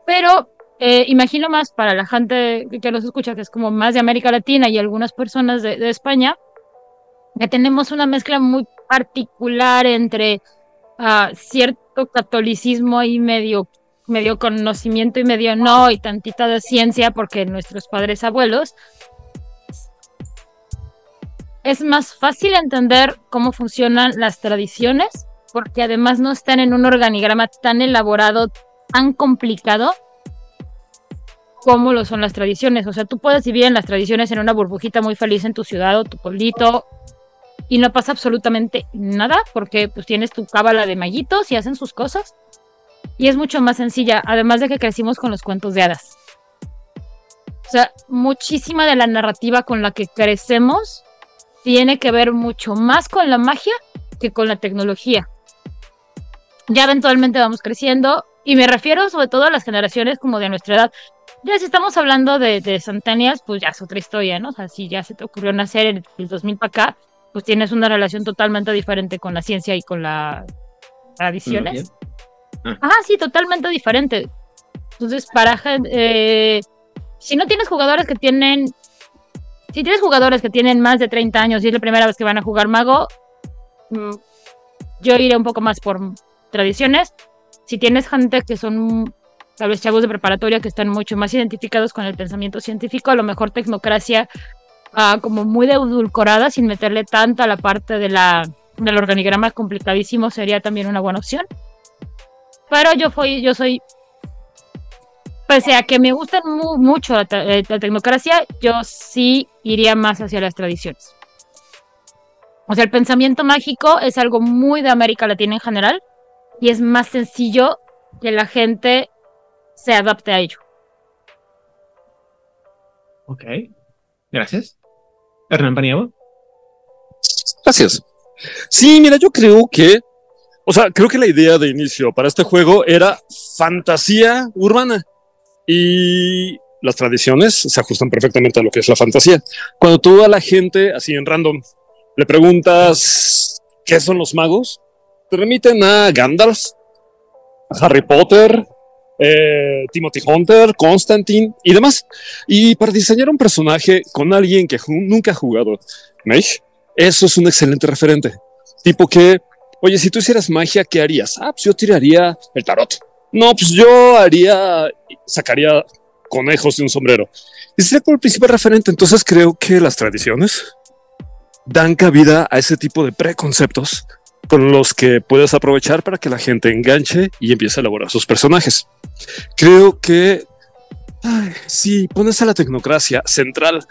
Pero eh, imagino más para la gente que nos escucha, que es como más de América Latina y algunas personas de, España, que tenemos una mezcla muy particular entre ah, cierto catolicismo y medio, medio conocimiento y medio no, y tantita de ciencia, porque nuestros padres abuelos. Es más fácil entender cómo funcionan las tradiciones, porque además no están en un organigrama tan elaborado, tan complicado, cómo lo son las tradiciones. O sea, tú puedes vivir en las tradiciones en una burbujita muy feliz en tu ciudad o tu pueblito y no pasa absolutamente nada porque pues tienes tu cábala de mallitos y hacen sus cosas. Y es mucho más sencilla, además de que crecimos con los cuentos de hadas. O sea, muchísima de la narrativa con la que crecemos tiene que ver mucho más con la magia que con la tecnología. Ya eventualmente vamos creciendo y me refiero sobre todo a las generaciones como de nuestra edad. Ya si estamos hablando de, de pues ya es otra historia, ¿no? O sea, si ya se te ocurrió nacer en el 2000 para acá, pues tienes una relación totalmente diferente con la ciencia y con las tradiciones. Ah, sí, totalmente diferente. Entonces, para eh, si no tienes jugadores que tienen, si tienes jugadores que tienen más de 30 años y es la primera vez que van a jugar mago, mm, yo iré un poco más por tradiciones. Si tienes gente que son tal vez chavos de preparatoria que están mucho más identificados con el pensamiento científico, a lo mejor tecnocracia ah, como muy edulcorada, sin meterle tanta la parte de la, del organigrama complicadísimo, sería también una buena opción. Pero yo, fui, yo soy, pese a que me gustan mucho la, eh, la, tecnocracia, yo sí iría más hacia las tradiciones. O sea, el pensamiento mágico es algo muy de América Latina en general y es más sencillo que la gente se adapte a ello. Ok. Gracias. Hernán Paniagua. Gracias. Sí, mira, yo creo que, o sea, creo que la idea de inicio para este juego era fantasía urbana y las tradiciones se ajustan perfectamente a lo que es la fantasía. Cuando tú a la gente, así en random, le preguntas qué son los magos, te remiten a Gandalf, a Harry Potter, eh, Timothy Hunter, Constantine y demás. Y para diseñar un personaje con alguien que nunca ha jugado Mage, eso es un excelente referente. Tipo que, oye, si tú hicieras magia, ¿qué harías? Ah, pues yo tiraría el tarot. No, pues yo haría, sacaría conejos de un sombrero. Y sería por el principal referente. Entonces creo que las tradiciones dan cabida a ese tipo de preconceptos con los que puedes aprovechar para que la gente enganche y empiece a elaborar sus personajes. Creo que si pones a la tecnocracia central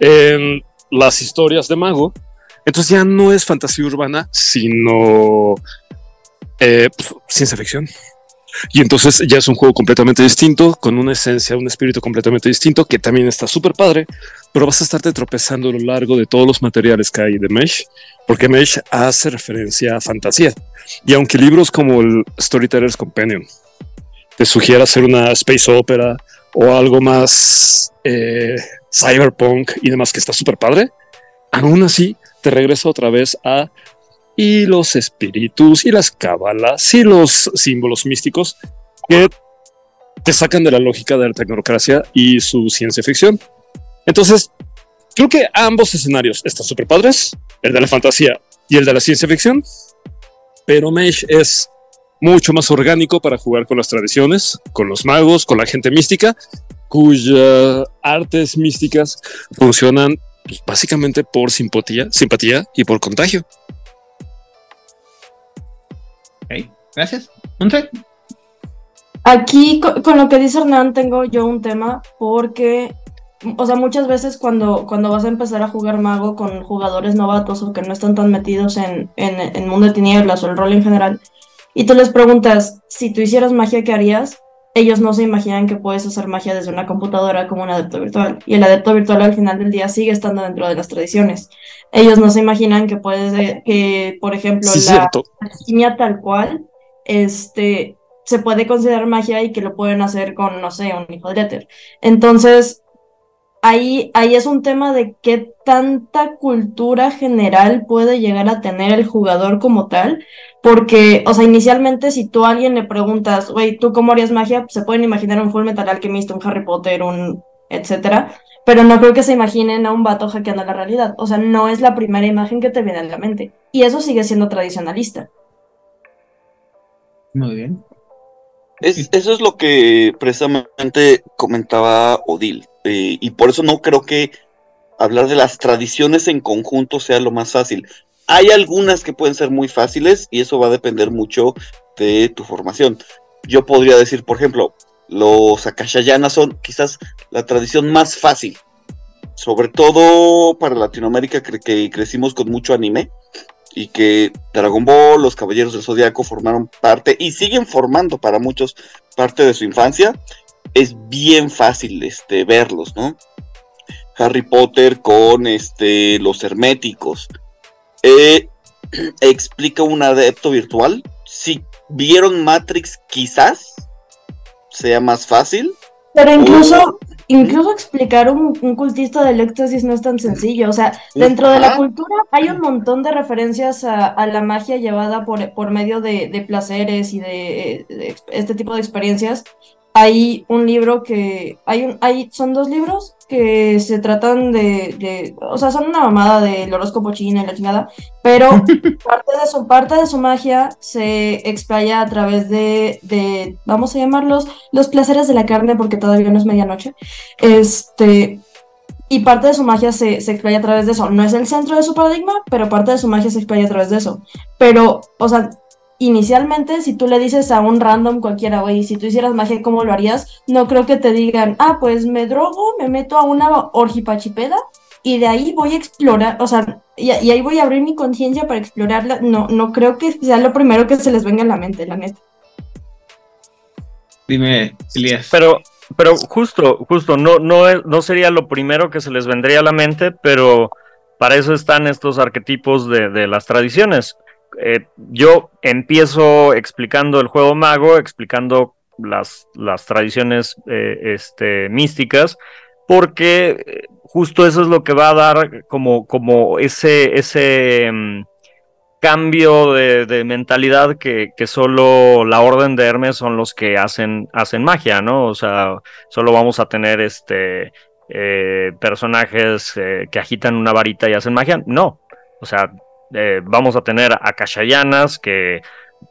en las historias de mago, entonces ya no es fantasía urbana, sino eh, ciencia ficción. Y entonces ya es un juego completamente distinto, con una esencia, un espíritu completamente distinto, que también está súper padre, pero vas a estarte tropezando a lo largo de todos los materiales que hay de Mesh, porque Mesh hace referencia a fantasía. Y aunque libros como el Storyteller's Companion te sugiera hacer una space opera o algo más eh, cyberpunk y demás que está súper padre, aún así te regresa otra vez a y los espíritus y las cábalas y los símbolos místicos que te sacan de la lógica de la tecnocracia y su ciencia ficción. Entonces, creo que ambos escenarios están súper padres, el de la fantasía y el de la ciencia ficción, pero Mesh es mucho más orgánico para jugar con las tradiciones, con los magos, con la gente mística, cuyas artes místicas funcionan pues, básicamente por simpatía, simpatía y por contagio. Gracias. Aquí con, lo que dice Hernán tengo yo un tema porque, o sea, muchas veces cuando, cuando vas a empezar a jugar mago con jugadores novatos o que no están tan metidos en, en, en mundo de tinieblas o el rol en general, y tú les preguntas, si tú hicieras magia, ¿qué harías? Ellos no se imaginan que puedes hacer magia desde una computadora como un adepto virtual. Y el adepto virtual al final del día sigue estando dentro de las tradiciones. Ellos no se imaginan que puedes, que por ejemplo, la alquimia tal cual este, se puede considerar magia y que lo pueden hacer con, no sé, un hijo de Éter. Entonces, ahí, ahí es un tema de qué tanta cultura general puede llegar a tener el jugador como tal, porque, o sea, inicialmente si tú a alguien le preguntas, güey, ¿tú cómo harías magia? se pueden imaginar un Full Metal Alchemist, un Harry Potter, un etcétera, pero no creo que se imaginen a un vato hackeando la realidad, o sea, no es la primera imagen que te viene a la mente, y eso sigue siendo tradicionalista. Muy bien. eso es lo que precisamente comentaba Odil. Eh, y por eso no creo que hablar de las tradiciones en conjunto sea lo más fácil. Hay algunas que pueden ser muy fáciles y eso va a depender mucho de tu formación. Yo podría decir, por ejemplo, los Akashayana son quizás la tradición más fácil, sobre todo para Latinoamérica que crecimos con mucho anime y que Dragon Ball, los Caballeros del Zodiaco formaron parte y siguen formando para muchos parte de su infancia, es bien fácil este, verlos, ¿no? Harry Potter con este, los herméticos. Eh, (clears throat) explica un adepto virtual. Si vieron Matrix, quizás sea más fácil. Pero incluso, incluso explicar un, cultista del éxtasis no es tan sencillo. O sea, dentro de la cultura hay un montón de referencias a, la magia llevada por, por medio de, placeres y de, este tipo de experiencias hay un libro que hay un hay son dos libros que se tratan de, o sea son una mamada del horóscopo chino y la chingada pero (laughs) parte de su parte de su magia se explaya a través de, de vamos a llamarlos los placeres de la carne porque todavía no es medianoche este y parte de su magia se, se explaya a través de eso. No es el centro de su paradigma, pero parte de su magia se explaya a través de eso. Pero, o sea, inicialmente, si tú le dices a un random cualquiera, güey, si tú hicieras magia, ¿cómo lo harías? No creo que te digan, ah, pues me drogo, me meto a una orgipachipeda y de ahí voy a explorar, o sea, y, y ahí voy a abrir mi conciencia para explorarla. No, no creo que sea lo primero que se les venga a la mente, la neta. Dime, Elías. Pero, pero justo, justo, no, no, es- no sería lo primero que se les vendría a la mente, pero para eso están estos arquetipos de, de las tradiciones. Eh, yo empiezo explicando el juego mago, explicando las, las tradiciones eh, este, místicas, porque eh, justo eso es lo que va a dar como, como ese, ese mm, cambio de, de mentalidad que, que solo la orden de Hermes son los que hacen, hacen magia, ¿no? O sea, solo vamos a tener este personajes que agitan una varita y hacen magia. No. O sea, eh, vamos a tener a Kashayanas que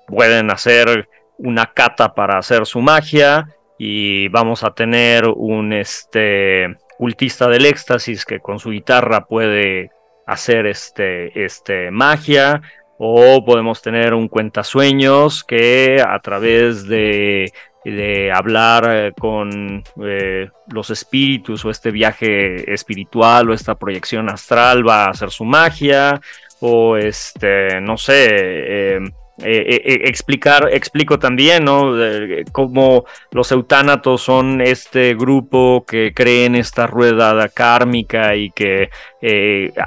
pueden hacer una cata para hacer su magia. Y vamos a tener un este cultista del éxtasis que con su guitarra puede hacer este, este magia. O podemos tener un cuentasueños que a través de, de hablar eh, con eh, los espíritus o este viaje espiritual o esta proyección astral va a hacer su magia. O este, no sé, eh, eh, eh, explicar, explico también, ¿no? Eh, cómo los eutánatos son este grupo que cree en esta rueda kármica y que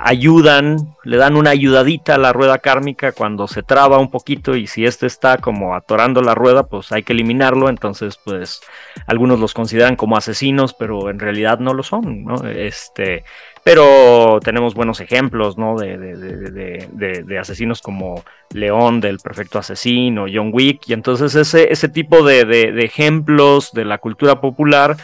ayudan, le dan una ayudadita a la rueda kármica cuando se traba un poquito y si este está como atorando la rueda, pues hay que eliminarlo. Entonces, pues algunos los consideran como asesinos, pero en realidad no lo son, ¿no? Este, pero tenemos buenos ejemplos, ¿no? De, de, de, de, asesinos como León del Perfecto Asesino, John Wick, y entonces ese, ese tipo de, ejemplos de la cultura popular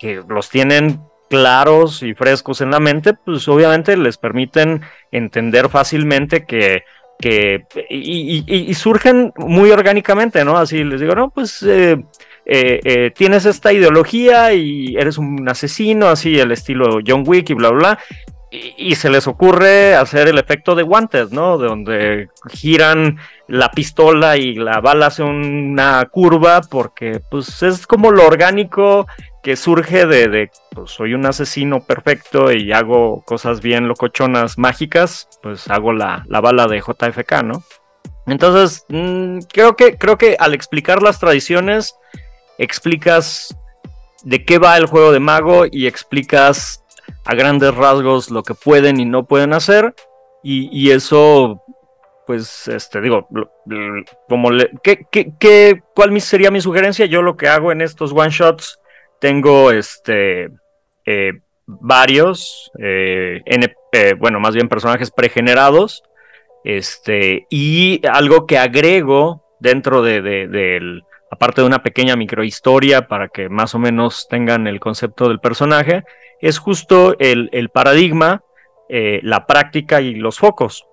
que los tienen claros y frescos en la mente, pues obviamente les permiten entender fácilmente que, que y, y- y- y surgen muy orgánicamente, ¿no? Así les digo, no, pues eh, eh, eh, tienes esta ideología y eres un asesino, así el estilo John Wick y bla, bla. Y, se les ocurre hacer el efecto de Wanted, ¿no? De donde giran la pistola y la bala hace una curva porque pues es como lo orgánico que surge de, de, pues soy un asesino perfecto y hago cosas bien locochonas mágicas, pues hago la, la bala de JFK, ¿no? Entonces, mm, creo, que, creo que al explicar las tradiciones, explicas de qué va el juego de mago y explicas a grandes rasgos lo que pueden y no pueden hacer. Y, eso, pues, este, digo, como ¿qué, qué, cuál sería mi sugerencia? Yo lo que hago en estos one shots, tengo este eh, varios, eh, eh, bueno, más bien personajes pregenerados. Este, y algo que agrego dentro de, de- del, aparte de una pequeña microhistoria para que más o menos tengan el concepto del personaje, es justo el, paradigma, eh, la práctica y los focos.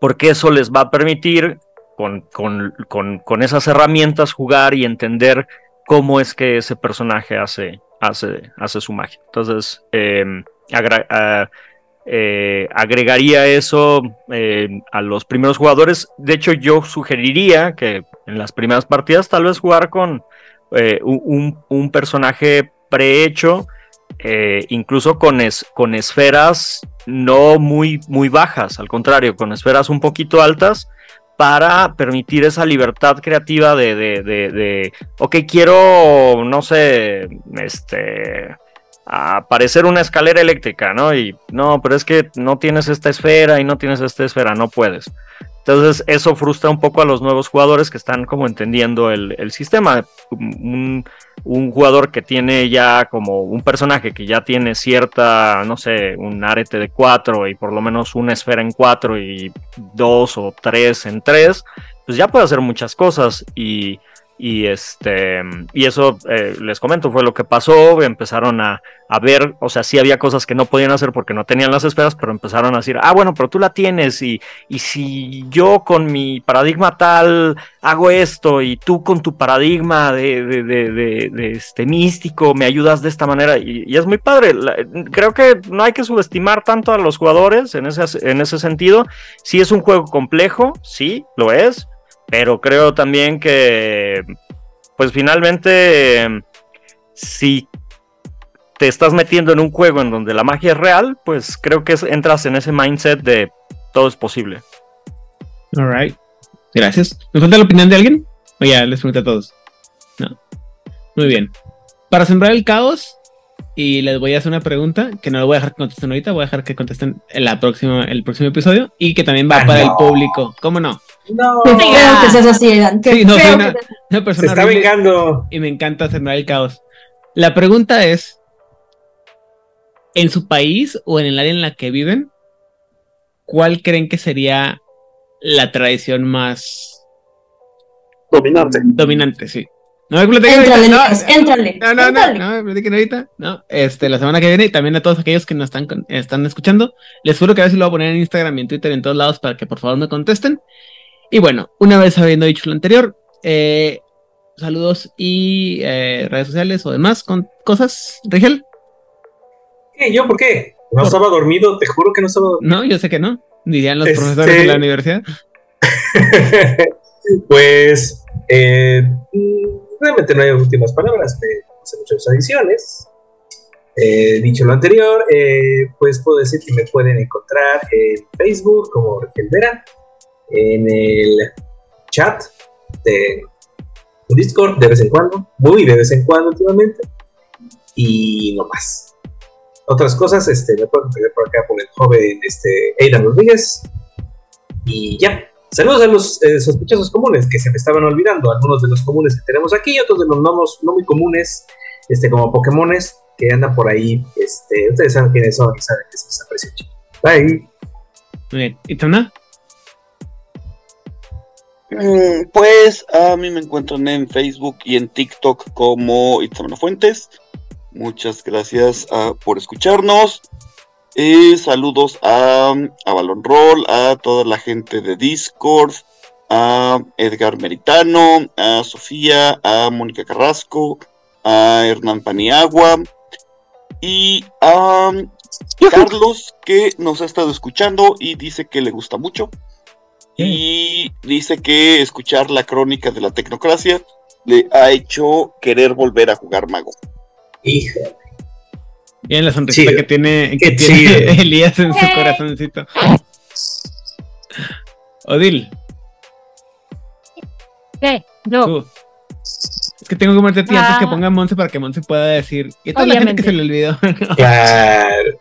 Porque eso les va a permitir con, con- con- con esas herramientas jugar y entender cómo es que ese personaje hace, hace, hace su magia. Entonces, agra- ah, eh, agregaría eso eh, a los primeros jugadores. De hecho, yo sugeriría que en las primeras partidas tal vez jugar con eh, un, un- personaje prehecho, eh, incluso con, es- con esferas no muy, muy bajas, al contrario, con esferas un poquito altas para permitir esa libertad creativa de, de, de, de, ok, quiero, no sé, este, aparecer una escalera eléctrica, ¿no? Y no, pero es que no tienes esta esfera y no tienes esta esfera, no puedes. Entonces eso frustra un poco a los nuevos jugadores que están como entendiendo el, sistema. Un, un jugador que tiene ya como un personaje que ya tiene cierta, no sé, un arete de 4 y por lo menos una esfera en 4 y dos o tres en 3, pues ya puede hacer muchas cosas y, y este y eso eh, les comento fue lo que pasó empezaron a, a ver o sea sí había cosas que no podían hacer porque no tenían las esferas pero empezaron a decir ah bueno pero tú la tienes y, y si yo con mi paradigma tal hago esto y tú con tu paradigma de, de, de, de- este místico me ayudas de esta manera y, es muy padre creo que no hay que subestimar tanto a los jugadores en ese, en ese sentido sí es un juego complejo sí lo es pero creo también que, pues finalmente, si te estás metiendo en un juego en donde la magia es real, pues creo que entras en ese mindset de todo es posible. Alright. Gracias. ¿Me falta la opinión de alguien? O ya les pregunté a todos. No. Muy bien. Para sembrar el caos, y les voy a hacer una pregunta que no lo voy a dejar que contesten ahorita, voy a dejar que contesten en la próxima, el próximo episodio y que también va ah, para el público. ¿Cómo no? No, Qué feo que seas así, Dan. sí, no, soy una, una, persona Se está vengando. Y me encanta sembrar el caos. La pregunta es: ¿en su país o en el área en la que viven, cuál creen que sería la tradición más dominante? Dominante, sí. No me platiquen No, no, no, no, me platiquen ahorita. No, este, la semana que viene, y también a todos aquellos que nos están, están escuchando, les juro que a ver si lo voy a poner en Instagram y en Twitter en todos lados para que por favor me contesten. Y bueno, una vez habiendo dicho lo anterior, eh, saludos y eh, redes sociales o demás con cosas. Rigel. ¿Qué? ¿Yo por qué? No estaba dormido, te juro que no estaba dormido. No, yo sé que no, dirían los profesores de la universidad. (laughs) pues, eh, realmente no hay últimas palabras, me hace muchas adiciones. Eh, dicho lo anterior, eh, pues puedo decir que me pueden encontrar en Facebook como Vera, en el chat de Discord de vez en cuando, muy de vez en cuando últimamente, y no más. Otras cosas, este, me pueden pegar por acá por el joven este, Aidan Rodríguez, y ya. Saludos a los eh, sospechosos comunes que se me estaban olvidando, algunos de los comunes que tenemos aquí, otros de los nomos no muy comunes, este, como Pokémones que andan por ahí. Este, ustedes saben quiénes son y saben que se les aprecia Bye. Muy bien. ¿Y Tona? Mm, pues a mí me encuentran en Facebook y en TikTok como Itzamana Fuentes. Muchas gracias uh, por escucharnos. Eh, saludos a, a Balon Roll, a toda la gente de Discord, a Edgar Meritano, a Sofía, a Mónica Carrasco, a Hernán Paniagua y a Carlos que nos ha estado escuchando y dice que le gusta mucho. Y dice que escuchar la crónica de la tecnocracia le ha hecho querer volver a jugar mago. Hija. Miren la sonrisa que tiene, que tiene (laughs) Elías en su corazoncito. Odil. ¿Qué? Yo. Es que tengo que ponerte a ti antes que ah. ponga Monse para que Monse pueda decir. Y toda la gente que se le olvidó. (laughs) claro.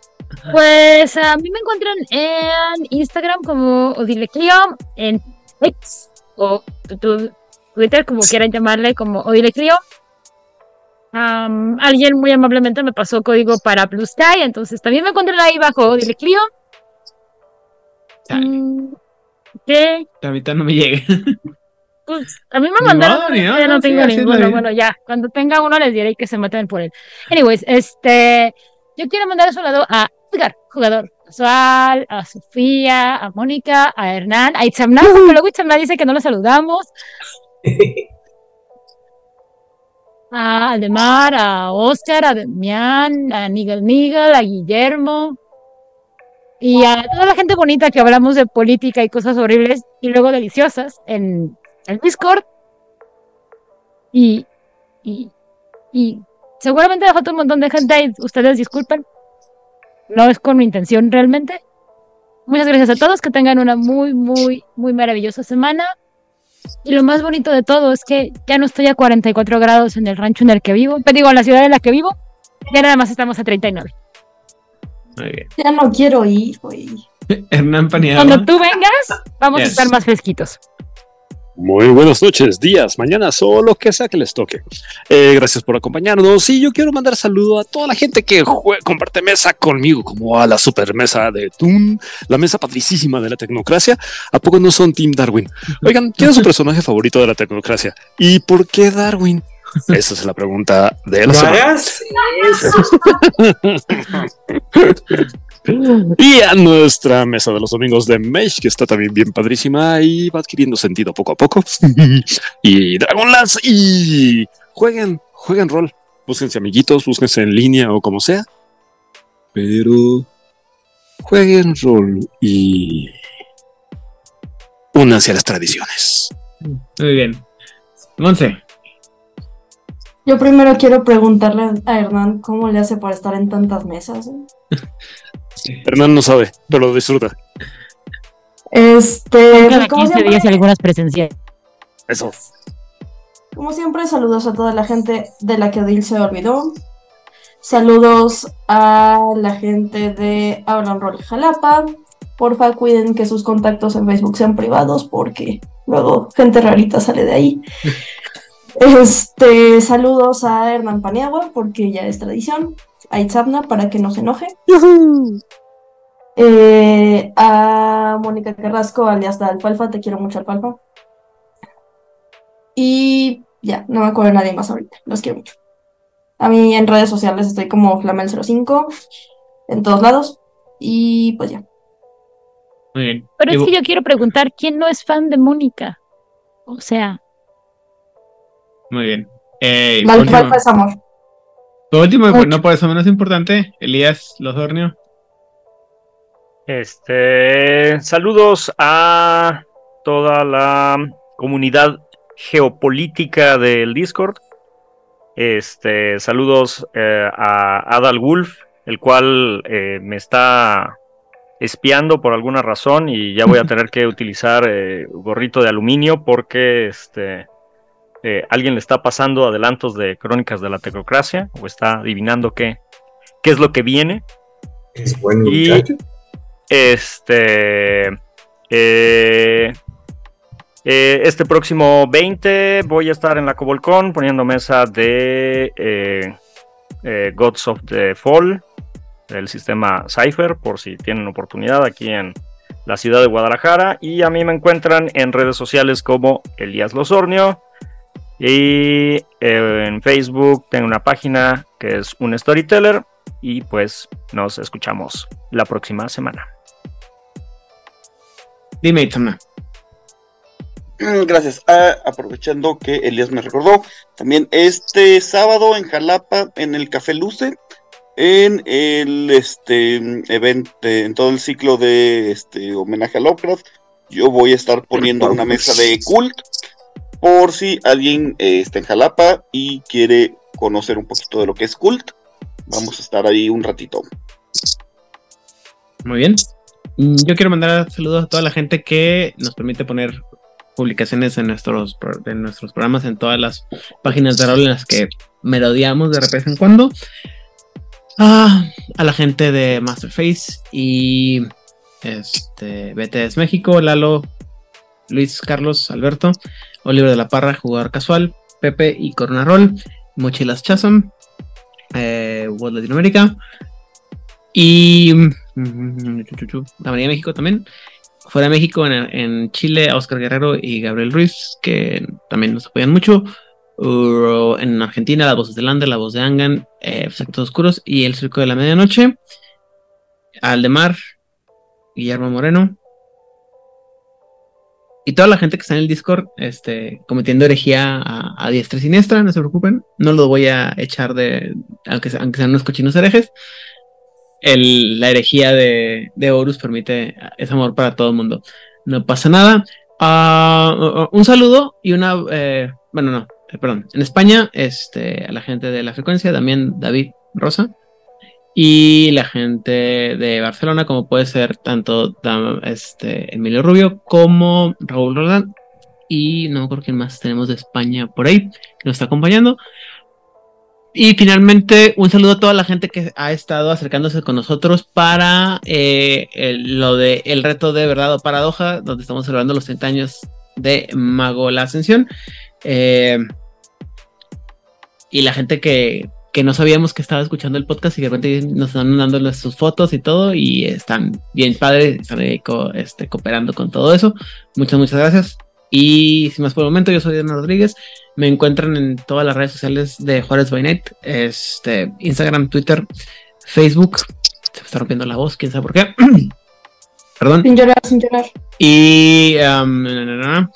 Pues a mí me encuentran en Instagram como Odileclio, en X o Twitter, como quieran llamarle, como Odileclio alguien muy amablemente me pasó código para Blue Sky, entonces también me encuentran ahí bajo Dile Clio. Mm, ¿Qué? Ahorita no me llegue. (laughs) Pues a mí me mandaron. No, no, tengo ninguno. Bueno, ya, cuando tenga uno les diré que se maten por él. Anyways, este. Yo quiero mandar un lado a Edgar, jugador casual, a Sofía, a Mónica, a Hernán, a Itzamna, porque luego Itzamna dice que no lo saludamos. (laughs) a Aldemar, a Oscar, a Demián, a Nigel Nigel, a Guillermo y a toda la gente bonita que hablamos de política y cosas horribles y luego deliciosas en el Discord. Y, y, y seguramente me falta un montón de gente y ustedes disculpen. No es con mi intención realmente. Muchas gracias a todos, que tengan una muy, muy, muy maravillosa semana. Y lo más bonito de todo es que ya no estoy a 44 grados en el rancho en el que vivo, pero digo, en la ciudad en la que vivo, ya nada más estamos a 39. Muy bien. Ya no quiero ir, güey. (laughs) Hernán Cuando tú vengas, vamos a estar más fresquitos. Muy buenas noches, días, mañanas o lo que sea que les toque. Eh, gracias por acompañarnos. Y yo quiero mandar saludo a toda la gente que comparte mesa conmigo, como a la super mesa de Toon, la mesa patricísima de la tecnocracia. ¿A poco no son Team Darwin? Oigan, ¿quién es su personaje favorito de la tecnocracia? ¿Y por qué Darwin? Esa es la pregunta de la semana. (laughs) (laughs) Y a nuestra mesa de los domingos de Mesh, que está también bien padrísima y va adquiriendo sentido poco a poco. (laughs) y Dragonlance, y jueguen, jueguen rol. Búsquense amiguitos, búsquense en línea o como sea. Pero jueguen rol y únanse a las tradiciones. Muy bien. Monse. Yo primero quiero preguntarle a Hernán cómo le hace para estar en tantas mesas. ¿eh? (laughs) Hernán no sabe, pero lo disfruta. Este, Cada como 15 siempre, días y algunas presenciales. Eso. como siempre, saludos a toda la gente de la que Odil se olvidó. Saludos a la gente de Hablan Roll Jalapa. Porfa, cuiden que sus contactos en Facebook sean privados porque luego gente rarita sale de ahí. (laughs) Este, saludos a Hernán Paniagua porque ya es tradición. A Itzabna para que no se enoje. Eh, a Mónica Carrasco, alias la Alfalfa, te quiero mucho, Alfalfa. Y ya, no me acuerdo de nadie más ahorita, los quiero mucho. A mí en redes sociales estoy como Flamel05, en todos lados. Y pues ya. Muy bien. Pero es que yo quiero preguntar, ¿quién no es fan de Mónica? O sea, Muy bien. Eh, La por último, Alfalfa es amor. por último, no por eso menos importante, Elías Losornio. Este, saludos a toda la comunidad geopolítica del Discord. Este, saludos eh, a Adal Wolf, el cual eh, me está espiando por alguna razón y ya voy a tener que (laughs) utilizar eh, gorrito de aluminio porque este eh, alguien le está pasando adelantos de crónicas de la tecnocracia o está adivinando qué, qué es lo que viene. Es buen Y- muchacho. Este. eh, eh, este próximo 20 voy a estar en la Cobolcon poniendo mesa de eh, Gods of the Fall del sistema Cypher, por si tienen oportunidad aquí en la ciudad de Guadalajara. Y a mí me encuentran en redes sociales como Elías Losornio. Y en Facebook tengo una página que es un storyteller. Y pues nos escuchamos la próxima semana. Dime, Itzamna. Mm, Gracias. Ah, aprovechando que Elías me recordó, también este sábado en Jalapa, en el Café Luce, en el este evento, en todo el ciclo de este homenaje a Lovecraft, yo voy a estar poniendo una mesa de cult por si alguien eh, está en Jalapa y quiere conocer un poquito de lo que es cult. Vamos a estar ahí un ratito. Muy bien. Mm, Yo quiero mandar saludos a toda la gente que nos permite poner publicaciones en nuestros, en nuestros programas, en todas las páginas de rol en las que merodeamos de vez en cuando. Ah, a la gente de Masterface y este, BTS México, Lalo, Luis Carlos, Alberto, Oliver de la Parra, jugador casual, Pepe y Corona Roll, Mochilas Chasm, eh, World Latinoamérica y la de México también. Fuera de México, en, Chile, Oscar Guerrero y Gabriel Ruiz, que también nos apoyan mucho. En Argentina, La Voz de Lander, La Voz de Angan, eh, Sectos Oscuros y El Circo de la Medianoche. Aldemar, Guillermo Moreno. Y toda la gente que está en el Discord este, cometiendo herejía a, a diestra y siniestra, no se preocupen. No lo voy a echar de. Aunque, aunque sean unos cochinos herejes. El- la herejía de, de Horus permite ese amor para todo el mundo. No pasa nada. Ah, un saludo y una. eh, bueno, no, eh, perdón. En España, este, a la gente de la frecuencia, también David Rosa. Y la gente de Barcelona, como puede ser tanto este, Emilio Rubio como Raúl Roldán. Y no acuerdo quién más tenemos de España por ahí que nos está acompañando. Y finalmente, un saludo a toda la gente que ha estado acercándose con nosotros para eh, el- lo de el reto de verdad o paradoja, donde estamos celebrando los 30 años de Mago la Ascensión. Eh, y la gente que, que no sabíamos que estaba escuchando el podcast y de repente nos están mandando sus fotos y todo, y están bien padres, están ahí co- este, cooperando con todo eso. Muchas, muchas gracias. Y sin más por el momento, yo soy Diana Rodríguez. Me encuentran en todas las redes sociales de Juárez by Night, este, Instagram, Twitter, Facebook. Se me está rompiendo la voz, quién sabe por qué. (clears throat) Perdón. Sin llorar, sin llorar. Y, um, na, na, na, na.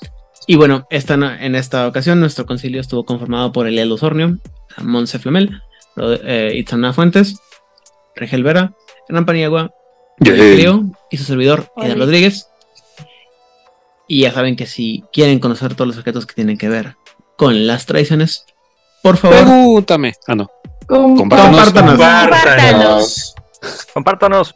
y bueno, esta, en esta ocasión nuestro concilio estuvo conformado por Eliel Osornio, Monse Flamel, eh, Itzana Fuentes, Regel Vera, Hernán Paniagua. Leo y su servidor, Oli. Rodríguez. Y ya saben que si quieren conocer todos los objetos que tienen que ver con las tradiciones, por favor. Pregúntame. Ah, no. Com- Compártanos. Compártanos. Compártanos. Compártanos.